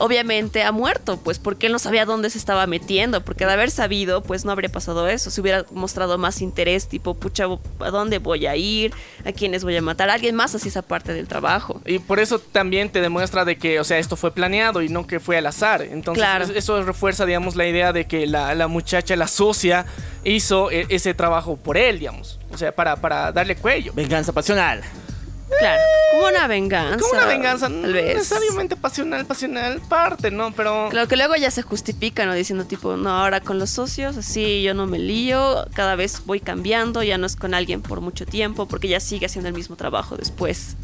Obviamente ha muerto, pues porque él no sabía dónde se estaba metiendo, porque de haber sabido, pues no habría pasado eso, se hubiera mostrado más interés, tipo, pucha, ¿a dónde voy a ir? ¿A quiénes voy a matar? alguien más así esa parte del trabajo. Y por eso también te demuestra de que, o sea, esto fue planeado y no que fue al azar. Entonces, eso refuerza, digamos, la idea de que la, la muchacha, la socia, hizo e, ese trabajo por él, digamos. O sea, para, para darle cuello. Venganza pasional. Claro, como una venganza. Como una venganza, no necesariamente pasional, pasional, parte, ¿no? Pero. Claro que luego ya se justifica, ¿no? Diciendo, tipo, no, ahora con los socios, así yo no me lío, cada vez voy cambiando, ya no es con alguien por mucho tiempo, porque ya sigue haciendo el mismo trabajo después.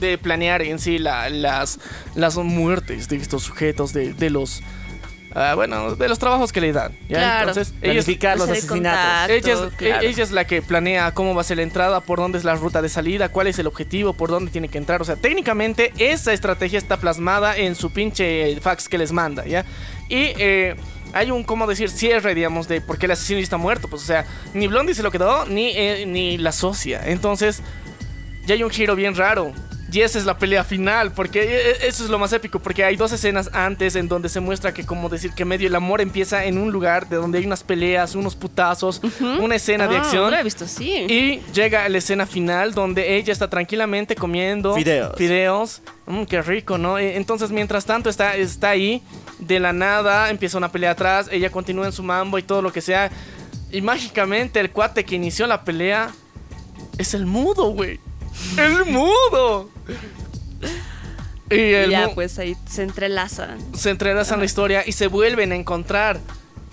De planear en sí las, las muertes de estos sujetos, de, de los Ah, bueno, de los trabajos que le dan. Entonces, planificar los asesinatos. ella, es, la que planea cómo va a ser la entrada, por dónde es la ruta de salida, cuál es el objetivo, por dónde tiene que entrar. O sea, técnicamente esa estrategia está plasmada en su pinche fax que les manda, ¿ya? Y eh, hay un, ¿cómo decir? Cierre, digamos, de por qué el asesino está muerto. Pues, o sea, ni Blondie se lo quedó, ni, eh, ni la socia. Entonces, ya hay un giro bien raro. Y esa es la pelea final, porque e, e, eso es lo más épico, porque hay dos escenas antes en donde se muestra que como decir que medio el amor empieza en un lugar de donde hay unas peleas, unos putazos, una escena de ah, acción. lo he visto, sí. Y llega la escena final donde ella está tranquilamente comiendo fideos. Fideos. Mm, qué rico, ¿no? E, entonces, mientras tanto está, está ahí, de la nada empieza una pelea atrás, ella continúa en su mambo y todo lo que sea. Y mágicamente el cuate que inició la pelea es el mudo, güey. ¡El mudo! Y ya, pues ahí se entrelazan. Se entrelazan la historia y se vuelven a encontrar.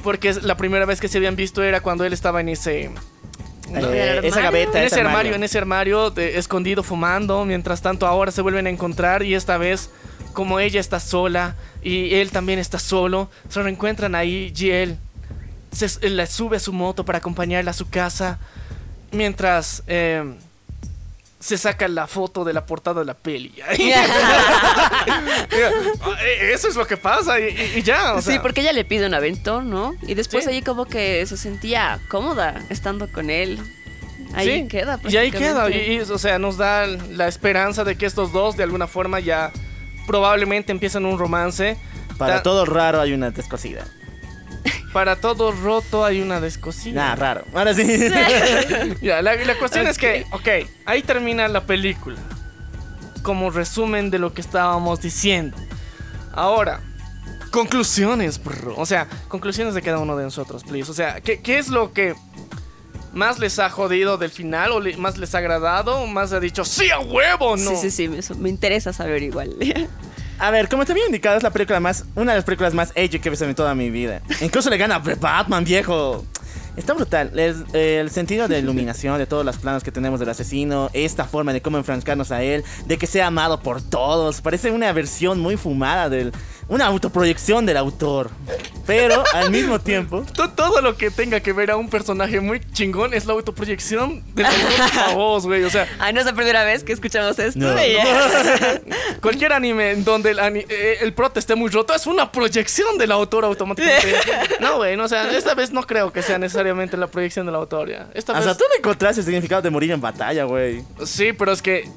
Porque la primera vez que se habían visto era cuando él estaba en ese. Eh, esa gaveta, en ese armario, en ese armario escondido fumando. Mientras tanto, ahora se vuelven a encontrar y esta vez, como ella está sola y él también está solo, se reencuentran ahí y él se, le sube a su moto para acompañarla a su casa. Mientras eh, se saca la foto de la portada de la peli. Eso es lo que pasa y, ya. sí, porque ella le pide un aventón, ¿no? Y después allí como que se sentía cómoda estando con él. Ahí queda. Y ahí queda. Y, o sea, nos da la esperanza de que estos dos de alguna forma ya probablemente empiezan un romance. Para todo raro hay una descosida. Para todo roto hay una descosida. Nah, raro. Ahora sí. ya, la, cuestión es que, ok, ahí termina la película. Como resumen de lo que estábamos diciendo. Ahora, conclusiones, bro. O sea, conclusiones de cada uno de nosotros, please. O sea, ¿qué, qué es lo que más les ha jodido del final o más les ha agradado o más ha dicho, sí, a huevo, no? Sí, sí, sí, me, me interesa saber igual. A ver, como te había indicado, es la película más. Una de las películas más edgy que he visto en toda mi vida. Incluso le gana Batman, viejo. Está brutal. el sentido de iluminación, de todos los planos que tenemos del asesino, esta forma de cómo enfrascarnos a él, de que sea amado por todos. Parece una versión muy fumada del, una autoproyección del autor. Pero al mismo tiempo. Todo lo que tenga que ver a un personaje muy chingón es la autoproyección del autor a voz, güey. O sea. Ay, no es la primera vez que escuchamos esto. Cualquier anime donde el, eh, el prota esté muy roto es una proyección del autor automáticamente. no, güey, no, o sea, esta vez no creo que sea necesariamente la proyección del autor, ya. Esta o sea, tú le encontraste el significado de morir en batalla, güey. Sí, pero es que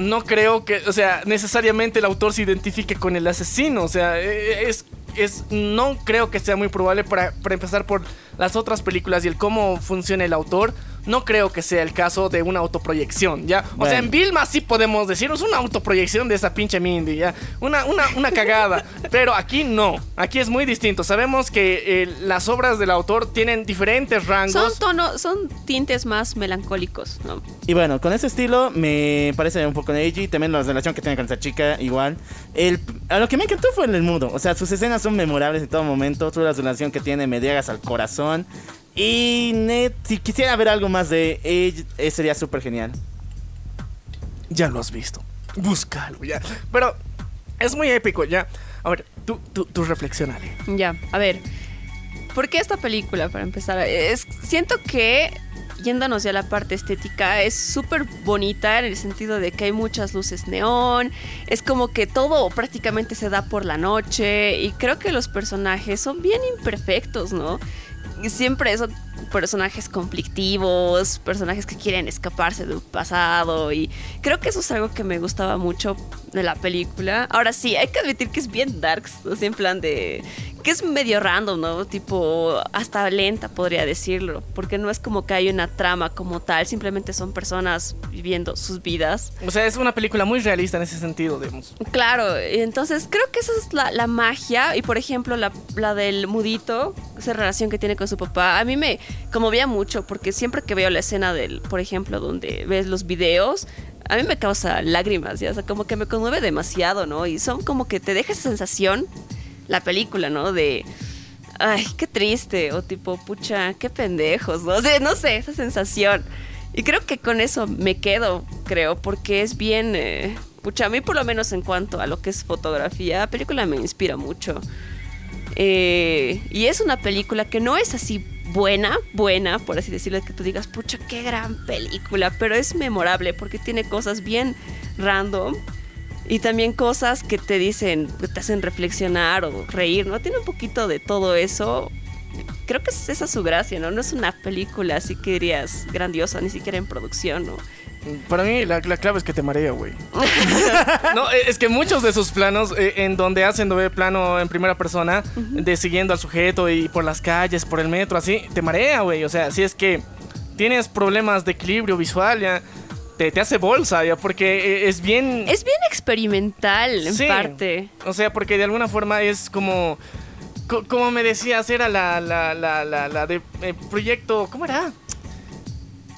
no creo que, o sea, necesariamente el autor se identifique con el asesino. O sea, e, e, es, es no creo que sea muy probable para, para empezar por las otras películas y el cómo funciona el autor no creo que sea el caso de una autoproyección, ¿ya? O sea, en Vilma sí podemos decir, es una autoproyección de esa pinche Mindy, ¿ya? Una, una, una cagada. pero aquí no. Aquí es muy distinto. Sabemos que eh, las obras del autor tienen diferentes rangos. Son, tono, son tintes más melancólicos, ¿no? Y bueno, con ese estilo me parece un poco edgy. También la relación que tiene con esa chica, igual. El, a lo que me encantó fue el mudo. O sea, sus escenas son memorables en todo momento. Toda la relación que tiene me llegas al corazón. Y net, si quisiera ver algo más de ella, eh, sería súper genial. Ya lo has visto. Búscalo, ya. Pero es muy épico, ya. A ver, tú, tú, tú reflexionale. Ya, a ver. ¿Por qué esta película, para empezar? Es, siento que, yéndonos ya a la parte estética, es súper bonita en el sentido de que hay muchas luces neón. Es como que todo prácticamente se da por la noche. Y creo que los personajes son bien imperfectos, ¿no? siempre son personajes conflictivos, personajes que quieren escaparse del pasado y creo que eso es algo que me gustaba mucho de la película. Ahora sí, hay que admitir que es bien darks, o sea, en plan de que es medio random, ¿no? Tipo hasta lenta podría decirlo, porque no es como que hay una trama como tal, simplemente son personas viviendo sus vidas. O sea, es una película muy realista en ese sentido, digamos. Claro, entonces creo que esa es la, la magia y por ejemplo la, la del mudito, esa relación que tiene con su papá, a mí me conmovía mucho porque siempre que veo la escena del, por ejemplo, donde ves los videos, a mí me causa lágrimas, ya, o sea, como que me conmueve demasiado, ¿no? Y son como que te deja esa sensación la película, ¿no? De ay, qué triste o tipo, pucha, qué pendejos, ¿no? O sea, no sé, esa sensación. Y creo que con eso me quedo, creo, porque es bien eh, pucha, a mí por lo menos en cuanto a lo que es fotografía, la película me inspira mucho. Eh, y es una película que no es así buena, buena, por así decirlo, que tú digas, pucha, qué gran película, pero es memorable porque tiene cosas bien random y también cosas que te dicen, que te hacen reflexionar o reír, ¿no? Tiene un poquito de todo eso. Creo que es esa su gracia, ¿no? No es una película así que dirías grandiosa, ni siquiera en producción, ¿no? Para mí la, la clave es que te marea, güey. no, es que muchos de sus planos eh, en donde hacen doble plano en primera persona, de siguiendo al sujeto y por las calles, por el metro, así, te marea, güey. O sea, si es que tienes problemas de equilibrio visual, ya te, te hace bolsa, ya, porque eh, es bien... Es bien experimental, en Sí. parte. O sea, porque de alguna forma es como... co- Como me decías, era la, la, la, la, la de eh, proyecto... ¿Cómo era?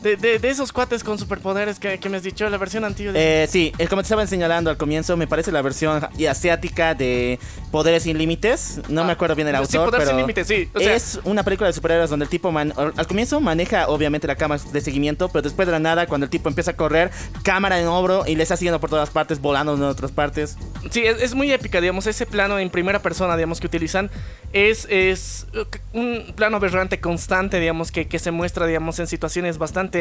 De, de, de esos cuates con superpoderes que, que me has dicho, la versión antigua de... Eh, sí, como te estaban señalando al comienzo, me parece la versión asiática de Poderes sin Límites. No me acuerdo bien el sí, autor, Poder Sin pero Límites, sí, o sea- es una película de superhéroes donde el tipo man- al comienzo maneja obviamente la cámara de seguimiento, pero después de la nada cuando el tipo empieza a correr, cámara en hombro y le está siguiendo por todas partes, volando en otras partes. Sí, es, es muy épica, digamos, ese plano en primera persona, digamos, que utilizan es, es uh, un plano aberrante constante, digamos, que, que se muestra, digamos, en situaciones bastante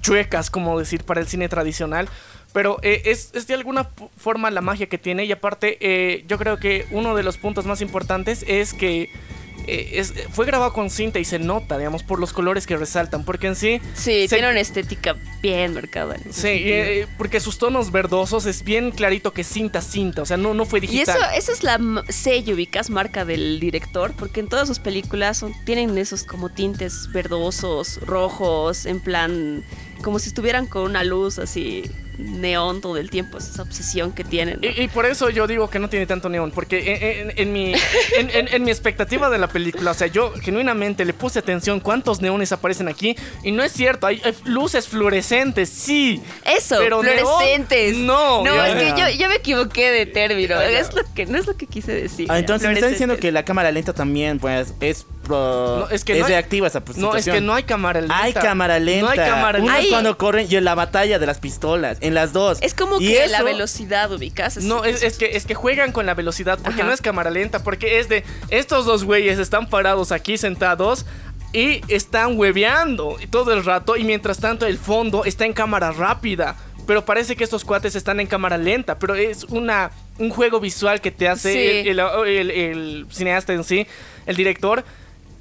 chuecas, como decir, para el cine tradicional. Pero eh, es, de alguna forma la magia que tiene y aparte eh, yo creo que uno de los puntos más importantes es que eh, es- fue grabado con cinta y se nota, digamos, por los colores que resaltan, porque en sí... Sí, se- tiene una estética bien marcada. Sí, sentido. eh, porque sus tonos verdosos es bien clarito que cinta cinta, o sea, no, no fue Y digital. eso, eso es la sello, ubicas, marca del director, porque en todas sus películas son, tienen esos como tintes verdosos, rojos, en plan, como si estuvieran con una luz así neón todo el tiempo, es esa obsesión que tienen. ¿no? Y, y por eso yo digo que no tiene tanto neón, porque en, en- en mi, en, en- en mi expectativa de la película, o sea, yo genuinamente le puse atención cuántos neones aparecen aquí, y no es cierto, hay, hay luces fluorescentes, sí. Eso, pero neón, fluorescentes. no, no, es que yo, yo me equivoqué de término. Es lo que, no es lo que quise decir. Ah, entonces me están diciendo que fluorescentes. la cámara lenta también pues es pro- No, es que no hay- reactiva esa pues, No, es que situación. no hay cámara lenta. Hay cámara lenta. No hay cámara Uno lenta. Hay- cuando corren y en la batalla de las pistolas, en las dos. Es como Y que la velocidad, ubicas. No, es, es que, es que juegan con la velocidad porque Ajá. no es cámara lenta, porque es de estos dos güeyes están parados aquí sentados y están hueveando todo el rato y mientras tanto el fondo está en cámara rápida. Pero parece que estos cuates están en cámara lenta, pero es una, un juego visual que te hace Sí. el, el- el- el cineasta en sí, el director,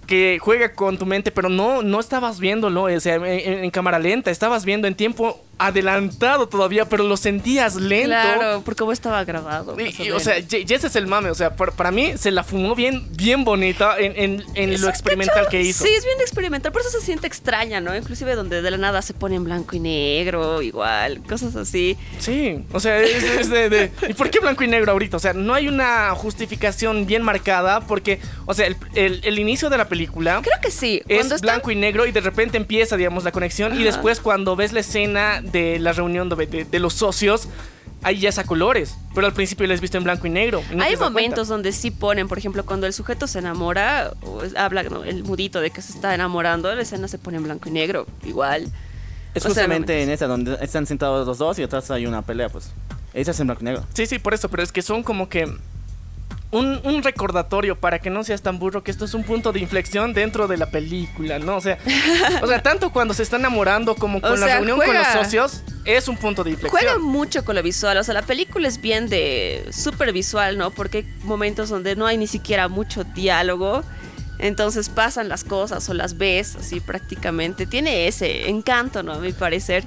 que juega con tu mente, pero no, no estabas viéndolo o sea, en, cámara lenta, estabas viendo en tiempo adelantado todavía, pero lo sentías lento. Claro, por cómo estaba grabado. Y- o y, o sea, y- ese es el mame. O sea, para, para mí se la fumó bien, bien bonita en, en- lo experimental que hizo. Sí, es bien experimental, por eso se siente extraña, ¿no? Inclusive donde de la nada se pone en blanco y negro, igual, cosas así. Sí, o sea, es, es de, de- ¿Y por qué blanco y negro ahorita? O sea, no hay una justificación bien marcada porque, o sea, el, el- el inicio de la película Creo que sí. es Cuando están- blanco y negro y de repente empieza, digamos, la conexión y después cuando ves la escena de la reunión de, de- de los socios, ahí ya es a colores, pero al principio has visto en blanco y negro. y no te Hay momentos cuenta. donde sí ponen, por ejemplo, cuando el sujeto se enamora, o es- habla ¿no? el mudito de que se está enamorando, la escena se pone en blanco y negro, igual. Es o sea, justamente en esa donde están sentados los dos y atrás hay una pelea, pues. Esa es en blanco y negro. Sí, sí, por eso, pero es que son como que un, un recordatorio para que no seas tan burro que esto es un punto de inflexión dentro de la película, ¿no? O sea, o sea tanto cuando se está enamorando como con la sea, reunión con los socios, es un punto de inflexión. Juega mucho con lo visual, o sea, la película es bien de súper visual, ¿no? Porque hay momentos donde no hay ni siquiera mucho diálogo. Entonces pasan las cosas o las ves así prácticamente. Tiene ese encanto, ¿no? A mi parecer.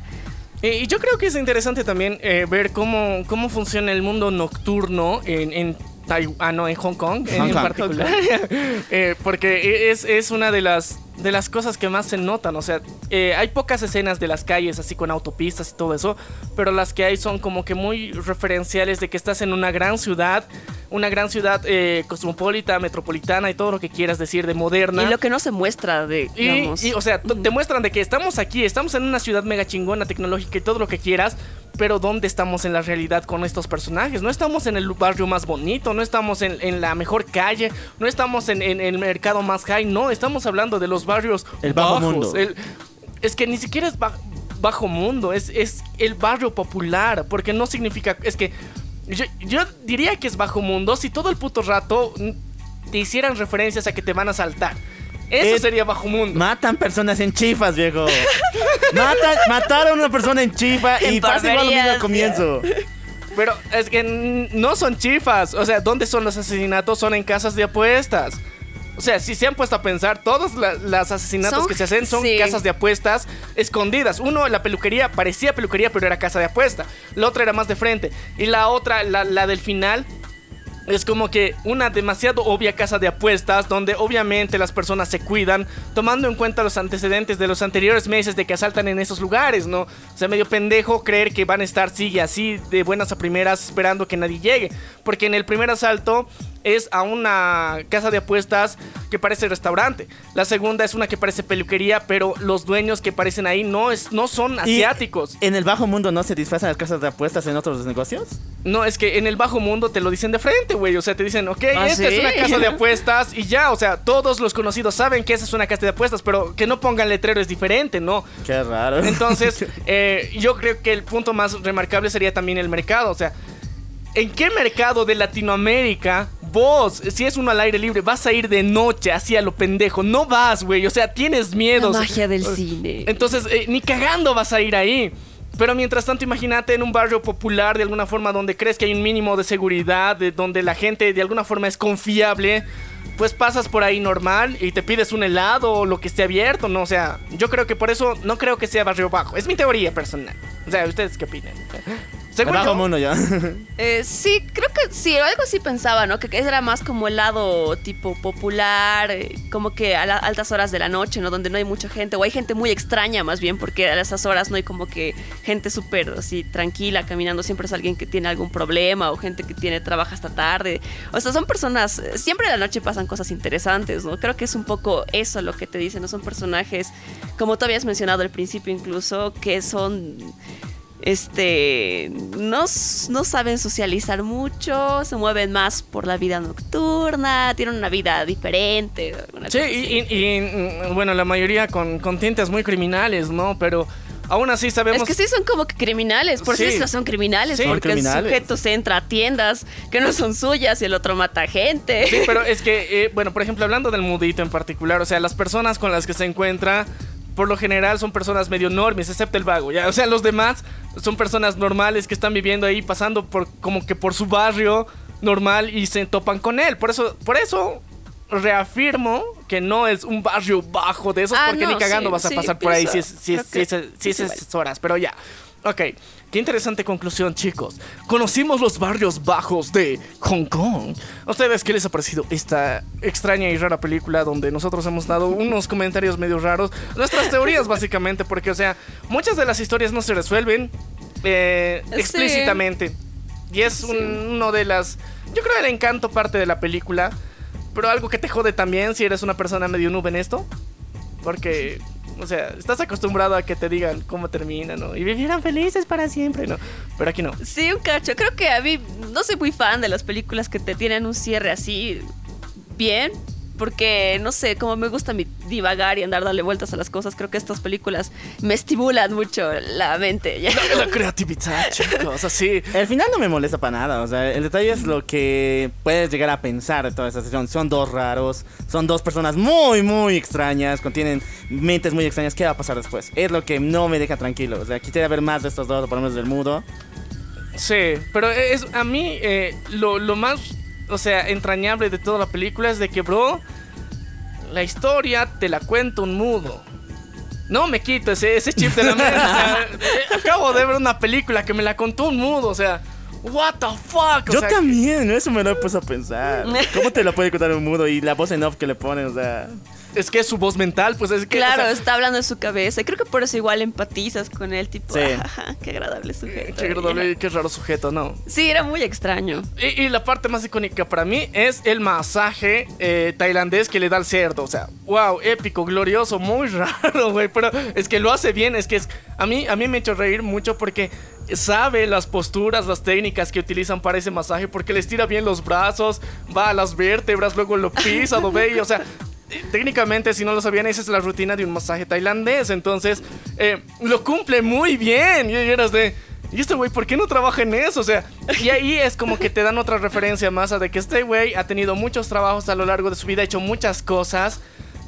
Y yo creo que es interesante también eh, ver cómo, cómo funciona el mundo nocturno en, en Taiwán, ah, no, en Hong Kong en, Hong en Kong. particular. Eh, porque es, es una de las, de las cosas que más se notan. O sea, eh, hay pocas escenas de las calles así con autopistas y todo eso, pero las que hay son como que muy referenciales de que estás en una gran ciudad, una gran ciudad eh, cosmopolita, metropolitana y todo lo que quieras decir de moderna. Y lo que no se muestra de, Y, digamos. y, o sea, te muestran de que estamos aquí, estamos en una ciudad mega chingona, tecnológica y todo lo que quieras, pero ¿dónde estamos en la realidad con estos personajes? No estamos en el barrio más bonito, no estamos en, en la mejor calle, no estamos en, en el mercado más high, no, estamos hablando de los barrios El bajo bajos, mundo. el- es que ni siquiera es ba- bajo mundo, es, es el barrio popular, porque no significa, es que yo, yo diría que es bajo mundo si todo el puto rato te hicieran referencias a que te van a saltar. Eso Es- sería bajo mundo. Matan personas en chifas, viejo. Matan, mataron a una persona en chifa y pasa igual lo mismo al comienzo. Pero es que no son chifas. O sea, ¿dónde son los asesinatos? Son en casas de apuestas. O sea, si se han puesto a pensar, todos la- los asesinatos Son- que se hacen son sí. casas de apuestas escondidas. Uno, la peluquería, parecía peluquería, pero era casa de apuesta. La otra era más de frente. Y la otra, la, la del final, es como que una demasiado obvia casa de apuestas donde obviamente las personas se cuidan tomando en cuenta los antecedentes de los anteriores meses de que asaltan en esos lugares, ¿no? O sea, medio pendejo creer que van a estar sigue así de buenas a primeras esperando que nadie llegue, porque en el primer asalto es a una casa de apuestas que parece restaurante. La segunda es una que parece peluquería, pero los dueños que aparecen ahí no es no son Y asiáticos. ¿En el bajo mundo no se disfrazan las casas de apuestas en otros negocios? No, es que en el bajo mundo te lo dicen de frente, güey. O sea, te dicen, ok, ¿Ah, esta es una casa de apuestas y ya, o sea, todos los conocidos saben que esa es una casa de apuestas, pero que no pongan letrero es diferente, ¿no? Qué raro. Entonces, eh, yo creo que el punto más remarcable sería también el mercado. O sea, ¿en qué mercado de Latinoamérica vos, si es uno al aire libre, vas a ir de noche hacia lo pendejo? No vas, güey. O sea, tienes miedo. La magia del cine. Entonces, eh, ni cagando vas a ir ahí. Pero mientras tanto, imagínate en un barrio popular, de alguna forma, donde crees que hay un mínimo de seguridad, de donde la gente de alguna forma es confiable, pues pasas por ahí normal y te pides un helado o lo que esté abierto, ¿no? O sea, yo creo que por eso no creo que sea barrio bajo. Es mi teoría personal. O sea, ¿ustedes qué opinan? Según bajo yo- mundo ya. Eh, sí, creo que sí, algo así pensaba, ¿no? Que, era más como el lado tipo popular, eh, como que a las altas horas de la noche, ¿no? Donde no hay mucha gente, o hay gente muy extraña más bien, porque a esas horas no hay como que gente súper así tranquila caminando, siempre es alguien que tiene algún problema o gente que tiene trabaja hasta tarde. O sea, son personas, siempre en la noche pasan cosas interesantes, ¿no? Creo que es un poco eso lo que te dicen, ¿no? Son personajes, como tú habías mencionado al principio incluso, que son este no, no saben socializar mucho, se mueven más por la vida nocturna, tienen una vida diferente. Sí, y, así. y- y, mm, bueno, la mayoría con, con tintes muy criminales, ¿no? Pero aún así sabemos... es que sí son como que criminales, por Sí. eso son criminales, Sí. porque criminales. el sujeto se entra a tiendas que no son suyas y el otro mata gente. Sí, pero es que, eh, bueno, por ejemplo, hablando del mudito en particular, o sea, las personas con las que se encuentra, por lo general son personas medio normes, excepto el vago, ¿ya? O sea, los demás son personas normales que están viviendo ahí, pasando por como que por su barrio normal y se topan con él. Por eso, por eso reafirmo que no es un barrio bajo de esos, Ah, porque no, ni cagando sí, vas a sí, pasar por ahí si es, si es, si es, si es esas horas, pero ya. Ok, qué interesante conclusión, chicos. Conocimos los barrios bajos de Hong Kong. ¿A ustedes qué les ha parecido esta extraña y rara película donde nosotros hemos dado unos comentarios medio raros? Nuestras teorías, básicamente, porque, o sea, muchas de las historias no se resuelven eh, Sí. explícitamente. Y es un- uno de las. Yo creo el encanto parte de la película. Pero algo que te jode también si eres una persona medio nube en esto. Porque, o sea, estás acostumbrado a que te digan cómo termina, ¿no? Y vivieran felices para siempre, ¿no? Pero aquí no. Sí, un cacho. Creo que a mí no soy muy fan de las películas que te tienen un cierre así bien. Porque, no sé, como me gusta mi divagar y andar darle vueltas a las cosas, creo que estas películas me estimulan mucho la mente. ¿ya? La, la creatividad, chicos, así. El final no me molesta para nada, o sea, el detalle es lo que puedes llegar a pensar de toda esta sesión. Son dos raros, son dos personas muy, muy extrañas, contienen mentes muy extrañas. ¿Qué va a pasar después? Es lo que no me deja tranquilo. O sea, quisiera ver más de estos dos, por lo menos del mudo. Sí, pero es a mí eh, lo, lo más, o sea, entrañable de toda la película es de que, bro, la historia te la cuenta un mudo. No me quito ese, ese chip de la mente. o sea, acabo de ver una película que me la contó un mudo, o sea, what the fuck. O Yo sea, también, eso me lo he puesto a pensar. ¿Cómo te lo puede contar un mudo y la voz en off que le ponen? O sea, Es que es su voz mental, pues es que. Claro, o sea, está hablando en su cabeza. Y creo que por eso igual empatizas con él, tipo, Sí. "Ajá, qué agradable sujeto. qué, agradable y qué raro sujeto, ¿no? Sí, era muy extraño. Y, y la parte más icónica para mí es el masaje eh, tailandés que le da al cerdo. O sea, wow, épico, glorioso, muy raro, güey. Pero es que lo hace bien. Es que es, a, mí, a mí me ha hecho reír mucho porque sabe las posturas, las técnicas que utilizan para ese masaje. Porque les tira bien los brazos, va a las vértebras, luego lo pisa, lo ve y, o sea. Técnicamente, si no lo sabían, esa es la rutina de un masaje tailandés. Entonces, eh, lo cumple muy bien. Y eras de. ¿Y este güey por qué no trabaja en eso? O sea, y ahí es como que te dan otra referencia más a de que este güey ha tenido muchos trabajos a lo largo de su vida, ha hecho muchas cosas.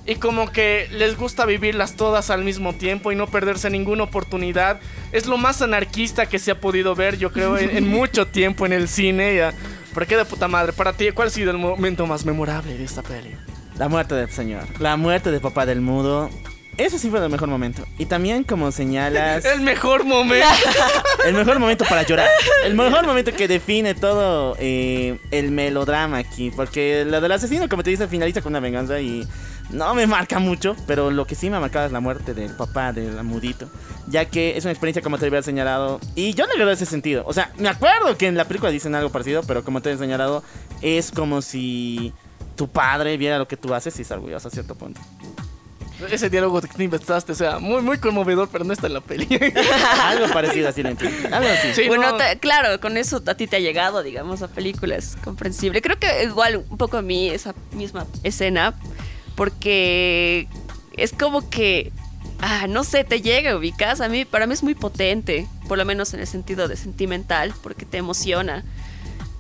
Y como que les gusta vivirlas todas al mismo tiempo y no perderse ninguna oportunidad. Es lo más anarquista que se ha podido ver, yo creo, en, en mucho tiempo en el cine. Ya. Pero qué de puta madre. Para ti, ¿cuál ha sido el momento más memorable de esta peli? La muerte del señor. La muerte de papá del mudo. Ese sí fue el mejor momento. Y también, como señalas, El mejor momento. el mejor momento para llorar. El mejor momento que define todo eh, el melodrama aquí. Porque lo del asesino, como te dice, finaliza con una venganza y no me marca mucho. Pero lo que sí me ha marcado es la muerte del papá del amudito. Ya que es una experiencia, como te había señalado. Y yo no le ese sentido. O sea, me acuerdo que en la película dicen algo parecido. Pero como te he señalado, es como si tu padre viera lo que tú haces y está orgulloso a cierto punto. Ese diálogo que te inventaste, o sea, muy, muy conmovedor, pero no está en la peli. algo parecido así. Algo así. Sí, bueno, no. te- claro, con eso a ti te ha llegado, digamos, la película es comprensible. Creo que igual un poco a mí esa misma escena, porque es como que, ah, no sé, te llega, ubicas. A mí, para mí es muy potente, por lo menos en el sentido de sentimental, porque te emociona.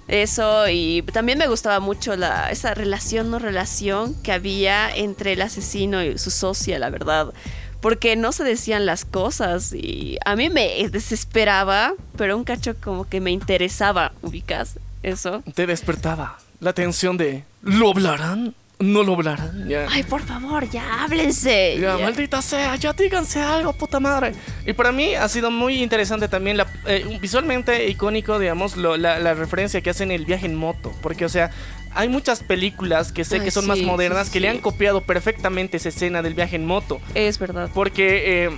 Eso, y también me gustaba mucho la, esa relación, no relación que había entre el asesino y su socia, la verdad. Porque no se decían las cosas y a mí me desesperaba, pero un cacho como que me interesaba, ubicas eso. Te despertaba la tensión de ¿lo hablarán? ¿No lo hablarán? Ya. Ay, por favor, ya háblense. Ya, Ya. maldita sea, ya díganse algo, puta madre. Y para mí ha sido muy interesante también, la, eh, visualmente icónico, digamos, lo- la, la referencia que hacen el viaje en moto. Porque, o sea, hay muchas películas que sé Ay, que son sí, más modernas sí, que le han copiado perfectamente esa escena del viaje en moto. Es verdad. Porque eh,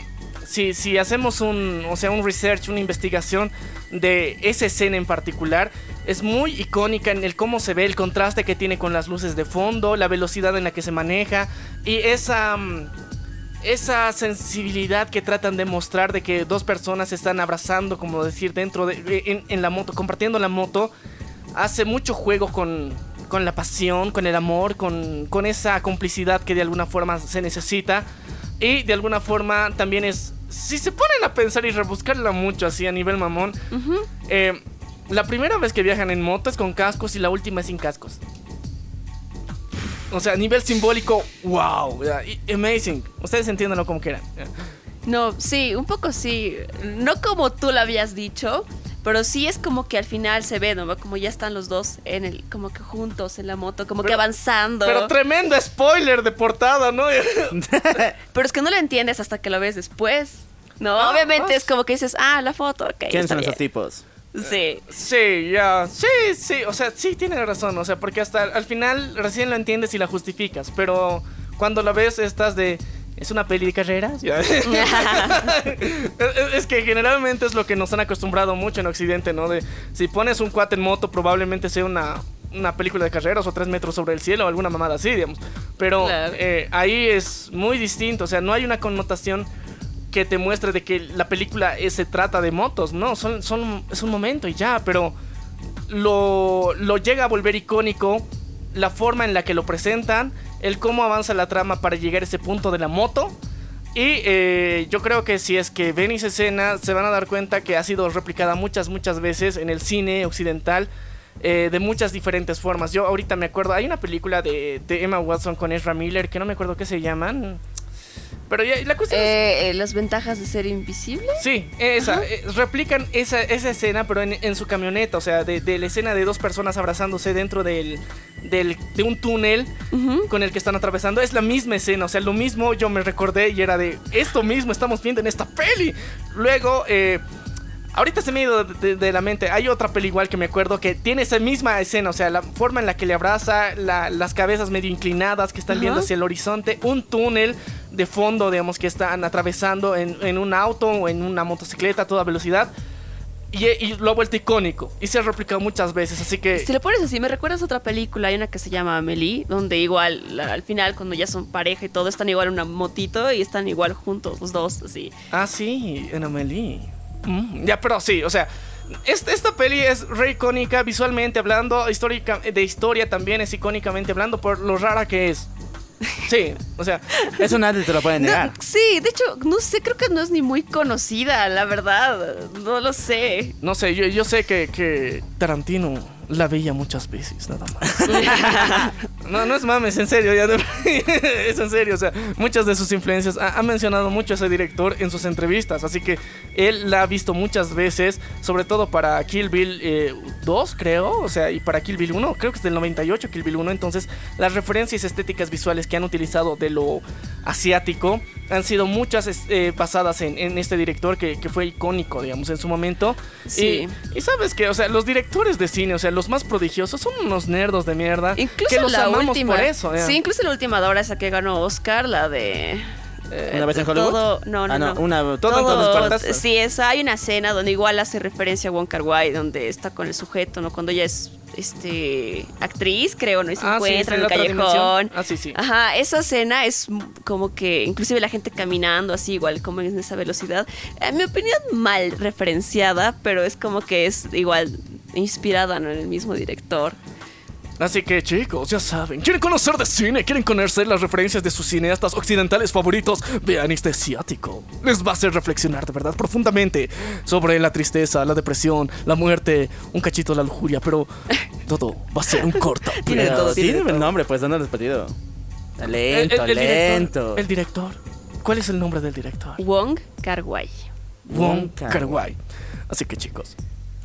si, si hacemos un, o sea, un research, una investigación de esa escena en particular, es muy icónica en el cómo se ve, el contraste que tiene con las luces de fondo, la velocidad en la que se maneja y esa... mm, esa sensibilidad que tratan de mostrar de que dos personas se están abrazando, como decir, dentro de en, en la moto, compartiendo la moto, hace mucho juego con, con la pasión, con el amor, con, con esa complicidad que de alguna forma se necesita. Y de alguna forma también es, si se ponen a pensar y rebuscarla mucho así a nivel mamón, eh, la primera vez que viajan en moto es con cascos y la última es sin cascos. O sea, a nivel simbólico, wow, amazing. Ustedes entiéndanlo como quieran. No, sí, un poco sí. No como tú lo habías dicho, pero sí es como que al final se ve, ¿no? Como ya están los dos en el, como que juntos en la moto, como que avanzando. Pero tremendo spoiler de portada, ¿no? Pero es que no lo entiendes hasta que lo ves después. No, Ah, obviamente ah. es como que dices, ah, la foto, ok. ¿Quiénes está son esos bien". tipos? Sí. Sí, ya. Sí, sí. O sea, sí tiene razón. O sea, porque hasta al final recién lo entiendes y la justificas. Pero cuando la ves, estás de. ¿Es una peli de carreras? Es, que generalmente es lo que nos han acostumbrado mucho en Occidente, ¿no? De si pones un cuate en moto, probablemente sea una, una película de carreras o tres metros sobre el cielo o alguna mamada así, digamos. Pero Claro. eh, ahí es muy distinto. O sea, no hay una connotación que te muestre de que la película eh, se trata de motos, no, son, son, es un momento y ya, pero lo, lo llega a volver icónico la forma en la que lo presentan, el cómo avanza la trama para llegar a ese punto de la moto. Y eh, yo creo que si es que ven esa escena, se van a dar cuenta que ha sido replicada muchas, muchas veces en el cine occidental. eh, de muchas diferentes formas. Yo ahorita me acuerdo, hay una película de, de Emma Watson con Ezra Miller que no me acuerdo qué se llaman. Pero ya, la cuestión es... Eh, eh, las ventajas de ser invisible. Sí, esa. eh, replican esa, esa escena, pero en, en su camioneta. O sea, de, de la escena de dos personas abrazándose dentro del, del- de un túnel con el que están atravesando. Es la misma escena. O sea, lo mismo yo me recordé y era de esto mismo estamos viendo en esta peli. Luego, eh, Ahorita se me ha ido de, de- de la mente. Hay otra peli igual que me acuerdo que tiene esa misma escena. O sea, la forma en la que le abraza, la- las cabezas medio inclinadas que están viendo hacia el horizonte, un túnel de fondo, digamos, que están atravesando en, en un auto o en una motocicleta a toda velocidad. Y, y lo ha vuelto icónico. Y se ha replicado muchas veces. Así que. Si lo pones así, me recuerdas a otra película, hay una que se llama Amelie, donde igual la- al final cuando ya son pareja y todo, están igual en una motito y están igual juntos los dos, así. Ah, sí, en Amelie. Mm, ya, pero sí, o sea, esta, esta peli es re icónica visualmente hablando, histórica, de historia también es icónicamente hablando por lo rara que es. Sí, o sea, Eso nadie te lo puede negar. No, sí, de hecho, no sé, creo que no es ni muy conocida, la verdad. No lo sé. no sé, yo, yo sé que, que Tarantino la veía muchas veces, nada más. No, no es mames, en serio, ya de- es en serio, o sea, muchas de sus influencias, ha, ha mencionado mucho a ese director en sus entrevistas, así que él la ha visto muchas veces, sobre todo para Kill Bill eh, 2, creo, o sea, y para Kill Bill 1, creo que es del 98 Kill Bill 1, entonces las referencias estéticas visuales que han utilizado de lo asiático han sido muchas eh, basadas en, en este director que, que fue icónico, digamos, en su momento. Sí. Y, y sabes que, o sea, los directores de cine, o sea, los más prodigiosos son unos nerdos de mierda. Incluso que los la amamos última. por eso. Sí, incluso la última de ahora esa que ganó Oscar, la de. eh, ¿Una vez en Hollywood? Todo, no, no, Ah, no, no. una- todo en todas partes. Sí, esa, hay una escena donde igual hace referencia a Wong Kar Wai, donde está con el sujeto, ¿no? Cuando ella es este actriz, creo, ¿no? Y se Ah, encuentra en el callejón. Ah, sí, sí. Ajá, esa escena es como que, inclusive la gente caminando así, igual como en esa velocidad. En mi opinión, mal referenciada, pero es como que es igual inspirada ¿no? en el mismo director. Así que chicos, ya saben, ¿quieren conocer de cine? ¿Quieren conocer las referencias de sus cineastas occidentales favoritos? Vean este asiático. Les va a hacer reflexionar de verdad profundamente sobre la tristeza, la depresión, la muerte, un cachito de la lujuria, pero todo va a ser un corto. Tiene todo, tiene el nombre, pues, ¿dónde lo has pedido? El- Lento, el- el lento. Director, el director. ¿Cuál es el nombre del director? Wong Kar Wai. Wong Kar Wai. Así que chicos,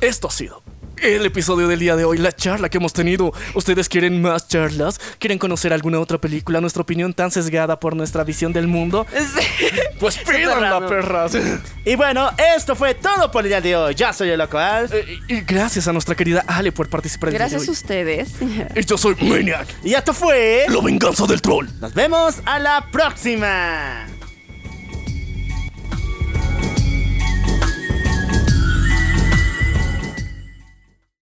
esto ha sido el episodio del día de hoy, la charla que hemos tenido. ¿Ustedes quieren más charlas? ¿Quieren conocer alguna otra película? ¿Nuestra opinión tan sesgada por nuestra visión del mundo? Pues pídanla, perras. Y bueno, esto fue todo por el día de hoy. Ya soy el local. Eh, y gracias a nuestra querida Ale por participar el día de Gracias a ustedes. Y yo soy Maniac, Y esto fue. la venganza del troll. Nos vemos a la próxima.